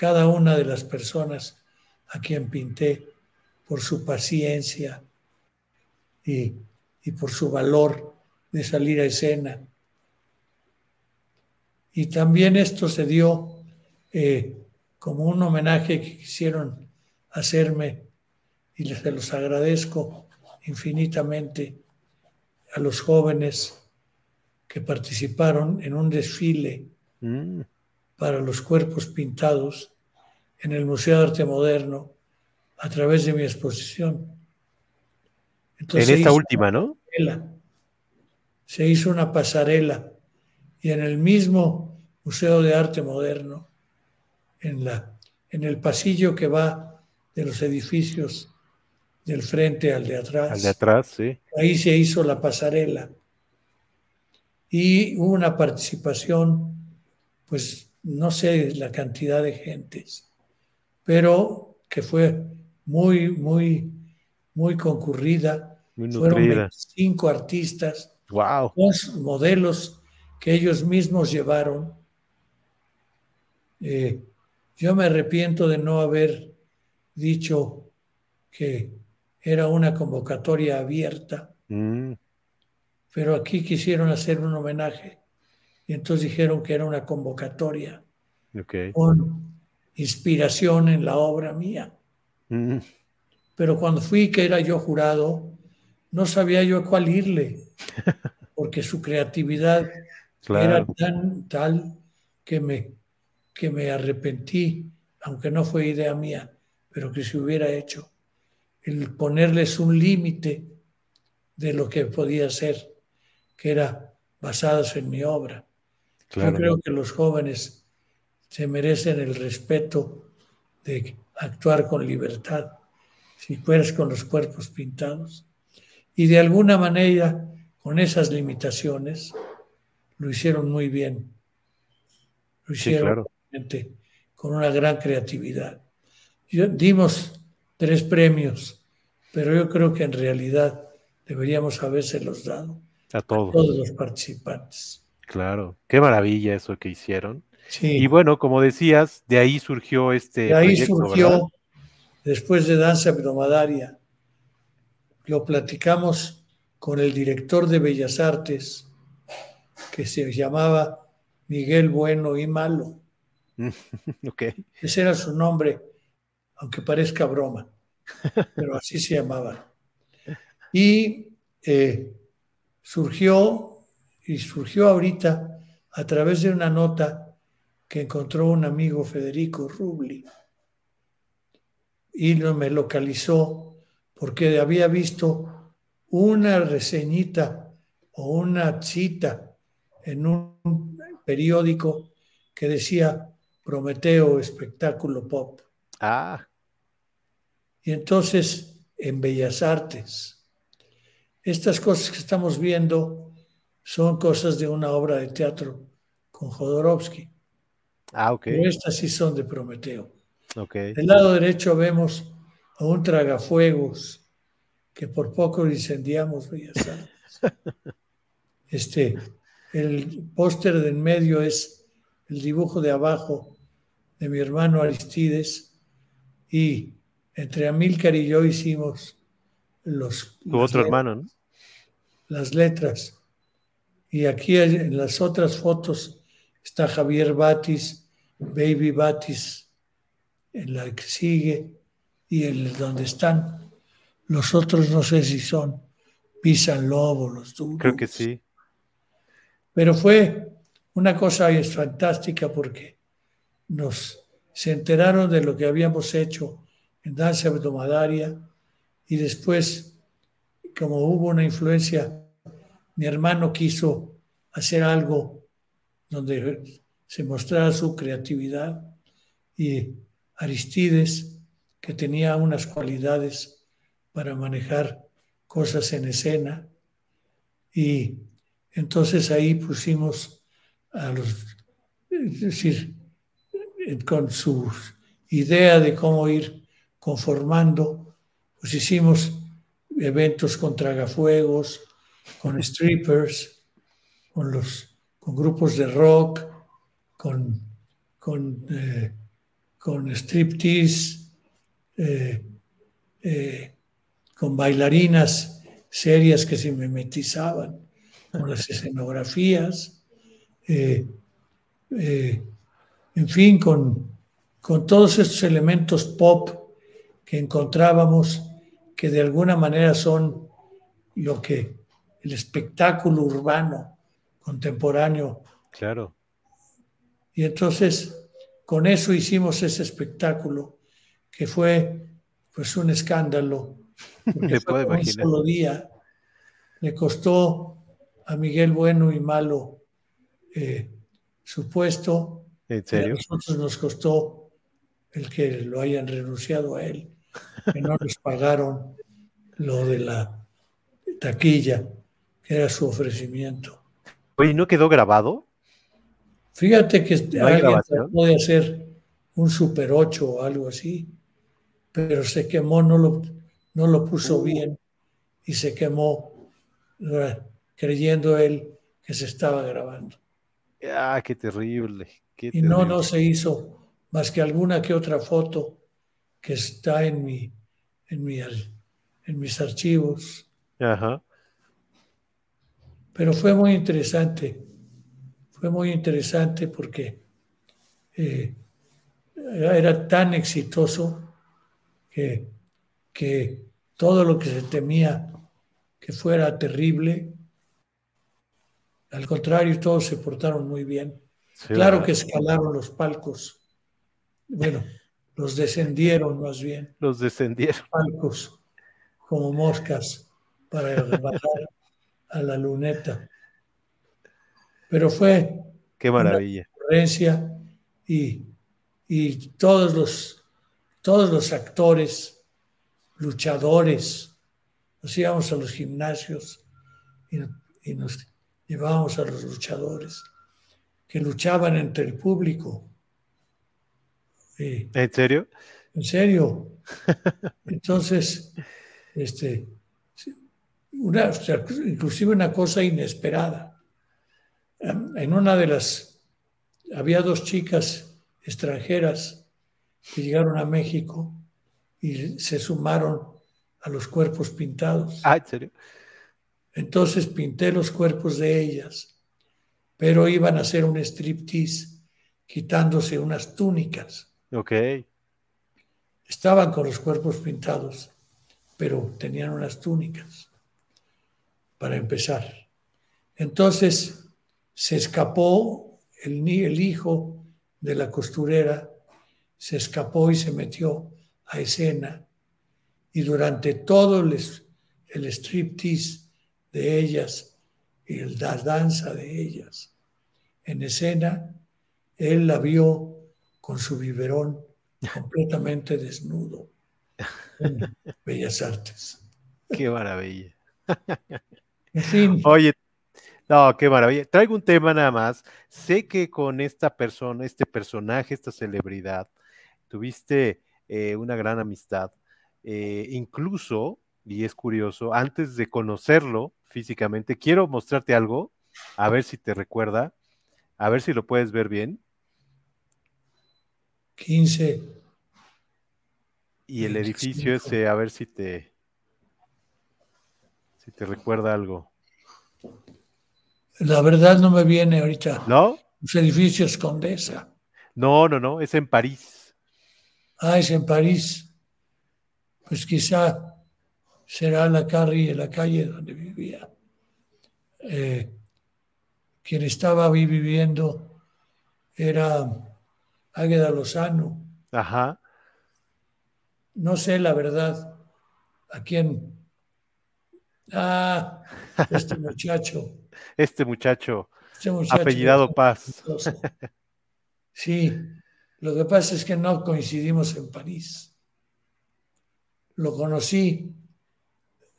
cada una de las personas a quien pinté por su paciencia y, por su valor de salir a escena. Y también esto se dio eh, como un homenaje que quisieron hacerme y les se los agradezco infinitamente a los jóvenes que participaron en un desfile mm. Para los cuerpos pintados en el Museo de Arte Moderno a través de mi exposición. en esta última, ¿no? Se hizo una pasarela y en el mismo Museo de Arte Moderno, en, la, en el pasillo que va de los edificios del frente al de atrás. Al de atrás, sí. Ahí se hizo la pasarela. Y hubo una participación, pues no sé la cantidad de gentes, pero que fue muy, muy, muy concurrida. Fueron cinco artistas, wow. dos modelos que ellos mismos llevaron. Eh, yo me arrepiento de no haber dicho que era una convocatoria abierta, mm. pero aquí quisieron hacer un homenaje y entonces dijeron que era una convocatoria con inspiración en la obra mía. Mm. Pero cuando fui, que era yo jurado, no sabía yo a cuál irle, porque su creatividad era tan tal que me, que me arrepentí, aunque no fue idea mía, pero que se hubiera hecho, el ponerles un límite de lo que podía ser, que era basados en mi obra. Yo creo que los jóvenes se merecen el respeto de actuar con libertad, si fueras con los cuerpos pintados. Y de alguna manera, con esas limitaciones, lo hicieron muy bien. Lo hicieron con una gran creatividad. dimos tres premios, pero yo creo que en realidad deberíamos habérselos dado a todos. a todos los participantes. Claro, qué maravilla eso que hicieron. Y bueno, como decías, de ahí surgió este. De ahí surgió, después de Danza Bromadaria, lo platicamos con el director de Bellas Artes, que se llamaba Miguel Bueno y Malo. okay. Ese era su nombre, aunque parezca broma, pero así se llamaba. Y eh, surgió, y surgió ahorita a través de una nota que encontró un amigo Federico Rubli y me localizó porque había visto una reseñita o una cita en un periódico que decía Prometeo espectáculo pop. Ah. Y entonces en Bellas Artes, estas cosas que estamos viendo son cosas de una obra de teatro con Jodorowsky. Ah, ok. Pero estas sí son de Prometeo. Ok. Del lado derecho vemos a un tragafuegos que por poco incendiamos Bellas Artes. Este, el póster de en medio es el dibujo de abajo de mi hermano Aristides y entre Amílcar y yo hicimos los... Tu otro hermano, ¿no? Las letras. Y aquí en las otras fotos está Javier Batis, Baby Batis, en la que sigue, y el donde están los otros no sé si son Pisan Lobo, los duros. Creo que sí. Pero fue una cosa fantástica porque nos se enteraron de lo que habíamos hecho en danza abdomadaria y después, como hubo una influencia, mi hermano quiso hacer algo donde se mostrara su creatividad y Aristides, que tenía unas cualidades para manejar cosas en escena, y entonces ahí pusimos a los, es decir, con su idea de cómo ir conformando, pues hicimos eventos con tragafuegos, con strippers, con, los, con grupos de rock, con, con, eh, con striptease, eh, eh, con bailarinas serias que se mimetizaban, con las escenografías. En fin, con, con todos estos elementos pop que encontrábamos que de alguna manera son lo que el espectáculo urbano contemporáneo. Claro. Y entonces con eso hicimos ese espectáculo que fue pues un escándalo. Me puedo imaginar. Un solo día le costó a Miguel Bueno y Malo eh, su puesto ¿En serio? A nosotros nos costó el que lo hayan renunciado a él, que no les pagaron lo de la taquilla, era su ofrecimiento. Oye, ¿no quedó grabado? Fíjate que alguien puede hacer un Super 8 o algo así, pero se quemó, no lo, no lo puso uh. bien y se quemó creyendo él que se estaba grabando. Ah, qué terrible y no, no se hizo más que alguna que otra foto que está en, mi, en, mi, en mis archivos. Ajá. Pero fue muy interesante, fue muy interesante porque eh, era tan exitoso que, que todo lo que se temía que fuera terrible, al contrario, todos se portaron muy bien claro que escalaron los palcos. Bueno, los descendieron más bien. Los descendieron. Palcos como moscas para bajar a la luneta. Pero fue Qué maravilla. Una y, y todos los todos los actores, luchadores, nos íbamos a los gimnasios y, y nos llevábamos a los luchadores que luchaban entre el público. ¿En serio? En serio. Entonces, este, una, inclusive una cosa inesperada. En una de las había dos chicas extranjeras que llegaron a México y se sumaron a los cuerpos pintados. Ah, ¿en serio? Entonces pinté los cuerpos de ellas, pero iban a hacer un striptease quitándose unas túnicas. Ok. Estaban con los cuerpos pintados, pero tenían unas túnicas para empezar. Entonces se escapó el, el hijo de la costurera, se escapó y se metió a escena y durante todo el, el striptease de ellas y la danza de ellas en escena, él la vio con su biberón completamente desnudo Bellas Artes. Qué maravilla. Fin. Oye, no, qué maravilla. Traigo un tema nada más. Sé que con esta persona, este personaje, esta celebridad, tuviste eh, una gran amistad. Eh, incluso, y es curioso, antes de conocerlo físicamente, quiero mostrarte algo, a ver si te recuerda, a ver si lo puedes ver bien. 15. Y el edificio ese, a ver si te, si te recuerda algo. La verdad no me viene ahorita. ¿No? Los edificios Condesa. No, no, no, es en París. Ah, es en París pues quizá será la calle, la calle donde vivía. Eh, quien estaba ahí viviendo era Águeda Lozano. Ajá. No sé la verdad a quién. Ah, este muchacho. Este muchacho. Este muchacho apellidado Paz. Sí, lo que pasa es que no coincidimos en París lo conocí,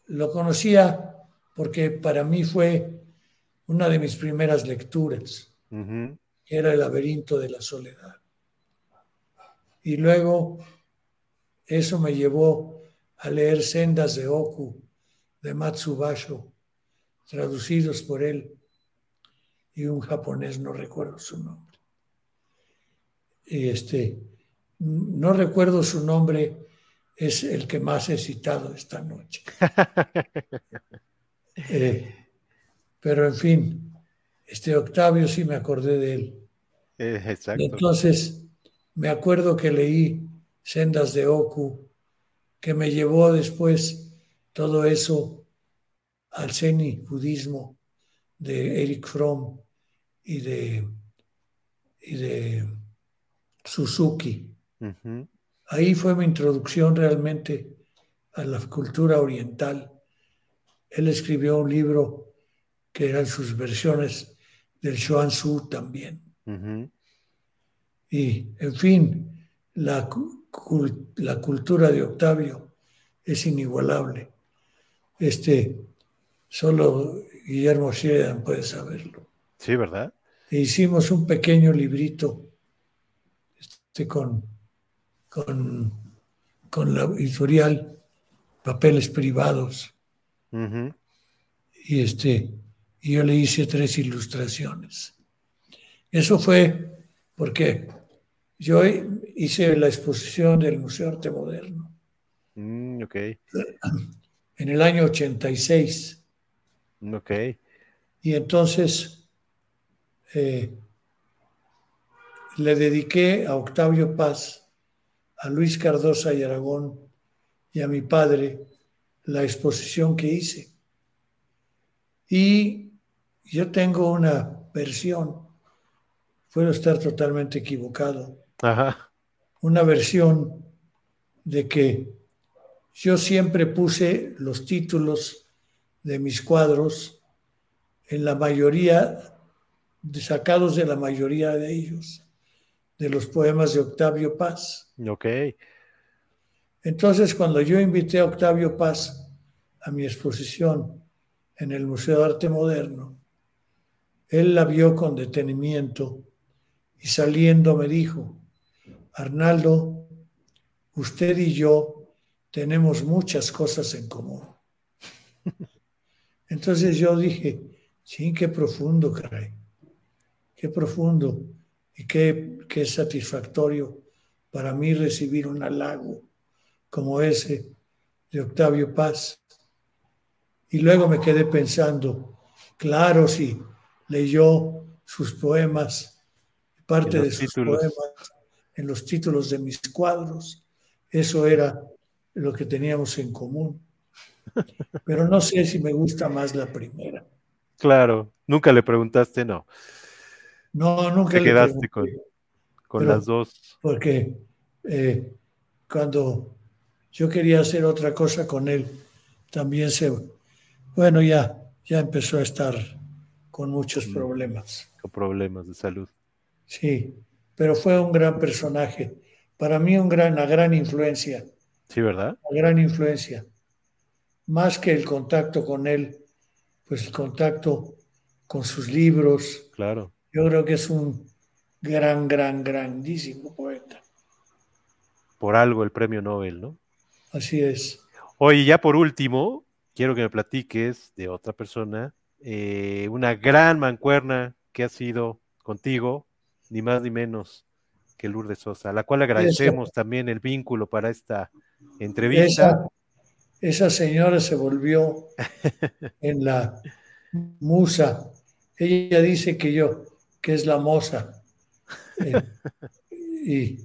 lo conocía porque para mí fue una de mis primeras lecturas, que era El laberinto de la soledad. Y luego eso me llevó a leer Sendas de Oku de Matsubasho, traducidos por él, y un japonés, no recuerdo su nombre. Y este, no recuerdo su nombre es el que más he citado esta noche. Eh, pero en fin, este Octavio sí me acordé de él. Eh, exacto. Entonces, me acuerdo que leí Sendas de Oku, que me llevó después todo eso al Zeni budismo de Eric Fromm y de, y de Suzuki. Ahí fue mi introducción realmente a la cultura oriental. Él escribió un libro que eran sus versiones del Xuanzú también. Y, en fin, la, la, cultura de Octavio es inigualable. Este, solo Guillermo Sheridan puede saberlo. Sí, ¿verdad? E hicimos un pequeño librito este, con con, con la editorial Papeles Privados. Y este, y yo le hice tres ilustraciones. Eso fue porque yo hice la exposición del Museo Arte Moderno. Mm, en el año 86. Ok. Y entonces eh, le dediqué a Octavio Paz a Luis Cardosa y Aragón y a mi padre la exposición que hice. Y yo tengo una versión, puedo estar totalmente equivocado, una versión de que yo siempre puse los títulos de mis cuadros en la mayoría, sacados de la mayoría de ellos de los poemas de Octavio Paz. Ok. Entonces, cuando yo invité a Octavio Paz a mi exposición en el Museo de Arte Moderno, él la vio con detenimiento y saliendo me dijo, Arnaldo, usted y yo tenemos muchas cosas en común. Entonces yo dije, sí, qué profundo, caray, qué profundo Y qué, qué satisfactorio para mí recibir un halago como ese de Octavio Paz. Y luego me quedé pensando, claro, si leyó sus poemas, parte de sus poemas en los títulos de mis cuadros, eso era lo que teníamos en común. Pero no sé si me gusta más la primera. Claro, nunca le preguntaste, no. No, nunca Te quedaste con, con las dos. Porque eh, cuando yo quería hacer otra cosa con él, también se, bueno, ya, ya empezó a estar con muchos mm. problemas. Con problemas de salud. Sí, pero fue un gran personaje. Para mí un gran, una gran influencia. Sí, ¿verdad? Una gran influencia. Más que el contacto con él, pues el contacto con sus libros. Claro. Yo creo que es un gran, gran, grandísimo poeta. Por algo el premio Nobel, ¿no? Así es. Oye, ya por último, quiero que me platiques de otra persona, eh, una gran mancuerna que ha sido contigo, ni más ni menos que Lourdes Sosa, a la cual agradecemos también el vínculo para esta entrevista. Esa, señora se volvió en la musa. Ella dice que yo, que es la moza. Eh, y,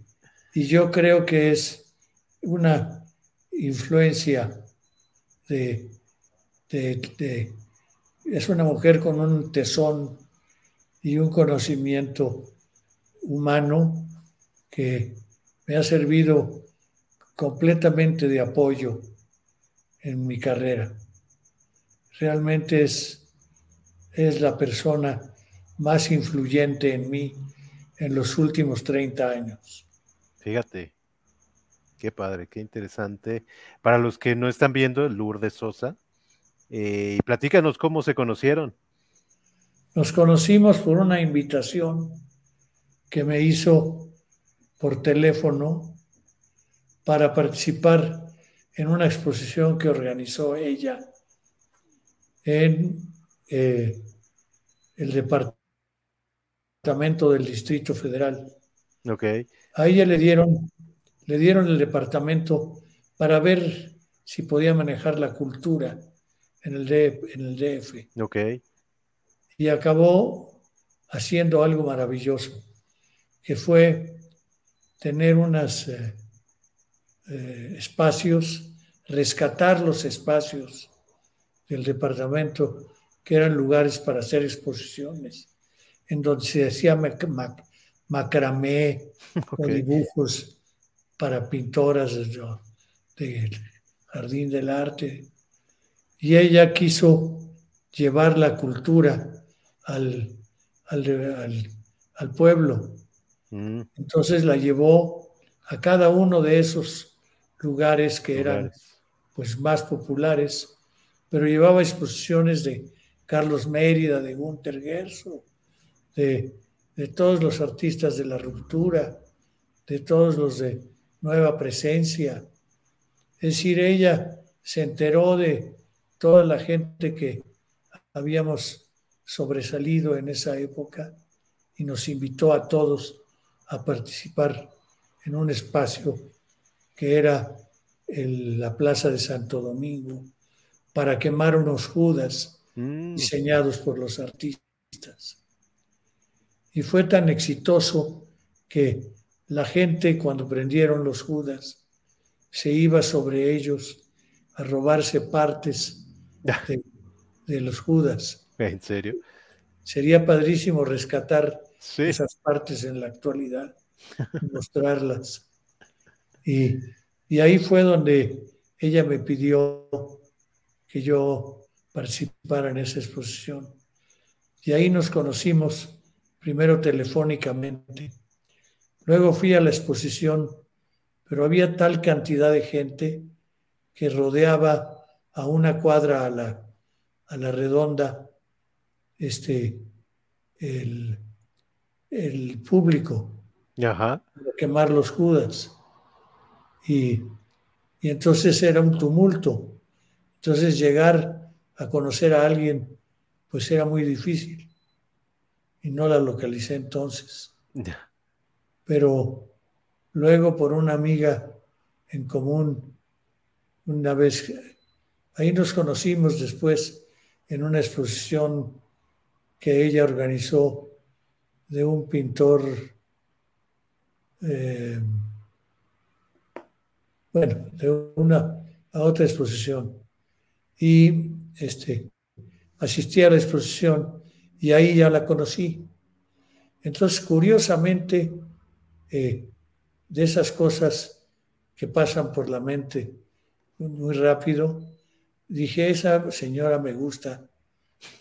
y yo creo que es una influencia de, es una mujer con un tesón y un conocimiento humano que me ha servido completamente de apoyo en mi carrera. Realmente es, es la persona más influyente en mí en los últimos 30 años. Fíjate, Qué padre, qué interesante. Para los que no están viendo, Lourdes Sosa, eh, platícanos cómo se conocieron. Nos conocimos por una invitación que me hizo por teléfono para participar en una exposición que organizó ella en eh, el departamento del Distrito Federal. Ok. A ella le dieron le dieron el departamento para ver si podía manejar la cultura en el, DF, en el DF. Ok. Y acabó haciendo algo maravilloso, que fue tener unos eh, eh, espacios, rescatar los espacios del departamento que eran lugares para hacer exposiciones, en donde se hacía macramé o dibujos para pintoras del Jardín del Arte. Y ella quiso llevar la cultura al, al, pueblo. Mm. Entonces la llevó a cada uno de esos lugares que eran pues más populares, pero llevaba exposiciones de Carlos Mérida, de Gunther Gerso, de, de todos los artistas de la ruptura, de todos los de nueva presencia. Es decir, ella se enteró de toda la gente que habíamos sobresalido en esa época y nos invitó a todos a participar en un espacio que era la Plaza de Santo Domingo para quemar unos judas mm. diseñados por los artistas. Y fue tan exitoso que la gente, cuando prendieron los Judas, se iba sobre ellos a robarse partes de, los Judas. ¿En serio? Sería padrísimo rescatar esas partes en la actualidad mostrarlas. Y, y ahí fue donde ella me pidió que yo participara en esa exposición. Y ahí nos conocimos primero telefónicamente Luego fui a la exposición, pero había tal cantidad de gente que rodeaba a una cuadra a la, a la redonda este, el, el público Ajá. para quemar los judas. Y, y entonces era un tumulto. Entonces llegar a conocer a alguien, pues era muy difícil. Y no la localicé entonces. Pero luego por una amiga en común, una vez, ahí nos conocimos después en una exposición que ella organizó de un pintor, eh, bueno, de una a otra exposición. Y este, asistí a la exposición y ahí ya la conocí. Entonces, curiosamente, eh, de esas cosas que pasan por la mente muy rápido, dije, esa señora me gusta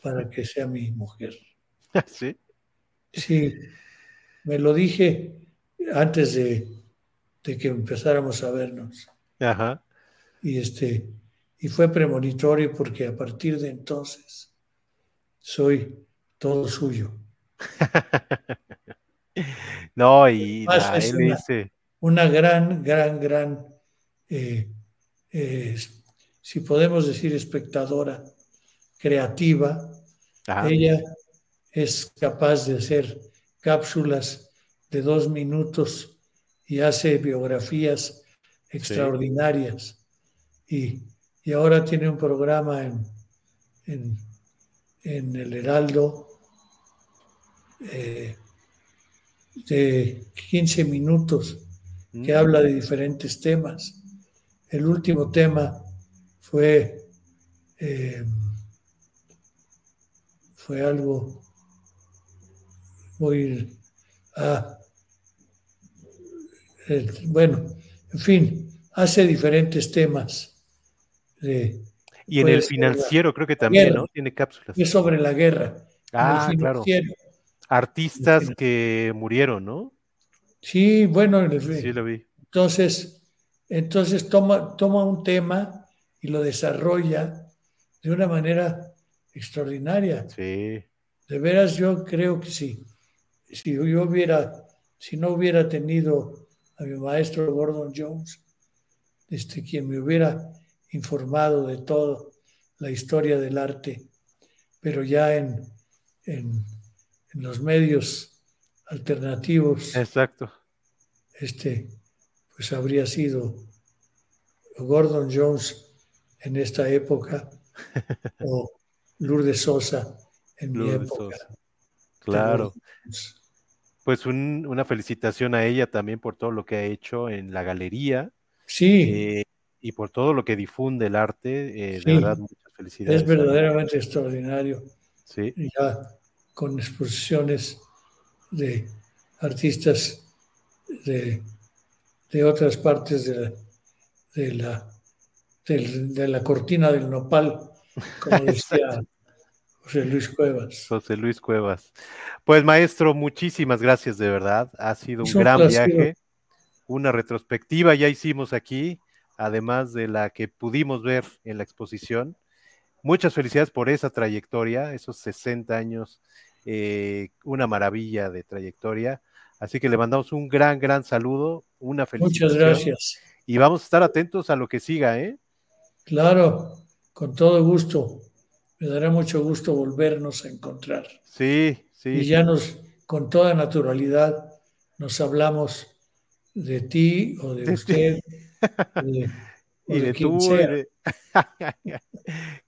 para que sea mi mujer. Sí. Sí, me lo dije antes de, que empezáramos a vernos. Ajá. Y este, y fue premonitorio porque a partir de entonces soy todo suyo. no, y una, gran, gran, gran, eh, eh, si podemos decir espectadora, creativa. Ella es capaz de hacer cápsulas de dos minutos y hace biografías extraordinarias. Y, ahora tiene un programa en, en, el Heraldo eh, de 15 minutos que mm. habla de diferentes temas. El último tema fue, eh, fue algo muy... Ah, eh, bueno, en fin, hace diferentes temas. y en el financiero creo que también, ¿no? Tiene cápsulas. Es sobre la guerra. Ah, claro. Artistas que murieron, ¿no? Sí, bueno, en el, sí lo vi. Entonces, entonces toma, toma un tema y lo desarrolla de una manera extraordinaria. Sí. De veras, yo creo que sí si yo hubiera, si no hubiera tenido a mi maestro Gordon Jones, este, quien me hubiera informado de toda la historia del arte, pero ya en, en, los medios alternativos. Exacto. Este, pues habría sido Gordon Jones en esta época o Lourdes Sosa en mi época. Claro. Pues una felicitación a ella también por todo lo que ha hecho en la galería. Sí. Eh, y por todo lo que difunde el arte. Eh, de verdad, muchas felicidades. Es verdaderamente extraordinario. Sí. Ya con exposiciones de artistas de, otras partes de la, de la, de la cortina del nopal, como decía José Luis Cuevas. José Luis Cuevas. Pues maestro, muchísimas gracias de verdad. Ha sido un gran viaje, una retrospectiva ya hicimos aquí, además de la que pudimos ver en la exposición. Muchas felicidades por esa trayectoria, esos 60 años, eh, una maravilla de trayectoria. Así que le mandamos un gran, gran saludo, una felicidad. Muchas gracias. Y vamos a estar atentos a lo que siga, ¿eh? Claro, con todo gusto me dará mucho gusto volvernos a encontrar. Sí, sí. Y ya nos, con toda naturalidad, nos hablamos de ti o de, usted. y de tú.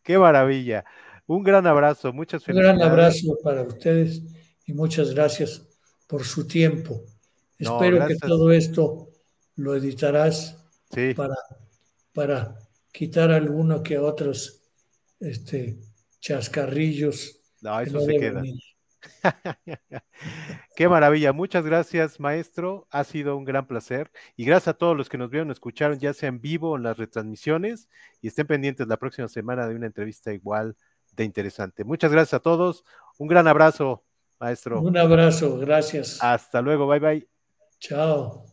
Qué maravilla. Un gran abrazo, muchas felicidades. Un gran abrazo para ustedes y muchas gracias por su tiempo. Espero que todo esto lo editarás para, para quitar alguno que otros este, chascarrillos. No, eso se queda. Qué maravilla. Muchas gracias, maestro. Ha sido un gran placer. Y gracias a todos los que nos vieron, escucharon, ya sea en vivo o en las retransmisiones. Y estén pendientes la próxima semana de una entrevista igual de interesante. Muchas gracias a todos. Un gran abrazo, maestro. Un abrazo. Gracias. Hasta luego. Bye, bye. Chao.